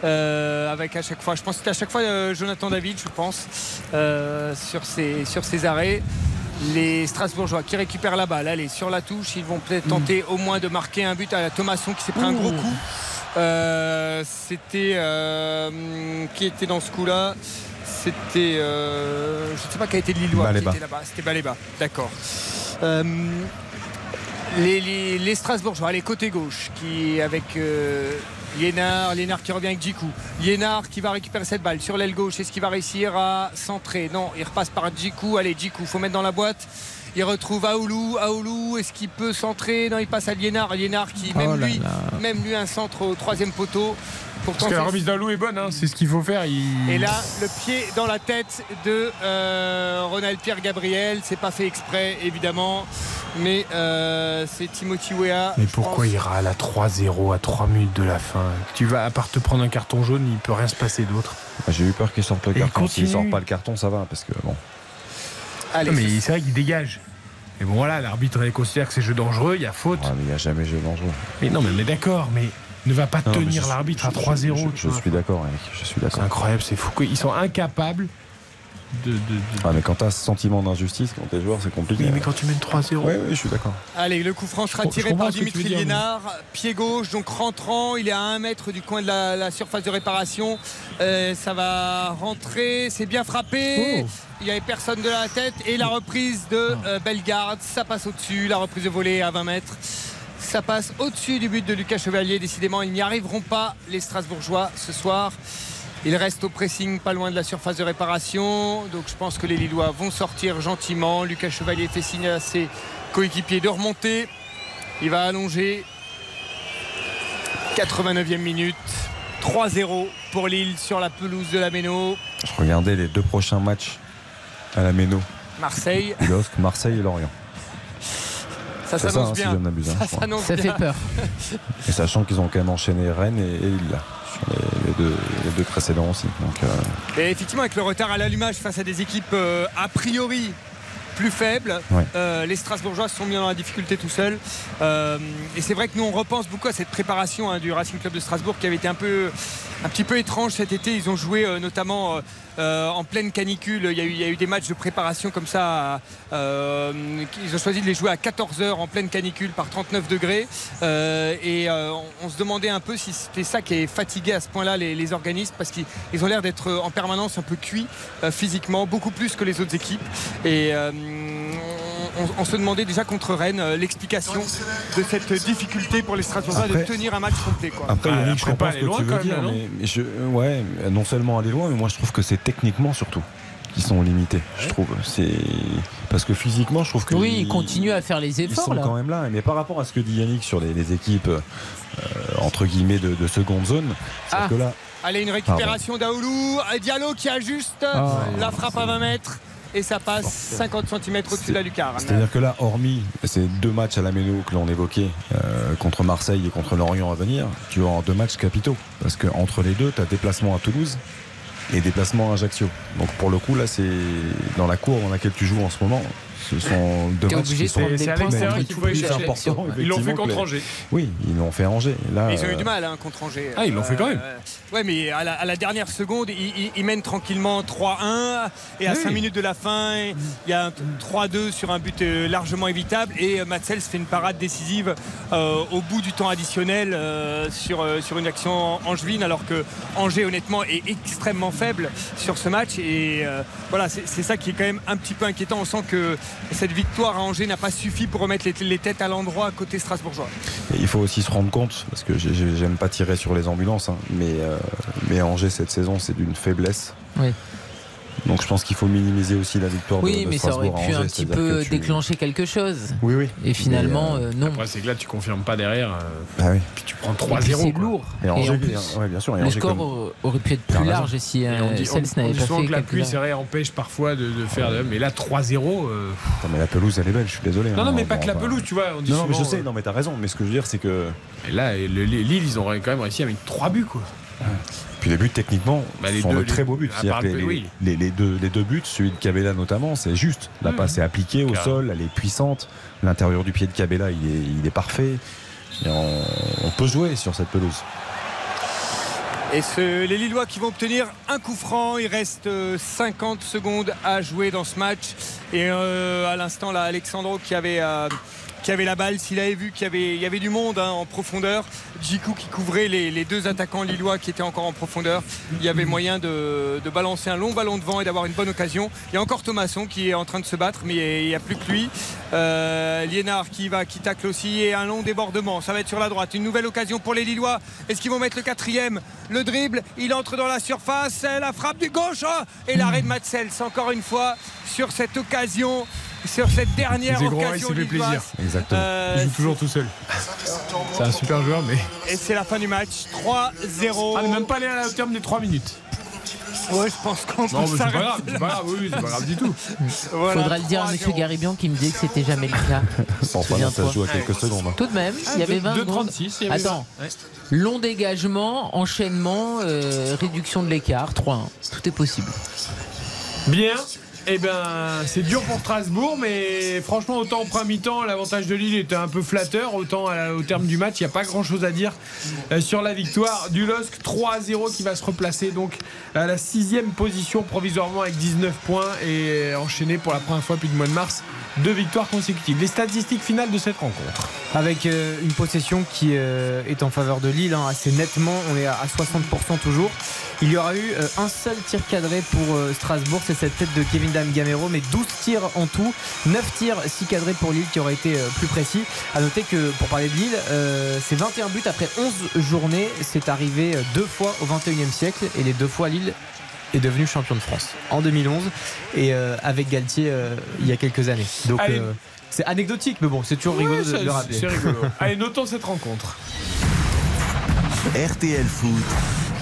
euh, avec à chaque fois. Je pense que c'était à chaque fois Jonathan David, je pense, sur ces sur ces arrêts. Les Strasbourgeois qui récupèrent la balle, allez sur la touche, ils vont peut-être tenter au moins de marquer un but à Thomasson qui s'est pris un gros coup. Euh, C'était euh, qui était dans ce coup-là? C'était euh, je ne sais pas qui a été de Lillois qui Baléba. était là-bas. C'était Baléba, d'accord. Les, les, les Strasbourgeois, les côté gauche, qui avec Liénard, Liénard qui revient avec Djikou. Liénard qui va récupérer cette balle sur l'aile gauche. Est-ce qu'il va réussir à centrer? Non, il repasse par Djikou. Allez, Djikou, faut mettre dans la boîte. Il retrouve Aoulou. Aoulou, est-ce qu'il peut centrer? Non, il passe à Liénard. Liénard qui, même Oh là lui, là. même lui, un centre au troisième poteau. Parce que la remise d'un loup est bonne, hein, c'est ce qu'il faut faire. il- Et là, le pied dans la tête de euh, Ronald Pierre Gabriel. C'est pas fait exprès, évidemment. Mais euh, c'est Timothy Weah. Mais pourquoi pense. il râle à 3-0 à 3 minutes de la fin? Tu vas, à part te prendre un carton jaune, il peut rien se passer d'autre. J'ai eu peur qu'il sorte le Et carton. S'il sort pas le carton, ça va. Parce que bon. Allez, Non, mais c'est vrai qu'il dégage. Mais bon, voilà, l'arbitre il considère que c'est jeu dangereux, il y a faute. Ouais, mais il n'y a jamais jeu dangereux. Mais non, mais, mais d'accord, mais ne va pas Non, tenir l'arbitre à je- 3-0. Je, tu suis d'accord, Eric. Je suis C'est d'accord. incroyable, c'est fou. Ils sont incapables de. de- de- Ah, mais quand t'as ce sentiment d'injustice, quand t'es joueur, c'est compliqué. Oui, mais quand tu mènes 3-0. Oui, oui, je suis d'accord. Allez, le coup franc sera tiré par tu Dimitri dire, mais- Liénard. Pied gauche, donc rentrant. Il est à 1 mètre du coin de la, la surface de réparation. Euh, ça va rentrer. C'est bien frappé. Oh. Il n'y avait personne de la tête. Et la reprise de euh, Bellegarde. Ça passe au-dessus. La reprise de volée à 20 mètres. Ça passe au-dessus du but de Lucas Chevalier. Décidément, ils n'y arriveront pas, les Strasbourgeois, ce soir. Ils restent au pressing pas loin de la surface de réparation. Donc je pense que les Lillois vont sortir gentiment. Lucas Chevalier fait signe à ses coéquipiers de remonter. Il va allonger. 89e minute. 3-0 pour Lille sur la pelouse de la Méno. Je regardais les deux prochains matchs à la Méno. Marseille. LOSC, Marseille et Lorient. Ça s'annonce hein, si bien. hein, ça Ça bien. fait peur. Et sachant qu'ils ont quand même enchaîné Rennes et, et Lille les, les deux, les deux précédents aussi. Donc, euh, Et effectivement, avec le retard à l'allumage face à des équipes euh, a priori plus faibles, Ouais. euh, les Strasbourgeois se sont mis dans la difficulté tout seuls. Euh, et c'est vrai que nous, on repense beaucoup à cette préparation hein, du Racing Club de Strasbourg qui avait été un, peu, un petit peu étrange cet été. Ils ont joué euh, notamment euh, en pleine canicule. Il y, a eu, il y a eu des matchs de préparation comme ça. euh, ils ont choisi de les jouer à 14h en pleine canicule par 39 degrés. Euh, et on, on se demandait un peu si c'était ça qui est fatigué à ce point-là les, les organismes parce qu'ils ils ont l'air d'être en permanence un peu cuits physiquement, beaucoup plus que les autres équipes. Et on, on se demandait déjà contre Rennes euh, l'explication de cette difficulté pour les Strasbourgeois de tenir un match complet. Quoi. Après, Ah, Yannick, je comprends ce que loin tu veux dire, là, non mais, mais je, ouais, non seulement aller loin, mais moi je trouve que c'est techniquement surtout qui sont limités. Je trouve, c'est parce que physiquement, je trouve que Oui, ils- ils continuent à faire les ils efforts sont là. quand même là. Mais par rapport à ce que dit Yannick sur les, les équipes euh, entre guillemets de, de seconde zone, c'est Ah. que là, Allez, une récupération d'Aoulou. Euh, Diallo qui ajuste Ah, la frappe à 20 mètres. Et ça passe 50 cm au-dessus de la lucarne. c'est-à-dire que là, hormis ces deux matchs à la Méno que l'on évoquait euh, contre Marseille et contre Lorient à venir, tu as deux matchs capitaux. Parce que entre les deux, tu as déplacement à Toulouse et déplacement à Ajaccio. Donc pour le coup, là, c'est dans la cour dans laquelle tu joues en ce moment. Ce sont deux matchs qui sont C'est à l'extérieur qu'il faut. Ils l'ont fait contre Angers. Oui, ils l'ont fait à Angers. Là, Mais ils ont eu euh, du mal hein, contre Angers. Ah, ils l'ont fait quand même. Euh, ouais, mais à la, à la dernière seconde, ils, ils- ils mènent tranquillement 3-1. Et à Oui. 5 minutes de la fin, il y a un 3-2 sur un but euh, largement évitable. Et Matsels fait une parade décisive euh, au bout du temps additionnel euh, sur, euh, sur une action angevine. Alors que Angers, honnêtement, est extrêmement faible sur ce match. Et euh, voilà, c'est c'est ça qui est quand même un petit peu inquiétant. On sent que cette victoire à Angers n'a pas suffi pour remettre les, les têtes à l'endroit côté strasbourgeois. Et il faut aussi se rendre compte, parce que j'ai- j'ai- j'aime pas tirer sur les ambulances, hein, mais, euh, mais Angers cette saison c'est d'une faiblesse. Oui. Donc je pense qu'il faut minimiser aussi la victoire de- Oui, de, mais ça aurait pu Angers, un petit peu que tu- déclencher quelque chose. Oui, oui. Et finalement, Mais, euh, non. Après, c'est que là, tu confirmes pas derrière. euh, Ah oui. Puis tu prends Et puis 3-0. C'est lourd. Et Angers, en plus, ouais, bien sûr. et le Angers score comme- aurait- pu être plus large si Et on euh, dit, Sels on- dit pas souvent fait que la quelques pluie, c'est vrai, empêche parfois de, de faire. de- Mais là, 3-0. euh, Attends, mais la pelouse elle est belle, je suis désolé. Non, hein, non, mais pas que la pelouse, tu vois. On dit Non, non, mais je sais, euh, non, mais t'as raison. Mais ce que je veux dire, c'est que. Et là, et le- Lille, ils ont quand même réussi à mettre 3 buts, quoi. Puis les buts, techniquement, Bah, les sont deux- de très beaux buts. le- les, oui. les- les deux, les deux buts, celui de Cabella notamment, c'est juste. La Mmh. passe est appliquée au sol, elle est puissante. L'intérieur du pied de Cabella, il est, il est parfait. Et on, on peut jouer sur cette pelouse. Et ce- les Lillois qui vont obtenir un coup franc. Il reste euh, 50 secondes à jouer dans ce match. Et euh, à l'instant, là, Alexandro qui avait, euh, qui avait la balle, s'il avait vu qu'il y avait, du monde hein, en profondeur, Djikou qui couvrait les, deux attaquants lillois qui étaient encore en profondeur, il y avait moyen de, balancer un long ballon devant et d'avoir une bonne occasion. Il y a encore Thomasson qui est en train de se battre, mais il n'y a plus que lui. Euh, Liénard qui va, qui tacle aussi et un long débordement. Ça va être sur la droite. Une nouvelle occasion pour les Lillois. Est-ce qu'ils vont mettre le quatrième? Le dribble, il entre dans la surface, la frappe du gauche oh et l'arrêt de Matsels encore une fois sur cette occasion. Sur cette dernière Les Aigrons, il occasion s'est fait plaisir. Exactement. Euh, Il joue toujours tout seul. C'est un super joueur, mais. Et c'est la fin du match. 3-0. Ah, mais même pas aller à- au terme des 3 minutes. Ouais, je pense qu'on Non, peut mais c'est pas s'arrêter grave, c'est pas grave, oui, c'est pas grave du tout. Voilà, Faudra le dire à 3-0. Monsieur Garibian qui me disait que c'était jamais le cas. Enfin, là, ça se joue à quelques secondes. hein. Tout de même, Ah, il y avait deux- 20 secondes. 2,36, il y avait Attends, 20. Ouais. long dégagement, enchaînement, euh, réduction de l'écart, 3-1. Tout est possible. Bien. Eh ben, c'est dur pour Strasbourg, mais franchement, autant au premier mi-temps, l'avantage de Lille était un peu flatteur, autant la- au terme du match, il n'y a pas grand-chose à dire euh, sur la victoire du LOSC. 3-0 qui va se replacer donc à la sixième position provisoirement avec 19 points et enchaîné pour la première fois depuis le mois de mars deux victoires consécutives. Les statistiques finales de cette rencontre. Avec euh, une possession qui euh, est en faveur de Lille hein, assez nettement, on est à, à 60% toujours. Il y aura eu euh, un seul tir cadré pour Strasbourg, c'est cette tête de Kevin Dam Gamero, mais 12 tirs en tout, 9 tirs 6 cadrés pour Lille qui aurait été plus précis. À noter que pour parler de Lille, c'est 21 buts après 11 journées, c'est arrivé deux fois au 21e siècle et les deux fois Lille est devenu champion de France en 2011 et euh, avec Galtier euh, il y a quelques années. Donc euh, c'est anecdotique, mais bon, c'est toujours rigolo Ouais, de, le rappeler. C'est rigolo. Allez, notons cette rencontre. RTL Foot.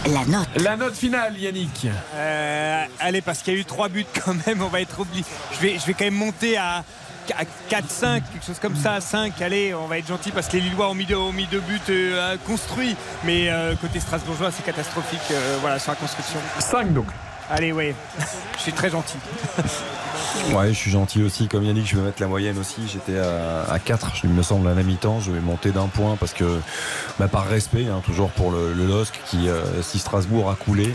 La note. La note finale, Yannick. Euh, allez, parce qu'il y a eu 3 buts quand même, on va être obligé. Je vais, je vais quand même monter à 4-5, quelque chose comme ça, 5. Allez, on va être gentil parce que les Lillois ont mis deux, buts euh, construits. Mais euh, côté strasbourgeois, c'est catastrophique euh, voilà, sur la construction. 5 donc. Allez, ouais, je suis très gentil. Ouais, je suis gentil aussi. Comme Yannick, je vais mettre la moyenne aussi. J'étais à, à 4, il me semble, à la mi-temps. Je vais monter d'un point parce que, bah, par respect, hein, toujours pour le, le LOSC, qui, euh, si Strasbourg a coulé,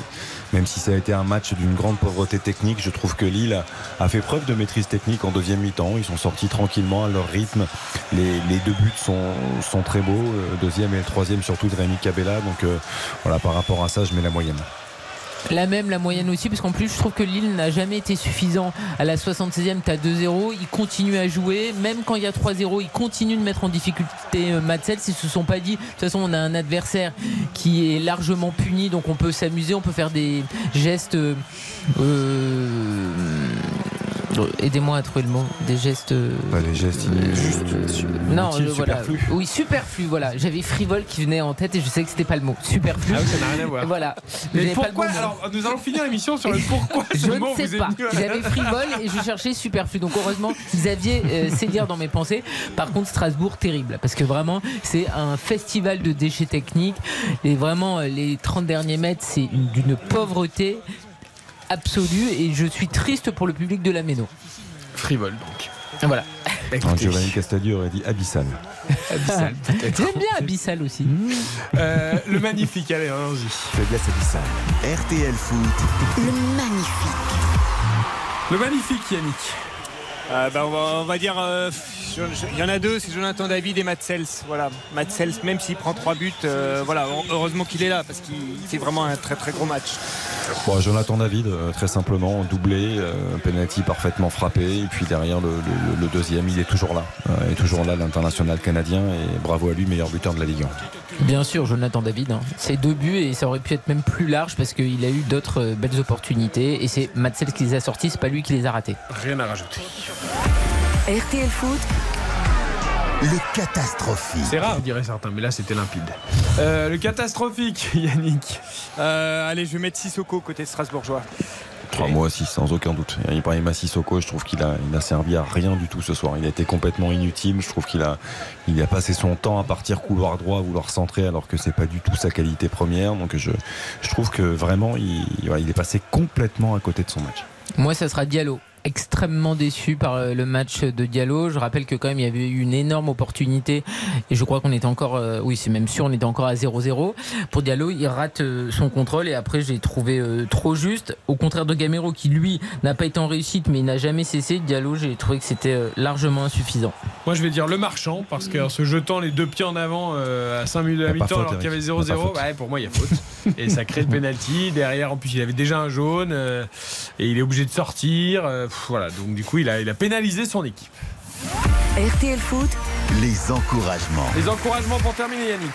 même si ça a été un match d'une grande pauvreté technique, je trouve que Lille a fait preuve de maîtrise technique en deuxième mi-temps. Ils sont sortis tranquillement à leur rythme. Les, deux buts sont, très beaux. euh, Deuxième et le troisième, surtout de Rémi Cabella. Donc, euh, voilà, par rapport à ça, je mets la moyenne. La même, la moyenne aussi, parce qu'en plus, je trouve que Lille n'a jamais été suffisant. À la 76e, tu as 2-0, ils continuent à jouer. Même quand il y a 3-0, ils continuent de mettre en difficulté euh, Matzels. Ils se sont pas dit, de toute façon, on a un adversaire qui est largement puni, donc on peut s'amuser, on peut faire des gestes. euh, euh, Aidez-moi à trouver le mot. Des gestes. euh, Pas les gestes justes. non, inutiles, le- voilà. superflus. Oui, superflu, voilà. J'avais frivole qui venait en tête et je sais que c'était pas le mot. Superflu. Ah oui, ça n'a rien à voir. Voilà. Mais pas pourquoi bon. Alors, nous allons finir l'émission sur le pourquoi Je ne sais pas. J'avais frivole et je cherchais superflu. Donc heureusement, Xavier euh, sait lire dans mes pensées. Par contre, Strasbourg, terrible. Parce que vraiment, c'est un festival de déchets techniques. Et vraiment, euh, les 30 derniers mètres, c'est une- d'une pauvreté absolue. Et je suis triste pour le public de la Méno. Frivole donc. Voilà. Non, Giovanni Castadio aurait dit abyssal. Abyssal, peut-être. J'aime bien Abyssal aussi. Euh, le magnifique, allez, allons-y. Faiblesse abyssale. RTL Foot. Le magnifique. Le magnifique, Yannick. Euh, bah, on, va, on va dire, euh, il y en a deux, c'est Jonathan David et Matsels. Voilà, Matsels, même s'il prend trois buts, euh, voilà, heureusement qu'il est là parce qu'il fait vraiment un très très gros match. Bon, Jonathan David, euh, très simplement, doublé, euh, penalty parfaitement frappé, et puis derrière le, le- le deuxième, il est toujours là. Euh, il est toujours là, l'international canadien, et bravo à lui, meilleur buteur de la Ligue 1. Bien sûr, Jonathan David. hein. C'est deux buts et ça aurait pu être même plus large parce qu'il a eu d'autres euh, belles opportunités. Et c'est Matsels qui les a sortis, c'est pas lui qui les a ratés. Rien à rajouter. RTL Foot. Le catastrophique. C'est rare, diraient certains, mais là c'était limpide. Euh, le catastrophique, Yannick. Euh, allez, je vais mettre Sissoko côté strasbourgeois. Ah, moi aussi, sans aucun doute. Ibrahima Sissoko, je trouve qu'il a, il a servi à rien du tout ce soir. Il a été complètement inutile. Je trouve qu'il a, il a passé son temps à partir couloir droit, à vouloir centrer, alors que c'est pas du tout sa qualité première. Donc je, je trouve que vraiment, il, il est passé complètement à côté de son match. Moi, ça sera Diallo. Extrêmement déçu par euh, le match de Diallo. Je rappelle que quand même il y avait eu une énorme opportunité et je crois qu'on était encore, euh, oui c'est même sûr, on était encore à 0-0. Pour Diallo, il rate euh, son contrôle et après j'ai trouvé trop juste. Au contraire de Gamero qui lui n'a pas été en réussite mais il n'a jamais cessé. Diallo, j'ai trouvé que c'était largement insuffisant. Moi je vais dire le marchand, parce qu'en se jetant les deux pieds en avant à 5 minutes de la Y a pas mi-temps alors qu'il y avait Eric. Y a pas 0-0, faute. ouais, pour moi il y a faute. et ça crée le penalty. Derrière, en plus il avait déjà un jaune et il est obligé de sortir. pff, voilà, donc du coup il a, il a pénalisé son équipe. RTL Foot. Les encouragements. Les encouragements pour terminer, Yannick.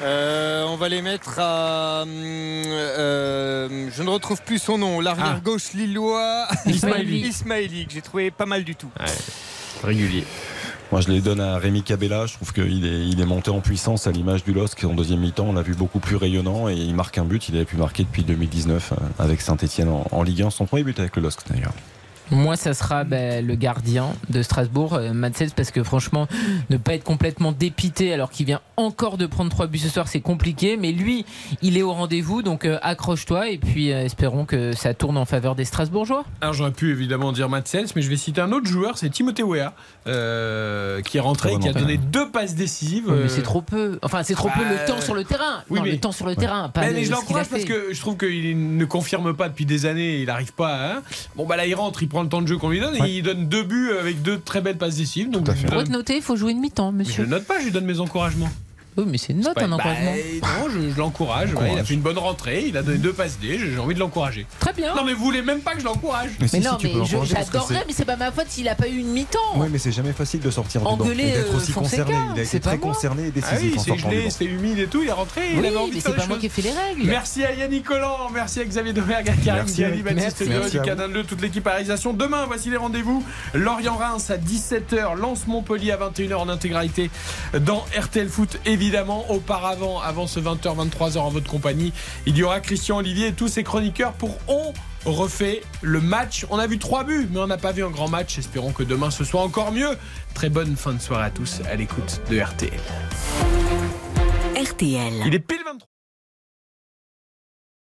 Euh, on va les mettre à. hum, euh, je ne retrouve plus son nom. L'arrière Ah. gauche lillois. Ismaili. Ismaili, que j'ai trouvé pas mal du tout. Régulier. Moi, je les donne à Rémi Cabella. Je trouve qu'il est, il est monté en puissance à l'image du LOSC en deuxième mi-temps. On l'a vu beaucoup plus rayonnant et il marque un but. Il avait pu marquer depuis 2019 euh, avec Saint-Etienne en, en Ligue 1. Son premier but avec le LOSC d'ailleurs. Moi, ça sera ben, le gardien de Strasbourg, euh, Matsels, parce que franchement, ne pas être complètement dépité alors qu'il vient encore de prendre trois buts ce soir, c'est compliqué. Mais lui, il est au rendez-vous, donc euh, accroche-toi et puis euh, espérons que ça tourne en faveur des Strasbourgeois. Alors j'aurais pu évidemment dire Matsels, mais je vais citer un autre joueur, c'est Timothée Weah, euh, qui est rentré, Très qui a donné deux passes décisives. Ouais, mais c'est trop peu. Enfin, c'est trop peu bah, le temps sur le terrain. oui, non, mais- le temps sur le terrain, pas Mais, mais je l'encourage parce que je trouve qu'il ne confirme pas depuis des années, il n'arrive pas à. Bon bah là il rentre, il prend le temps de jeu qu'on lui donne et il donne deux buts avec deux très belles passes décisives. Donc je noté, il faut jouer une mi-temps, je monsieur. le note pas, je lui donne mes encouragements. Oui, mais c'est une note, un encouragement. Bah, non, je, je l'encourage. ouais, il a fait une bonne rentrée, il a donné deux passes D, j'ai envie de l'encourager. Très bien. Non mais vous voulez même pas que je l'encourage Mais si, Mais si, non, tu mais j'adorerais, c'est- mais c'est pas ma faute s'il a pas eu une mi-temps. Ouais, mais c'est jamais facile de sortir du banc Engueuler, et d'être euh, aussi Fonseca, concerné. Il a c'est été très moi. concerné et Ah décisif oui, c'est du gelé, banc. humide et tout, il est rentré, il Oui, avait envie mais de c'est pas moi qui ai fait les règles. Merci à Yannick Collant, merci à Xavier Domergue, à Karim Eric. Baptiste du. Canal 2, toute l'équipe à réalisation. Demain, voici les rendez-vous. Lorient-Reims à 17h, Lance Montpellier à 21h en intégralité dans RTL Foot, évidemment. Auparavant, avant ce 20h, 23h en votre compagnie, il y aura Christian Olivier et tous ses chroniqueurs pour On refait le match. On a vu trois buts, mais on n'a pas vu un grand match. Espérons que demain ce soit encore mieux. Très bonne fin de soirée à tous à l'écoute de RTL. RTL. Il est pile 23.